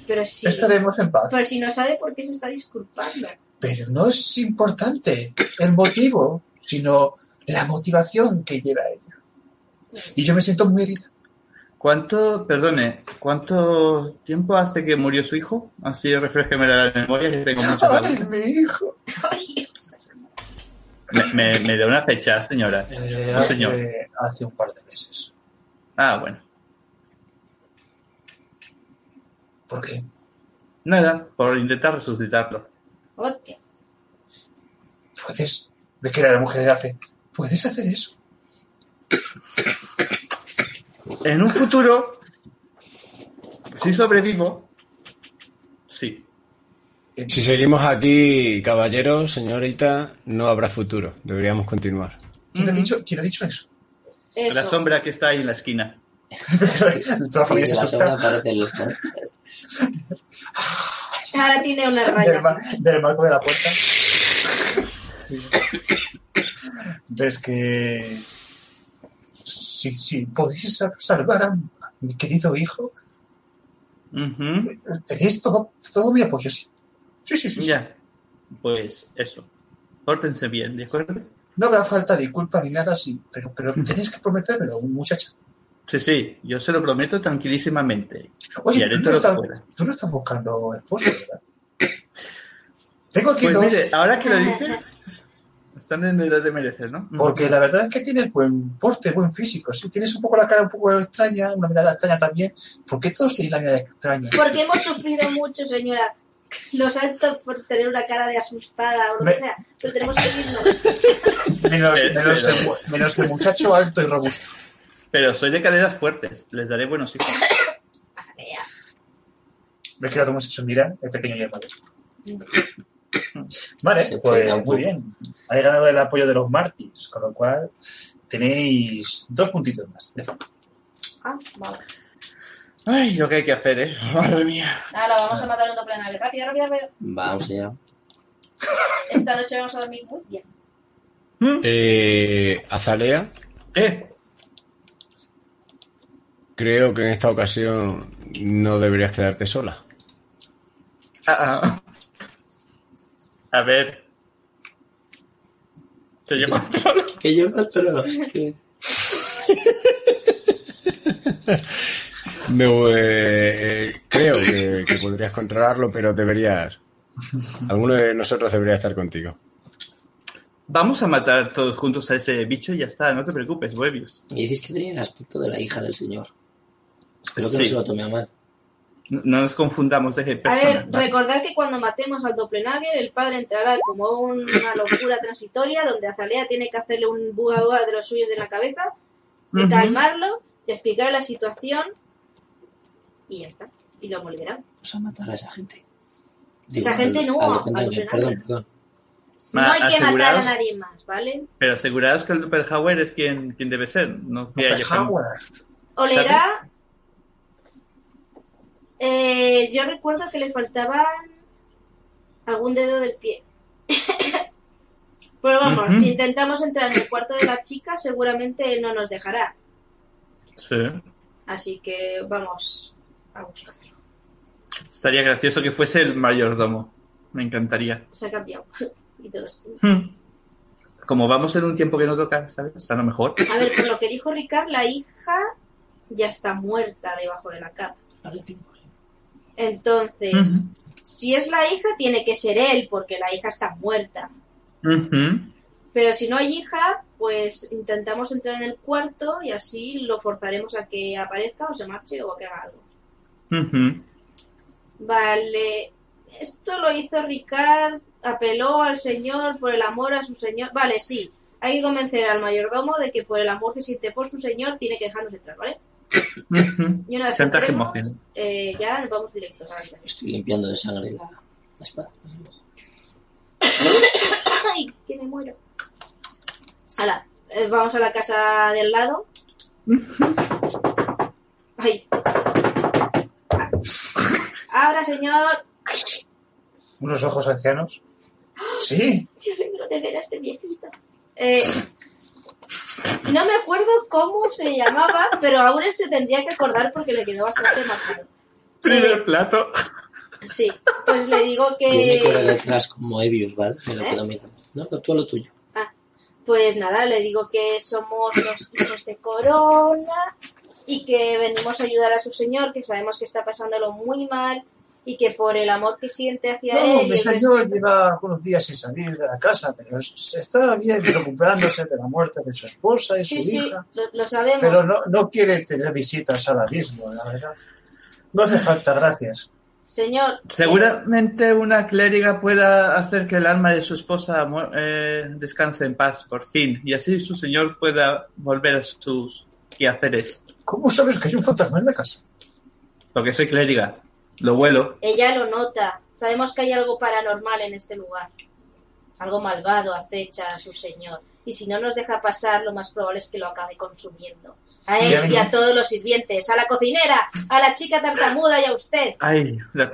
Pero si, estaremos en paz. pero si no sabe por qué se está disculpando. Pero no es importante el motivo, sino la motivación que lleva a ella. Y yo me siento muy herida. ¿Cuánto, perdone, cuánto tiempo hace que murió su hijo? Así refresqueme la memoria que tengo muchas ¡Ay, mi hijo! Me, me, me da una fecha, señora. Eh, No, señor. hace, hace un par de meses. Ah, bueno. ¿Por qué? Nada, por intentar resucitarlo. hostia. ¿Puedes? ¿De qué la mujer hace? ¿Puedes hacer eso? En un futuro, si sobrevivo. Si seguimos aquí, caballeros, señorita, no habrá futuro. Deberíamos continuar. ¿Quién, ha, dicho, ¿quién ha dicho eso? Eso. La sombra que está ahí en la esquina. Toda familia de se la sombra asusta aparecen los Ahora tiene una del, raya. del marco de la puerta. Ves que si, si podéis sa- salvar a mi querido hijo, tenéis todo, todo mi apoyo, sí. Sí, sí. Ya. Pues eso. Pórtense bien, ¿de acuerdo? No habrá falta de culpa ni nada así, pero, pero tenéis que prometérmelo, muchacha. Sí, sí, yo se lo prometo tranquilísimamente. Oye, Y haré tú todo no, estás, pueda. tú no estás buscando esposo, ¿verdad? Tengo aquí Pues dos, mire, ahora que lo dice, están en edad de merecer, ¿no? porque la verdad es que tienes buen porte, buen físico. Sí, tienes un poco la cara un poco extraña, una mirada extraña también. ¿Por qué todos tienen la mirada extraña? Porque hemos sufrido mucho, señora. Los altos por tener una cara de asustada o lo Me- que sea. Pero tenemos que irnos. Menos, menos, el, mu- menos el muchacho alto y robusto. Pero soy de caderas fuertes, les daré buenos hijos. Vea. Me he quedado muchacho, mira, el pequeño y el madre. Vale, Se pues muy bien. Habéis ganado el apoyo de los Martins, con lo cual tenéis dos puntitos más de fama. Ah, vale. Ay, lo que hay que hacer, ¿eh? Madre mía. Ahora vamos a matar un doble nave. Rápido, rápido, rápido. Vamos allá. Esta noche vamos a dormir muy bien. Eh, Azalea, ¿Eh? creo que en esta ocasión no deberías quedarte sola. Ah, ah. A ver. ¿Te llamas solo? Que yo controlo. Me, eh, creo que, que podrías controlarlo, pero deberías. Alguno de nosotros debería estar contigo. Vamos a matar todos juntos a ese bicho y ya está, no te preocupes, Moebius. Me dices que tenía el aspecto de la hija del señor. Espero que no Sí. se lo tome a mal. No no nos confundamos de A personas. ver, ¿vale? recordad que cuando matemos al Doppelganger, el padre entrará como una locura transitoria donde Azalea tiene que hacerle un buga de los suyos de la cabeza, y Ujú. calmarlo, y explicarle la situación, y ya está. Y lo volverá. Vamos a matar a esa gente. Esa gente no, al. Perdón, perdón. No hay que matar a nadie más, ¿vale? Pero aseguraos que el Doppelhauer es quien, quien debe ser. No que haya Howard. Olerá. Eh, yo recuerdo que le faltaban algún dedo del pie. Pero vamos, si intentamos entrar en el cuarto de la chica, seguramente él no nos dejará. Sí. Así que vamos a. Estaría gracioso que fuese el mayordomo. Me encantaría. Se ha cambiado. y todos. Hmm. Como vamos en un tiempo que no toca, ¿sabes? Está lo mejor. A ver, por lo que dijo Ricard, la hija ya está muerta debajo de la cama. Entonces, si es la hija, tiene que ser él, porque la hija está muerta. Pero si no hay hija, pues intentamos entrar en el cuarto y así lo forzaremos a que aparezca o se marche o a que haga algo. Vale, esto lo hizo Ricard, apeló al señor por el amor a su señor. Vale, sí, hay que convencer al mayordomo de que por el amor que siente por su señor tiene que dejarnos entrar, ¿vale? Y una vez que eh, ya nos vamos directos a la habitación. Estoy limpiando de sangre la, la espada. ¡Ay, que me muero! Hala, eh, vamos a la casa del lado. ¡Ay! Ahora, señor. Unos ojos ancianos. Sí. De ver a este viejito. Eh, no me acuerdo cómo se llamaba, pero ahora se tendría que acordar porque le quedó bastante marcado. Primer plato. Sí, pues le digo Yo me quedo que... detrás con Moebius, ¿vale? Me lo ¿Eh? quedo mirando. No, no, tú a lo tuyo. Pues nada, le digo que somos los hijos de Corona y que venimos a ayudar a su señor, que sabemos que está pasándolo muy mal y que por el amor que siente hacia No, él... señor respeto- lleva algunos días sin salir de la casa, pero se está bien preocupándose de la muerte de su esposa y Sí, su sí, hija. lo, lo sabemos. Pero no, no quiere tener visitas ahora mismo, la verdad. No hace falta, gracias. Señor... eh, Seguramente una clériga pueda hacer que el alma de su esposa eh, descanse en paz, por fin, y así su señor pueda volver a sus quehaceres. ¿Cómo sabes que hay un fantasma en la casa? Porque soy clériga, lo vuelo. Ella lo nota. Sabemos que hay algo paranormal en este lugar. Algo malvado acecha a su señor. Y si no nos deja pasar, lo más probable es que lo acabe consumiendo. A él y a todos los sirvientes, a la cocinera, a la chica tartamuda y a usted. Ay, la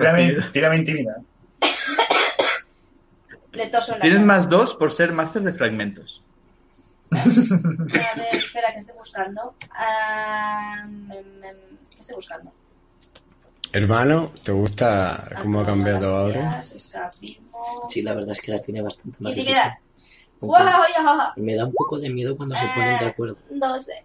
Tírame, intimidad. Tienes cara. más dos por ser máster de fragmentos. A ver, espera, que esté buscando. ¿Qué estoy buscando? Hermano, ¿te gusta cómo ha cambiado ahora? Sí, la verdad es que la tiene bastante más Intimidad. difícil. Aunque Guau, guau, guau. Me da un poco de miedo cuando se ponen de acuerdo. No sé.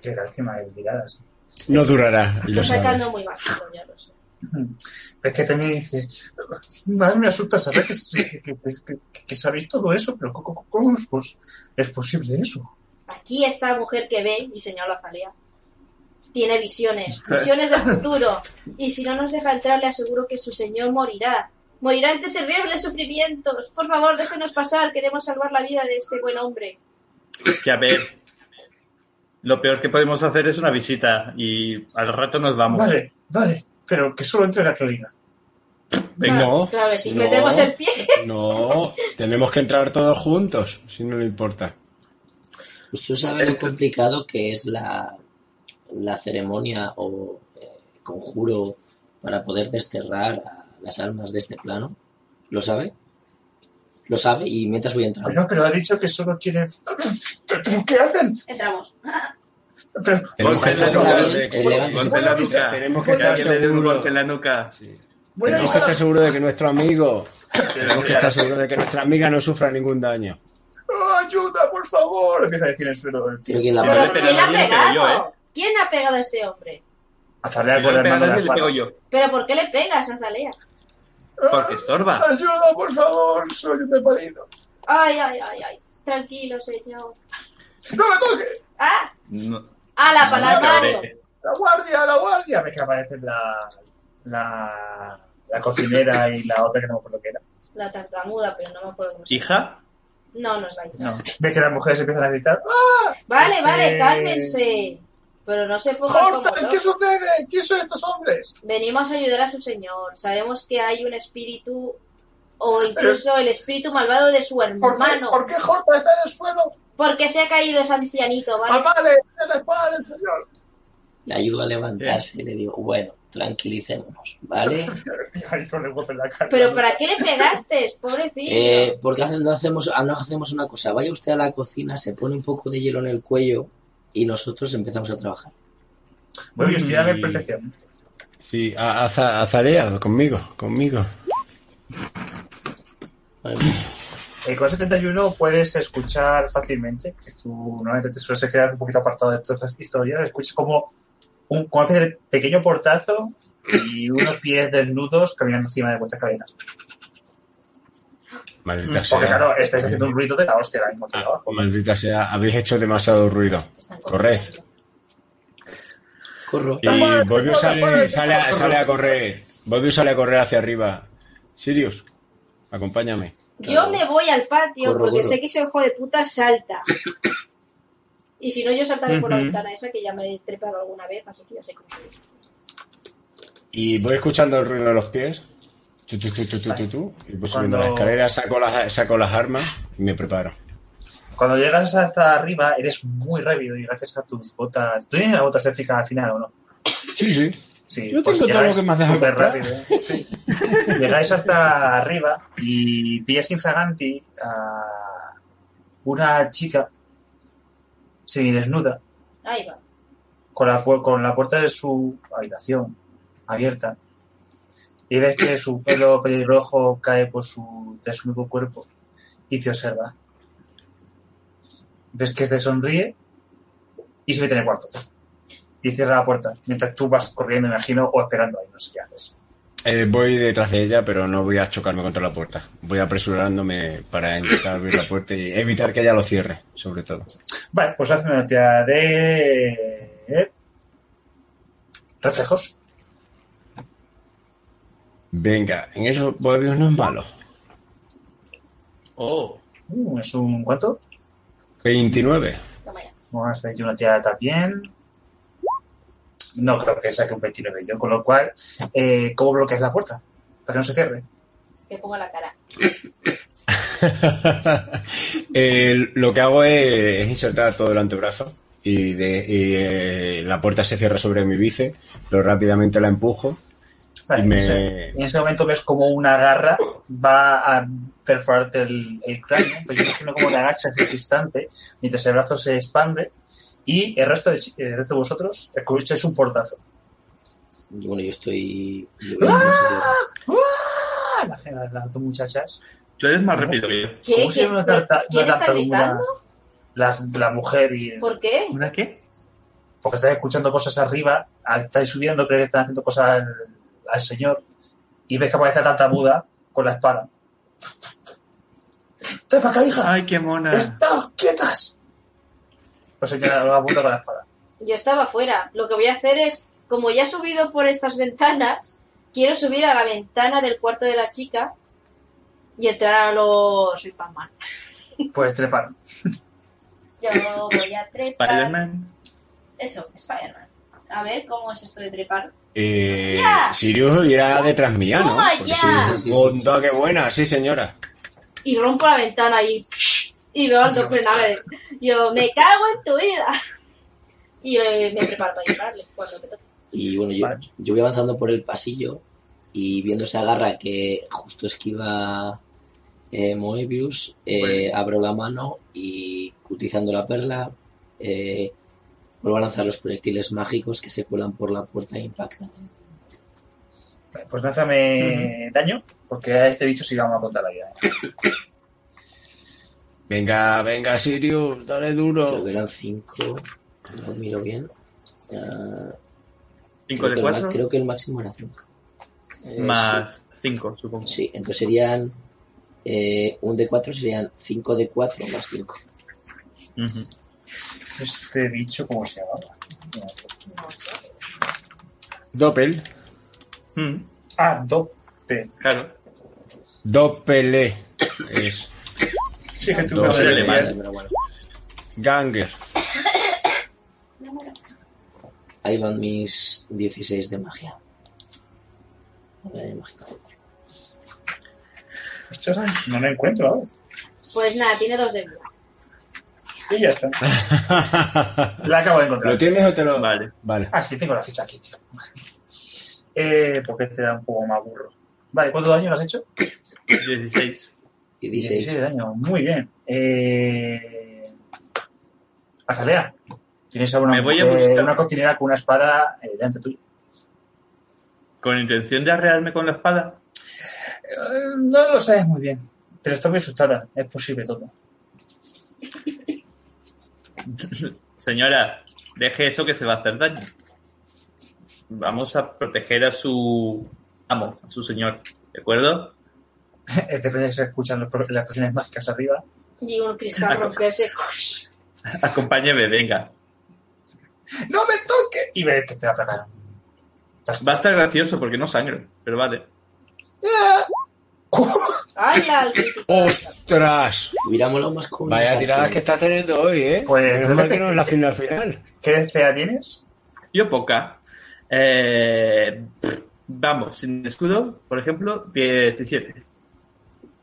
Qué lástima de tiradas. No durará, lo Estoy sacando sabes. muy bajito, ya lo sé. Es que también dice, más me asusta saber que, que, que- que- que sabéis todo eso, pero ¿cómo, cómo es, pos- es posible eso? Aquí esta mujer que ve, y señalo a Zalea, tiene visiones, visiones del futuro. Y si no nos deja entrar, le aseguro que su señor morirá. Morirá entre terribles sufrimientos. Por favor, déjenos pasar. Queremos salvar la vida de este buen hombre. Que a ver, lo peor que podemos hacer es una visita y al rato nos vamos. Vale, vale, pero que solo entre la clínica. Venga. No, Claro que si no. metemos el pie. no, tenemos que entrar todos juntos, si no le importa. Usted sabe lo complicado que es la, la ceremonia o eh, conjuro para poder desterrar a las almas de este plano. ¿Lo sabe? Lo sabe y mientras voy entrando. Bueno, pero ha dicho que solo quiere... ¿Pero ¿Qué hacen? Entramos. Pero- Golpe en la estar nuca, golpe en la. Tenemos que estar seguros. golpe en la nuca. Tenemos que estar seguros de que nuestro amigo, tenemos que estar seguros de que nuestra amiga no sufra ningún daño. ¡Oh, ayuda, por favor! Empieza a decir en el suelo. Pero quien la Sí, Pero vale, pero ¿quién ha nadie me pegó, pegado? ¿eh? ¿Quién ha pegado a este hombre? Azalea Si con de la le pego yo. ¿Pero por qué le pegas a Zalea? Porque estorba. Ayuda, por favor, soy un desparido. Ay, ay, ay, ay. Tranquilo, señor. ¡No me toque! ¡Ah! No. ¡A la No, palabra! ¡La guardia, la guardia! Ves que aparecen la, la, la cocinera y la otra que no me acuerdo qué era. La tartamuda, pero no me acuerdo cómo. ¿Hija? No, no es la hija. No. Ves que las mujeres empiezan a gritar. ¡Ah! Vale, Este- vale, cálmense. Pero no se ¡Horton! locos. ¿Qué sucede? ¿Quién son estos hombres? Venimos a ayudar a su señor. Sabemos que hay un espíritu o incluso el espíritu malvado de su ¿Por qué, hermano. ¿por qué Horton está en el suelo? Porque se ha caído ese ancianito, ¿vale? ¡Amale! ¡Es la espada del señor! Le ayudo a levantarse y le digo, bueno, tranquilicémonos, ¿vale? Pero ¿para qué le pegaste? Pobrecillo. Eh, porque hace- no hacemos, ah, no hacemos una cosa, vaya usted a la cocina, se pone un poco de hielo en el cuello y nosotros empezamos a trabajar. Muy bien, estudiame Mm. percepción. Sí, a- Aza- Azalea, conmigo, conmigo. Vale. Eh, con 71 puedes escuchar fácilmente, que tú normalmente te sueles quedar un poquito apartado de todas estas historias, escuchas como un, como una especie de pequeño portazo y unos pies desnudos caminando encima de vuestras cabezas. Maldita Porque sea. claro, estáis haciendo un ruido de la hostia ahora mismo Ah, abajo. Maldita sea, habéis hecho demasiado ruido. Corred. Corro. Y señora, sale, sale, a, sale a correr. Volvio sale a correr hacia arriba. Sirius, acompáñame. Yo me voy al patio Corro, porque corro. sé que ese ojo de puta salta. Y si no, yo saltaré por la ventana esa que ya me he trepado alguna vez, así que ya sé cómo. Y voy escuchando el ruido de los pies. Tu, tu, tu. Y subiendo Cuando- la escalera, saco las, saco las armas y me preparo. Cuando llegas hasta arriba, eres muy rápido y gracias a tus botas. ¿Tú tienes las botas éficas al final o no? Sí, sí. Sí, Yo pues tengo todo lo que me has dejado súper rápido. Sí. Llegáis hasta arriba y pillas infraganti a una chica semidesnuda Ahí va. con la, con la puerta de su habitación abierta y ves que su pelo pelirrojo cae por su desnudo cuerpo y te observa. Ves que te sonríe y se mete en el cuarto y cierra la puerta mientras tú vas corriendo, me imagino, o esperando ahí, no sé qué haces. Eh, voy detrás de ella, pero no voy a chocarme contra la puerta. Voy apresurándome para intentar abrir la puerta y evitar que ella lo cierre, sobre todo. Vale, pues hace una de reflejos. Venga, en eso Volvio no es malo. Oh. Uh, es un ¿cuánto? 29. Toma ya. Vamos a hacer una tirada también. No creo que saque un 29 yo, con lo cual, eh, ¿cómo bloqueas la puerta? Para que no se cierre. Que pongo la cara. Eh, lo que hago es, es insertar todo el antebrazo y, de, y, eh, la puerta se cierra sobre mi bice, pero rápidamente la empujo Vale, y me... en, ese, en momento ves como una garra va a perforarte el, el cráneo, pues yo imagino como te agachas en ese instante mientras el brazo se expande y el resto de, el resto de vosotros escucháis un portazo. Y bueno, yo estoy... yo ¡Ah! La cena de las dos muchachas. Tú eres más rápido que yo. ¿Qué? ¿Cómo se ¿Qué- llama una tarta- ¿Quién una está tartamuda? gritando? Las- la mujer y ¿Por qué? ¿Una qué? porque estáis escuchando cosas arriba, estáis subiendo, creéis que están haciendo cosas al, al señor y ves que aparece la tartamuda con la espada. ¡Te para acá, hija! Ay, qué mona. ¡Estad quietas! Pues ella lo apunta con la espada. Yo estaba fuera. Lo que voy a hacer es, como ya he subido por estas ventanas, quiero subir a la ventana del cuarto de la chica y entrar a los Superman. Puedes trepar. Yo voy a trepar. Spider-Man. Eso, Spider-Man. A ver, ¿cómo es esto de trepar? Eh. Sirius irá detrás mía, ¿no? Ya. sí, qué buena, sí señora. Y rompo la ventana y, y veo al Dios. Doppelganger. Yo, me cago en tu vida. Y eh, me preparo para dispararle cuando me toque. Y bueno, yo, Vale. yo voy avanzando por el pasillo y viendo esa garra que justo esquiva eh, Moebius, eh, Bueno. abro la mano y utilizando la perla eh, vuelvo a lanzar los proyectiles mágicos que se cuelan por la puerta e impactan. Vale, Pues lánzame daño, porque a este bicho sí le vamos a contar la vida. ¿eh? Venga, venga, Sirius, dale Creo duro. que eran cinco, lo miro bien. Ah, 5 Creo de que, el ma- 4 creo que el máximo era 5. más 5, supongo. Sí, entonces serían. eh, un de 4 serían 5 de 4 más 5. Ujú. Este bicho, ¿cómo se llamaba? Doppel. Mm, Ah, Dope. claro. Doppele. Es Sí, que tú Ganger. ahí van mis 16 de magia. De. Ostras, no lo encuentro ahora. Pues nada, tiene dos de vida. Y ya está. La acabo de encontrar. ¿Lo tienes o te lo.? Vale. Vale. Ah, sí, tengo la ficha aquí, tío. Eh, porque este era un poco más burro. Vale, ¿cuánto daño le has hecho? 16. Y 16 16. de daño, muy bien. Eh... Azalea, ¿tienes alguna Me voy a eh, buscar- una cocinera con una espada eh, delante tuyo? ¿Con intención de arrearme con la espada? Eh, no lo sabes muy bien. Pero está muy asustada. Es posible todo. Señora, deje eso que se va a hacer daño. Vamos a proteger a su amo, a su señor. ¿De acuerdo? Depende de si escuchan las explosiones mágicas arriba. Y un cristal romperse. Acompáñeme, venga. ¡No me toque! Y ves que te va a pegar. Va a estar gracioso porque no sangre, pero vale. ¡Hala! El crítico. ¡Ostras! Hubiera molado más con Vaya tiradas que- que está teniendo hoy, ¿eh? Pues- Menos mal que no es la final final. ¿Qué CA tienes? Yo poca. Eh, vamos, sin escudo, por ejemplo, 17.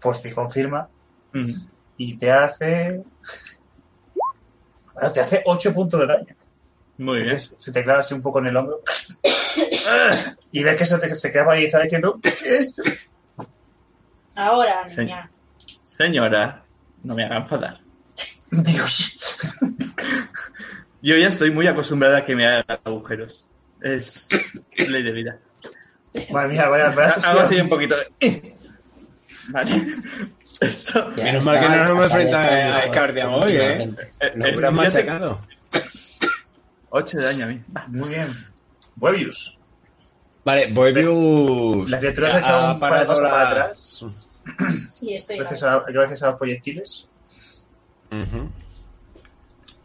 Pues te confirma Mm. y te hace. Bueno, te hace 8 puntos de daño. Muy bien. Entonces, se te clava así un poco en el hombro. y ves que se, te, se queda está diciendo: ¿Qué he hecho? Ahora, niña. Señora, no me haga enfadar. Dios. Yo ya estoy muy acostumbrada a que me hagan agujeros. Es ley de vida. Madre mía, vaya, vaya Hago así un poquito de... Vale. Esto... Menos mal que no nos hemos está, enfrentado está a mejor, Escardian hoy, ¿eh? eh, Nos es- hubieras fíjate, machacado. 8 de daño a mí. Muy bien. Moebius. Vale, Boebius. La criatura se ha echado un par de pasos la- para atrás. Y estoy Gracias a, gracias a los proyectiles.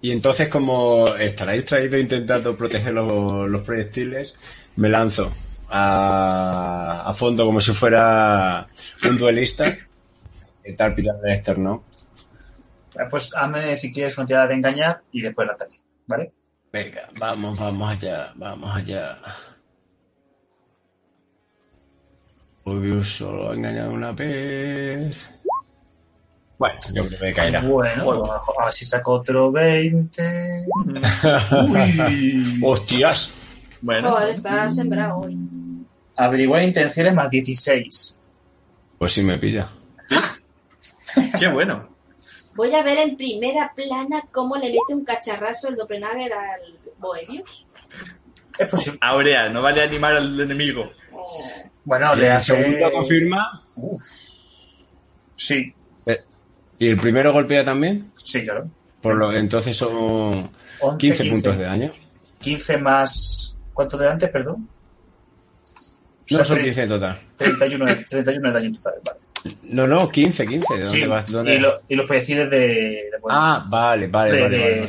Y entonces, como estará distraído intentando proteger los, los proyectiles, me lanzo a, a fondo como si fuera un duelista. Intentar pitarle el externo. Eh, Pues hazme si quieres una tirada de engañar y después la ataque. ¿Vale? Venga, vamos, vamos allá, vamos allá. Boebius solo ha engañado una vez. Bueno, yo creo que caerá. Bueno, pues a ver si saco otro 20. Uy. ¡Hostias! Bueno, Joder, está sembrado hoy. Averiguar intenciones más 16. Pues sí me pilla. qué bueno. Voy a ver en primera plana cómo le mete un cacharrazo el Doppelganger al Boebius. Es posible. Aurea, no vale animar al enemigo. Bueno, le el hace... segundo confirma. Sí, ¿Y el primero golpea también? sí, claro. Por lo entonces son 11, 15 puntos de daño. 15 más... ¿Cuánto de antes, perdón? No, son tre- 15 en total. 31, de- 31 de daño en total, vale. No, no, 15, 15. ¿De dónde Sí, vas? ¿Dónde? y, lo- y los proyectiles de... de Ah, vale, vale, de, vale. claro.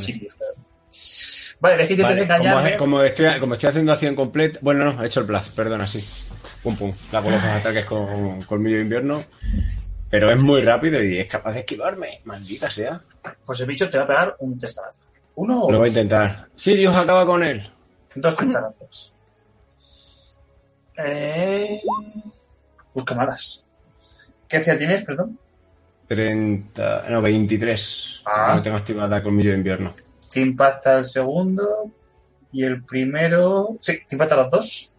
Vale, ves que intentas Vale, como, es- como estoy, como estoy haciendo acción completa. Bueno, no, he hecho el blast, perdona, sí. Pum, pum. La con los ataques con colmillo de invierno. Pero es muy rápido y es capaz de esquivarme. Maldita sea. Pues el bicho te va a pegar un testarazo. Uno o Lo voy a intentar. Sirius acaba con él. Dos testarazos. Eh... Busca malas. ¿Qué hacía tienes, perdón? 30. No, 23. Ah. No tengo activada colmillo de invierno. Te impacta el segundo. Y el primero. Sí, te impacta los dos.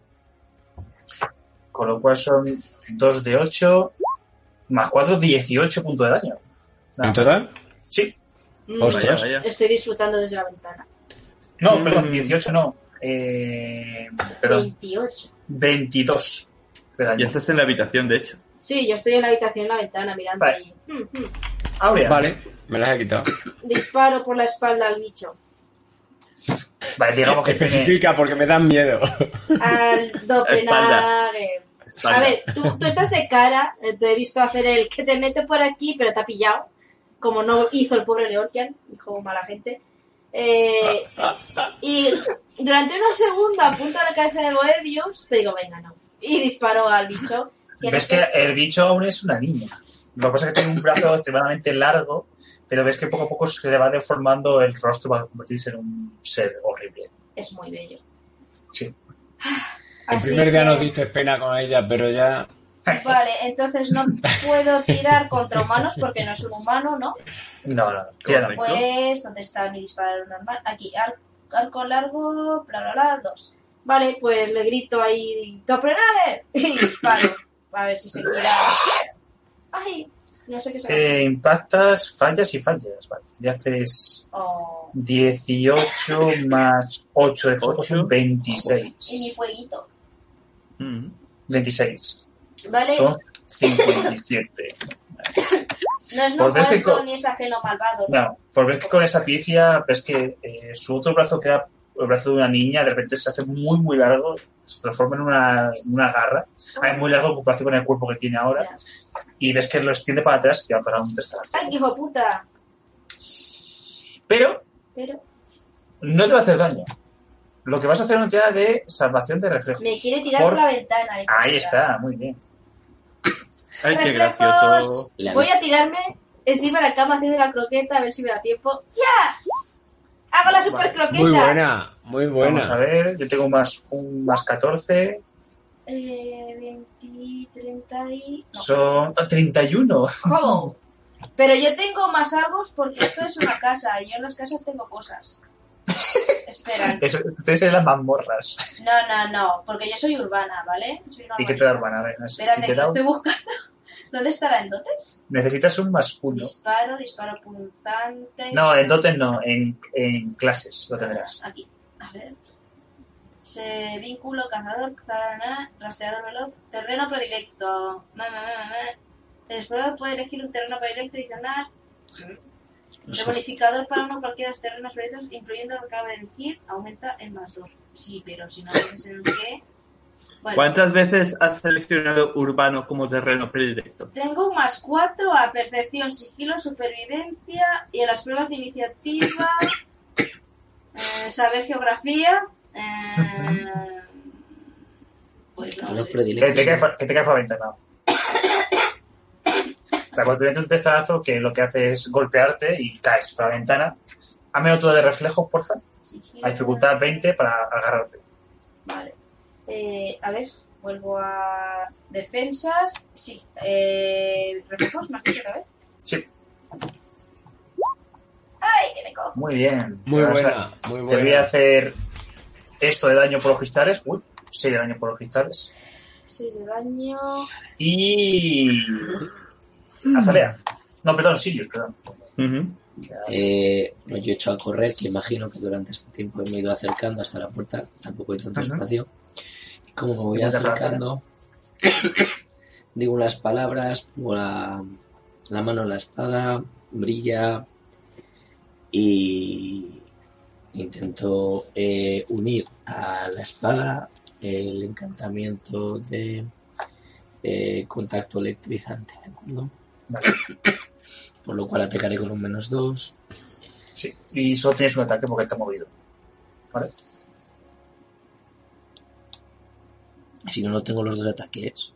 Con lo cual son 2 de 8. Más 4, 18 puntos de daño. Nada ¿En total? Sí. Mm, Ostras. Vaya, vaya. Estoy disfrutando desde la ventana. No, Mm. perdón, 18 no. Eh, perdón, 28. 22 de daño. Ya estás en la habitación, de hecho. Sí, yo estoy en la habitación en la ventana mirando Vale. ahí. Mm, mm. Aurea. Vale, me las he quitado. Disparo por la espalda al bicho. Vale, digamos que tiene... Especifica porque me dan miedo. Al doppelganger. A ver, tú, tú estás de cara, eh, te he visto hacer el que te mete por aquí, pero te ha pillado, como no hizo el pobre Leorkian, hijo mala gente. Eh, y durante unos segundos apunta a la cabeza de Boerbius, pero digo, venga, no. Y disparó al bicho. Ves que el bicho aún es una niña. Lo que pasa es que tiene un brazo extremadamente largo, pero ves que poco a poco se le va deformando el rostro para convertirse en un ser horrible. es muy bello. Sí. El Así primer día que- nos diste pena con ella, pero ya. Vale, entonces no puedo tirar contra humanos porque no es un humano, ¿no? No, no. Correcto. Pues, ¿dónde está mi disparo normal? Aquí, ar- arco largo, bla, bla, bla, dos. Vale, pues le grito ahí, ¡Toprenave! Y disparo. A ver si se tira. ¡Ay! No sé qué se Eh, impactas, fallas y fallas. Vale. Le haces Oh, 18 más 8 de fuego, son Ocho. 26. y mi fueguito. Mm. 26. Vale, Son 57. no es no por ver que muerto co- ni es ajeno malvado. ¿no? No, por ver que con esa pifia ves que eh, su otro brazo queda el brazo de una niña, de repente se hace muy, muy largo, se transforma en una, una garra. Es muy largo en comparación con el cuerpo que tiene ahora. Y ves que lo extiende para atrás y va para un testazo. ¡Ay, qué hijo puta! Pero Pero no te va a hacer daño. Lo que vas a hacer es una tirada de salvación de reflejos. me quiere tirar Por- por la ventana. Ahí está, muy bien. Ay, qué Reflejos. gracioso. Voy a tirarme encima de la cama haciendo la croqueta a ver si me da tiempo. ¡Ya! ¡Hago la super croqueta! Muy buena, muy Vamos a buena. ver, yo tengo más un más 14, Eh, 20, 30 y... No. son ah, 31. ¿Cómo? Pero yo tengo más arbos porque esto es una casa y yo en las casas tengo cosas. Espera. Eso, ustedes eran las mazmorras. No, no, no, porque yo soy urbana, ¿vale? Soy una ¿Y qué te da, hermana? A ver, si Espérate, te que da estoy buscando. ¿Dónde estará en dotes? necesitas un más uno. Disparo, disparo punzante. No, en dotes no, en, en clases lo tendrás. Aquí, a ver. Se vínculo, cazador, zarana, rastreador veloz, terreno predilecto. Me, me, me. El explorador puede elegir un terreno predilecto adicional. El bonificador para uno cualquiera de los terrenos predilectos, incluyendo el que acaba de elegir, aumenta en más dos. Sí, pero si no haces el que. Bueno, ¿Cuántas veces has seleccionado urbano como terreno predilecto? tengo un más cuatro a percepción, sigilo, supervivencia y a las pruebas de iniciativa, eh, saber geografía. eh, pues no, Los sé. Que predilectos. te, cae, que te cae cual te mete un testazo que lo que hace es golpearte y caes por la ventana. Hazme otro de reflejos, porfa. Sigilo, A dificultad 20 para agarrarte. Vale. Eh, a ver, vuelvo a defensas. Sí. Eh, reflejos, más dicho otra vez. Sí, ¡Ay, que me cojo! muy bien. Muy Te vas a- buena, muy Te voy a buena. hacer esto de daño por los cristales. Uy, 6 de daño por los cristales. 6 de daño. Y. Azalea. No, perdón, Sirius, perdón. Ujú. Eh, yo he hecho a correr, que imagino que durante este tiempo me he ido acercando hasta la puerta, tampoco hay tanto espacio. Y como me voy acercando, digo unas palabras, pongo la, la mano en la espada, brilla y intento eh, unir a la espada el encantamiento de eh, contacto electrizante, ¿de acuerdo? Vale por lo cual atacaré con un menos 2. Sí, y solo tienes un ataque porque está movido. ¿Vale? Si no, no tengo los dos ataques.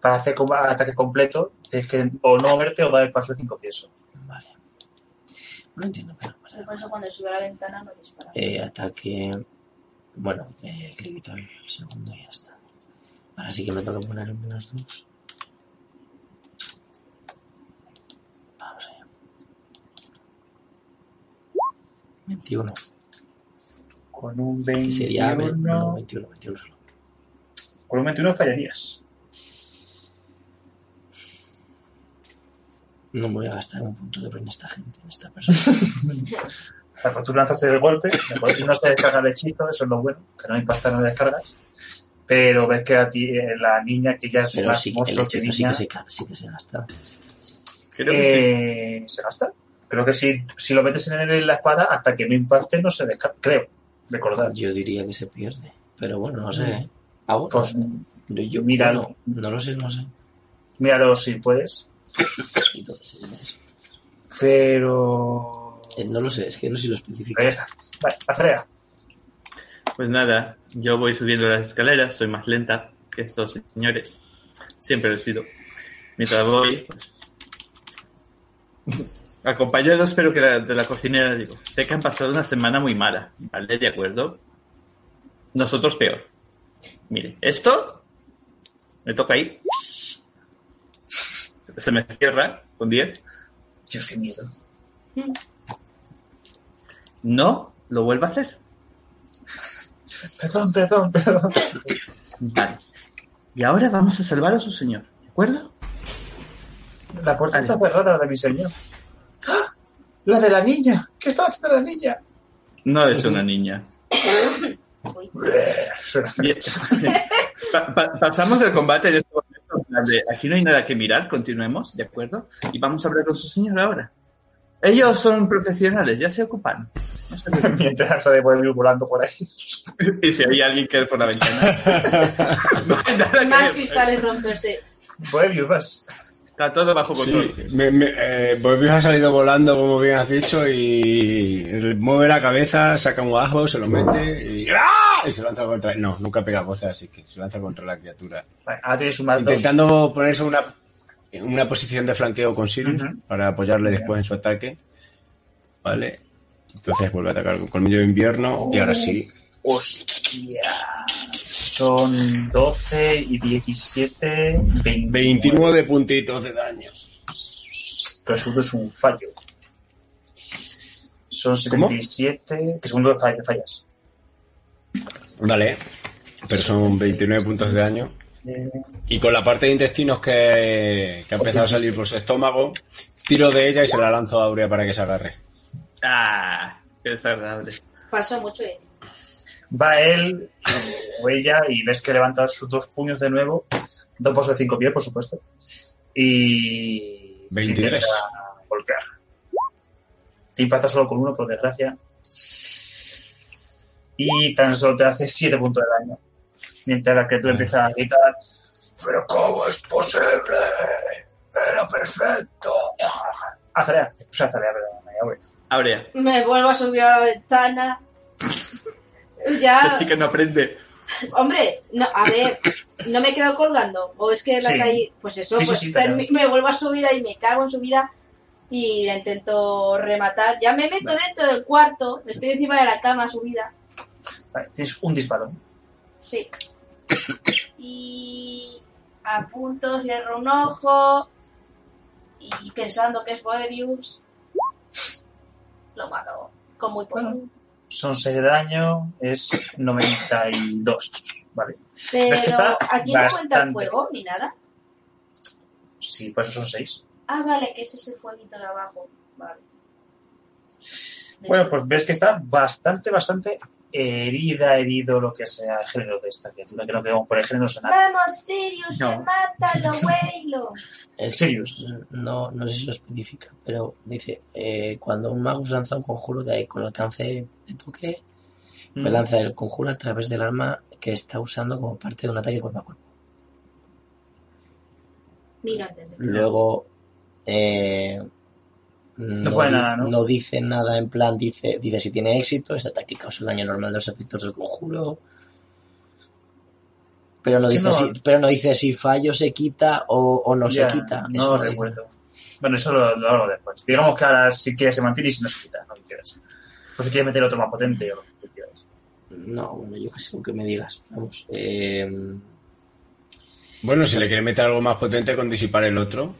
Para hacer ataque completo, tienes que o no moverte o dar el paso de 5 pies. Vale. No entiendo, pero. Por eso cuando sube la ventana no dispara. Eh, ataque. Bueno, eh, le quito el segundo y ya está. Ahora sí que me toca poner el menos 2. 21. Con un Que 21. sería. ve- No, 21, 21 solo. Con un 21 fallarías. No me voy a gastar un punto de en esta gente, en esta persona. La pues tú lanzas el golpe, no se descarga el hechizo, eso es lo bueno, que no impacta, no descargas. Pero ves que a ti, eh, la niña que ya es Pero más sí, el que hechizo sí que, se, ca- sí que se gasta. Creo que sí. eh, se gasta. Creo que si, si lo metes en, el- en la espada, hasta que no impacte, no se descarga. Creo. Recordad. Yo diría que se pierde. Pero bueno, no sé. ¿eh? Ah, bueno, Pues yo, yo- míralo. bueno, no lo sé, no sé. míralo si puedes. Pero. eh, no lo sé, es que no sé si lo especifica. Ahí está. Vale, Azalea. Pues nada, yo voy subiendo las escaleras, soy más lenta que estos señores. Siempre lo he sido. Mientras voy, pues. Acompañados, pero que la- de la cocinera digo, sé que han pasado una semana muy mala, ¿vale? ¿De acuerdo? Nosotros peor. Mire, esto me toca ahí. Se me cierra con 10. Dios, qué miedo. No lo vuelvo a hacer. Perdón, perdón, perdón. Vale. Y ahora vamos a salvar a su señor, ¿de acuerdo? La puerta está cerrada, de mi señor. La de la niña. ¿Qué está haciendo la niña? No es una niña. Pa- pa- pasamos el combate de, Aquí no hay nada que mirar, continuemos, ¿de acuerdo? Y vamos a hablar con su señor ahora. Ellos son profesionales, ya se ocupan. No se. Mientras por el volando por ahí. y si hay alguien que por la ventana. no hay nada que Más ver. cristales romperse. Vuelve, vas. Está todo bajo control. Sí, me, me, eh, Bobius ha salido volando, como bien has dicho, y mueve la cabeza, saca un ajo, se lo mete y, ¡ah! y se lanza contra... No, nunca pega voces, así que se lanza contra la criatura. Vale, ahora tienes un dos. Intentando ponerse una, en una posición de flanqueo con Sirius para apoyarle después en su ataque. ¿Vale? Entonces vuelve a atacar con colmillo de invierno y ahora sí. Hostia. Son 12 y 17, 29. 29 puntitos de daño. Pero el segundo es un fallo. Son 77. Que segundo fall- fallas. Vale. Pero son 29 puntos de daño. Y con la parte de intestinos que, que ha empezado a salir por su estómago, tiro de ella y se la lanzo a Aurea para que se agarre. Ah, qué desagradable. Pasó mucho y Va él o ella y ves que levanta sus dos puños de nuevo. Dos pasos de cinco pies, por supuesto. Y. 23. intenta golpear. Te impacta solo con uno, por desgracia. Y tan solo te hace 7 puntos de daño. Mientras la criatura empieza a gritar: ¿Pero cómo es posible? ¡Era perfecto! Azalea. O sea, Azalea, perdón, me voy. Aurea, me vuelvo a subir a la ventana. Ya, esta chica no aprende. hombre, no, a ver, no me quedo colgando. O es que la Sí. caí, pues eso, Sí, pues sí, me vuelvo a subir ahí, me cago en su vida y la intento rematar. Ya me meto Vale. dentro del cuarto, estoy encima de la cama subida. Vale, tienes un disparo. Sí. Y apunto, cierro un ojo y pensando que es Boebius, lo mato con muy poco. Bueno. Son 6 de daño, es 92. Vale. Pero que está aquí no cuenta el fuego ni nada. Sí, pues eso son 6. Ah, vale, que es ese fueguito de abajo. Vale. Bueno, pues ves que está bastante, bastante herida, herido lo que sea el género de esta criatura. Que no quedamos por el género sonar. Vamos, Sirius, No. mátalo, Weylo. El Sirius. No, no sé si lo especifica, pero dice, eh, cuando un magus lanza un conjuro de con alcance de toque, me Mm. lanza el conjuro a través del arma que está usando como parte de un ataque cuerpo a cuerpo. Mira. Luego, eh, no, di- nada, ¿no? no dice nada en plan, dice, dice si tiene éxito, este ataque causa el daño normal de los efectos del conjuro. Pero no, dice no- si, pero no dice si fallo se quita o, o no Ya, se quita. No lo no dice. recuerdo. Bueno, eso lo, lo hago después. Digamos que ahora si quieres se mantiene y si no se quita, no lo quieras. Pues si quieres meter otro más potente o lo que tú quieras. No, bueno, yo qué sé, lo que me digas. Vamos. Eh, Bueno, si le quieres meter algo más potente con disipar el otro.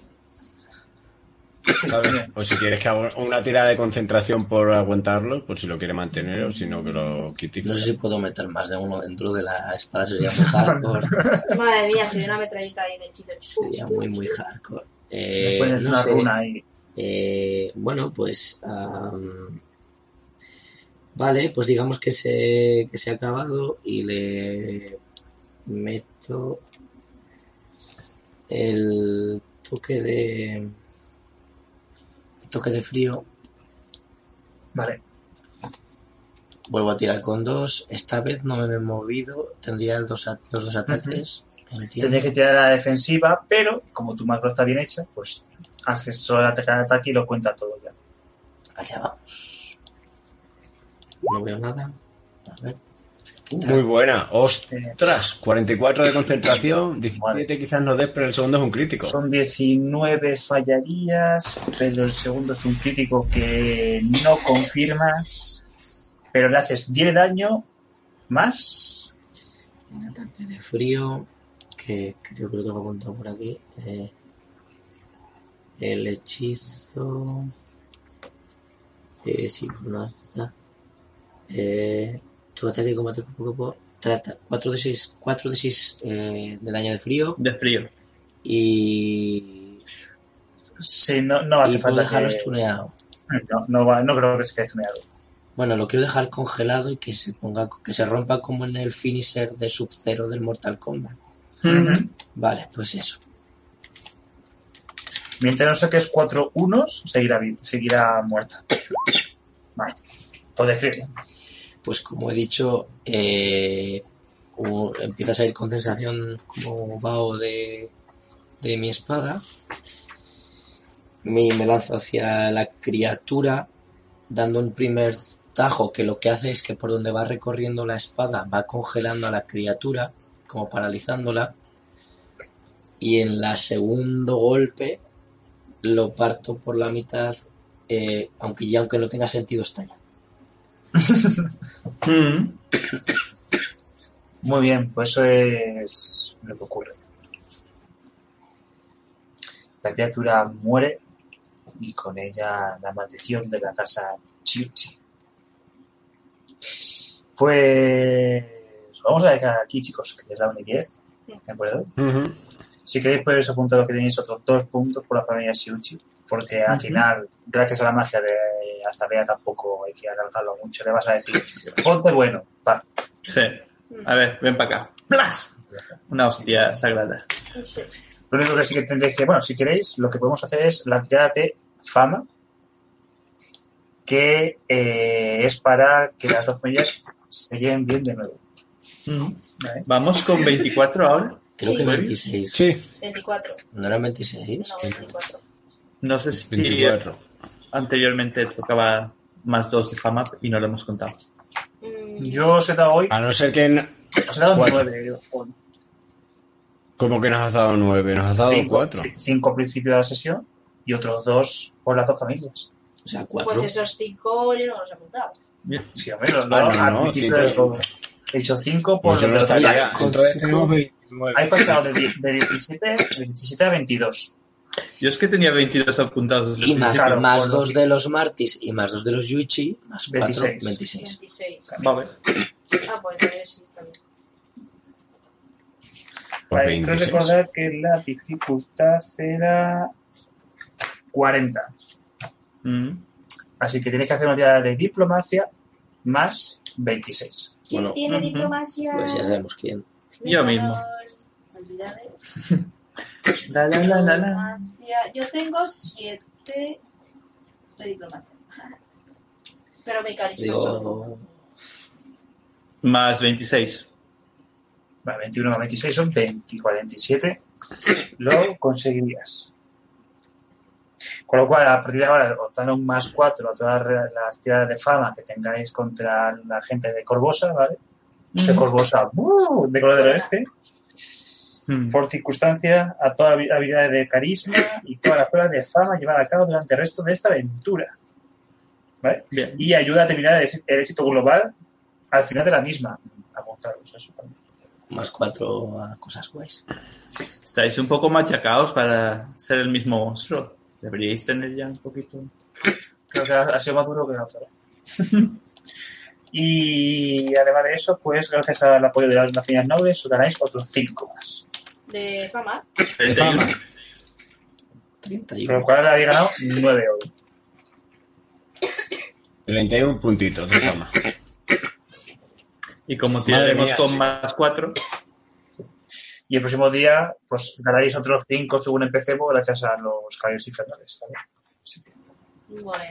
O si quieres que haga una tirada de concentración por aguantarlo, por si lo quiere mantener o si no que lo quite. no sé si puedo meter más de uno dentro de la espada, sería muy hardcore. Madre mía, sería una metralleta ahí de chito. sería muy, muy hardcore. Eh, no una sé. runa ahí. Eh, bueno, pues. vale, pues digamos que se, que se ha acabado y le meto el toque de. Toque de frío Vale. Vuelvo a tirar con dos. Esta vez no me he movido. Tendría el dos a- los dos ataques. Tendrías que tirar a la defensiva, pero como tu macro está bien hecha, pues haces solo el ataque al ataque y lo cuenta todo ya. Allá vamos. No veo nada. A ver. Muy buena. Ostras, 44 de concentración, 17 quizás no des, pero el segundo es un crítico. Son 19 fallarías, pero el segundo es un crítico que no confirmas, pero le haces 10 daño más. Un ataque de frío. Que creo que lo tengo apuntado por aquí. Eh, el hechizo. Eh, sí, por una está. Eh, tu ataque como ataque poco a poco. Trata 4 de 6, 4 de 6 eh, de daño de frío. De frío. Y. Sí, no, no hace y puedo falta dejarlo que- estuneado. No, no, creo que se quede tuneado. Bueno, lo quiero dejar congelado y que se ponga, que se rompa como en el finisher de Sub-Zero del Mortal Kombat. Vale, pues eso. Mientras no saques 4 unos, seguirá, seguirá muerta. Vale. Puedes escribir. Pues como he dicho, eh, empieza a salir condensación como vaho de, de mi espada. Me, me lanzo hacia la criatura, dando un primer tajo que lo que hace es que por donde va recorriendo la espada va congelando a la criatura, como paralizándola. Y en la segundo golpe lo parto por la mitad, eh, aunque ya aunque no tenga sentido estalla. Mm. Muy bien, pues eso es lo que ocurre. La criatura muere y con ella la maldición de la casa Chiuchi. Pues vamos a dejar aquí, chicos, que es la 1 y 10. ¿De acuerdo? Ujú. Si queréis, podéis apuntar que tenéis otros dos puntos por la familia Shiuchi, porque al final, gracias a la magia de Azalea, tampoco hay que alargarlo mucho. Le vas a decir, ponte bueno, pa. Sí. A ver, ven para acá. ¡Plas! Una hostia sagrada. Lo único que sí que tendréis que, bueno, si queréis, lo que podemos hacer es la tirada de fama, que eh, es para que las dos familias se lleven bien de nuevo. Mm. ¿vale? Vamos con 24 ahora. Creo Sí. que 26. Sí, 24. ¿No eran 26? No, 24. No sé si 24. Anteriormente tocaba más dos de fama y no lo hemos contado. Mm, Yo os he dado hoy, A no ser que... n- os he dado Cuatro. nueve. Como que nos has dado 9, nos has dado cinco, 4. ci- cinco al principio de la sesión y otros dos por las dos familias. O sea, 4. Pues esos 5 yo no los he apuntado. Sí, Ah, lo- no, al no, sí, de todo. He hecho 5 por Pues yo no estaría. Azalea. con Entonces cinco. tenemos 29. Hay pasado de, de 17, de 17 a 22. Yo es que tenía 22 apuntados. Y más, Claro, más por lo 2 que- de los Martis y más 2 de los Yuichi, más 4, 26. 26. 26. Vale. Ah, pues si está bien. Pues Vale, creo 26. recordar que la dificultad era 40. Mm. Así que tienes que hacer una tirada de diplomacia más 26. ¿Quién Bueno, tiene ujú. diplomacia? Pues ya sabemos quién. Yo mismo. Habilidades. La, la, la, la, la. Yo tengo 7 de diplomacia. Pero mi carisma son. Más 26. Vale, 21 más 26 son 20, 47. Lo conseguirías. Con lo cual, a partir de ahora, os dan un más 4 a todas las tiradas de fama que tengáis contra la gente de Corvosa, ¿vale? Ese Corvosa ¡uh! de color del oeste. Mm. por circunstancia a toda habi- habilidad de carisma y todas las pruebas de fama llevadas a cabo durante el resto de esta aventura. ¿Vale? Bien. Y ayuda a terminar el éxito, el éxito global al final de la misma. Apuntaros eso también. más 4 a cosas guays. Estáis un poco machacados para ser el mismo monstruo. Deberíais tener ya un poquito. Creo que ha, ha sido más duro que la otra. y además de eso, pues gracias al apoyo de las naciones nobles, os ganáis otros 5 más. De fama. 31. Con lo 31. cual habéis ganado 9 hoy. 31 puntitos de fama. Y como tiraremos con chico. más 4, Y el próximo día, pues ganaréis otros 5 según empecemos, gracias a los caballos infernales. Sí. Bueno,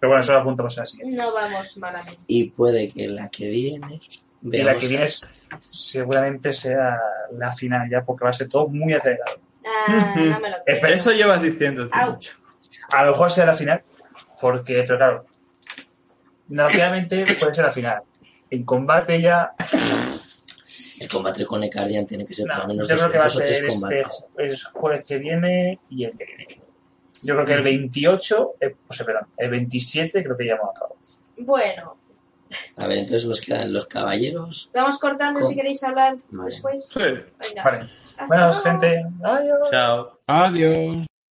Pero bueno, eso lo apuntamos así. no vamos malamente. Y puede que la que viene. Y la que viene es- seguramente sea la final ya, porque va a ser todo muy acelerado. Ah, no me lo creo. Espera. Eso llevas diciendo mucho. A lo mejor sea la final, porque, pero claro, rápidamente puede ser la final. En combate ya, El combate con Ecardian tiene que ser por no, lo menos yo creo que va a ser este el jueves que viene y el que viene. Yo creo que el 28, eh, o sea, perdón, el 27 creo que ya hemos acabado. Bueno, A ver, entonces nos quedan los caballeros. vamos cortando si queréis hablar Vale. después. Sí. Venga. Vale. Hasta Bueno, luego. gente, adiós. Chao. Adiós.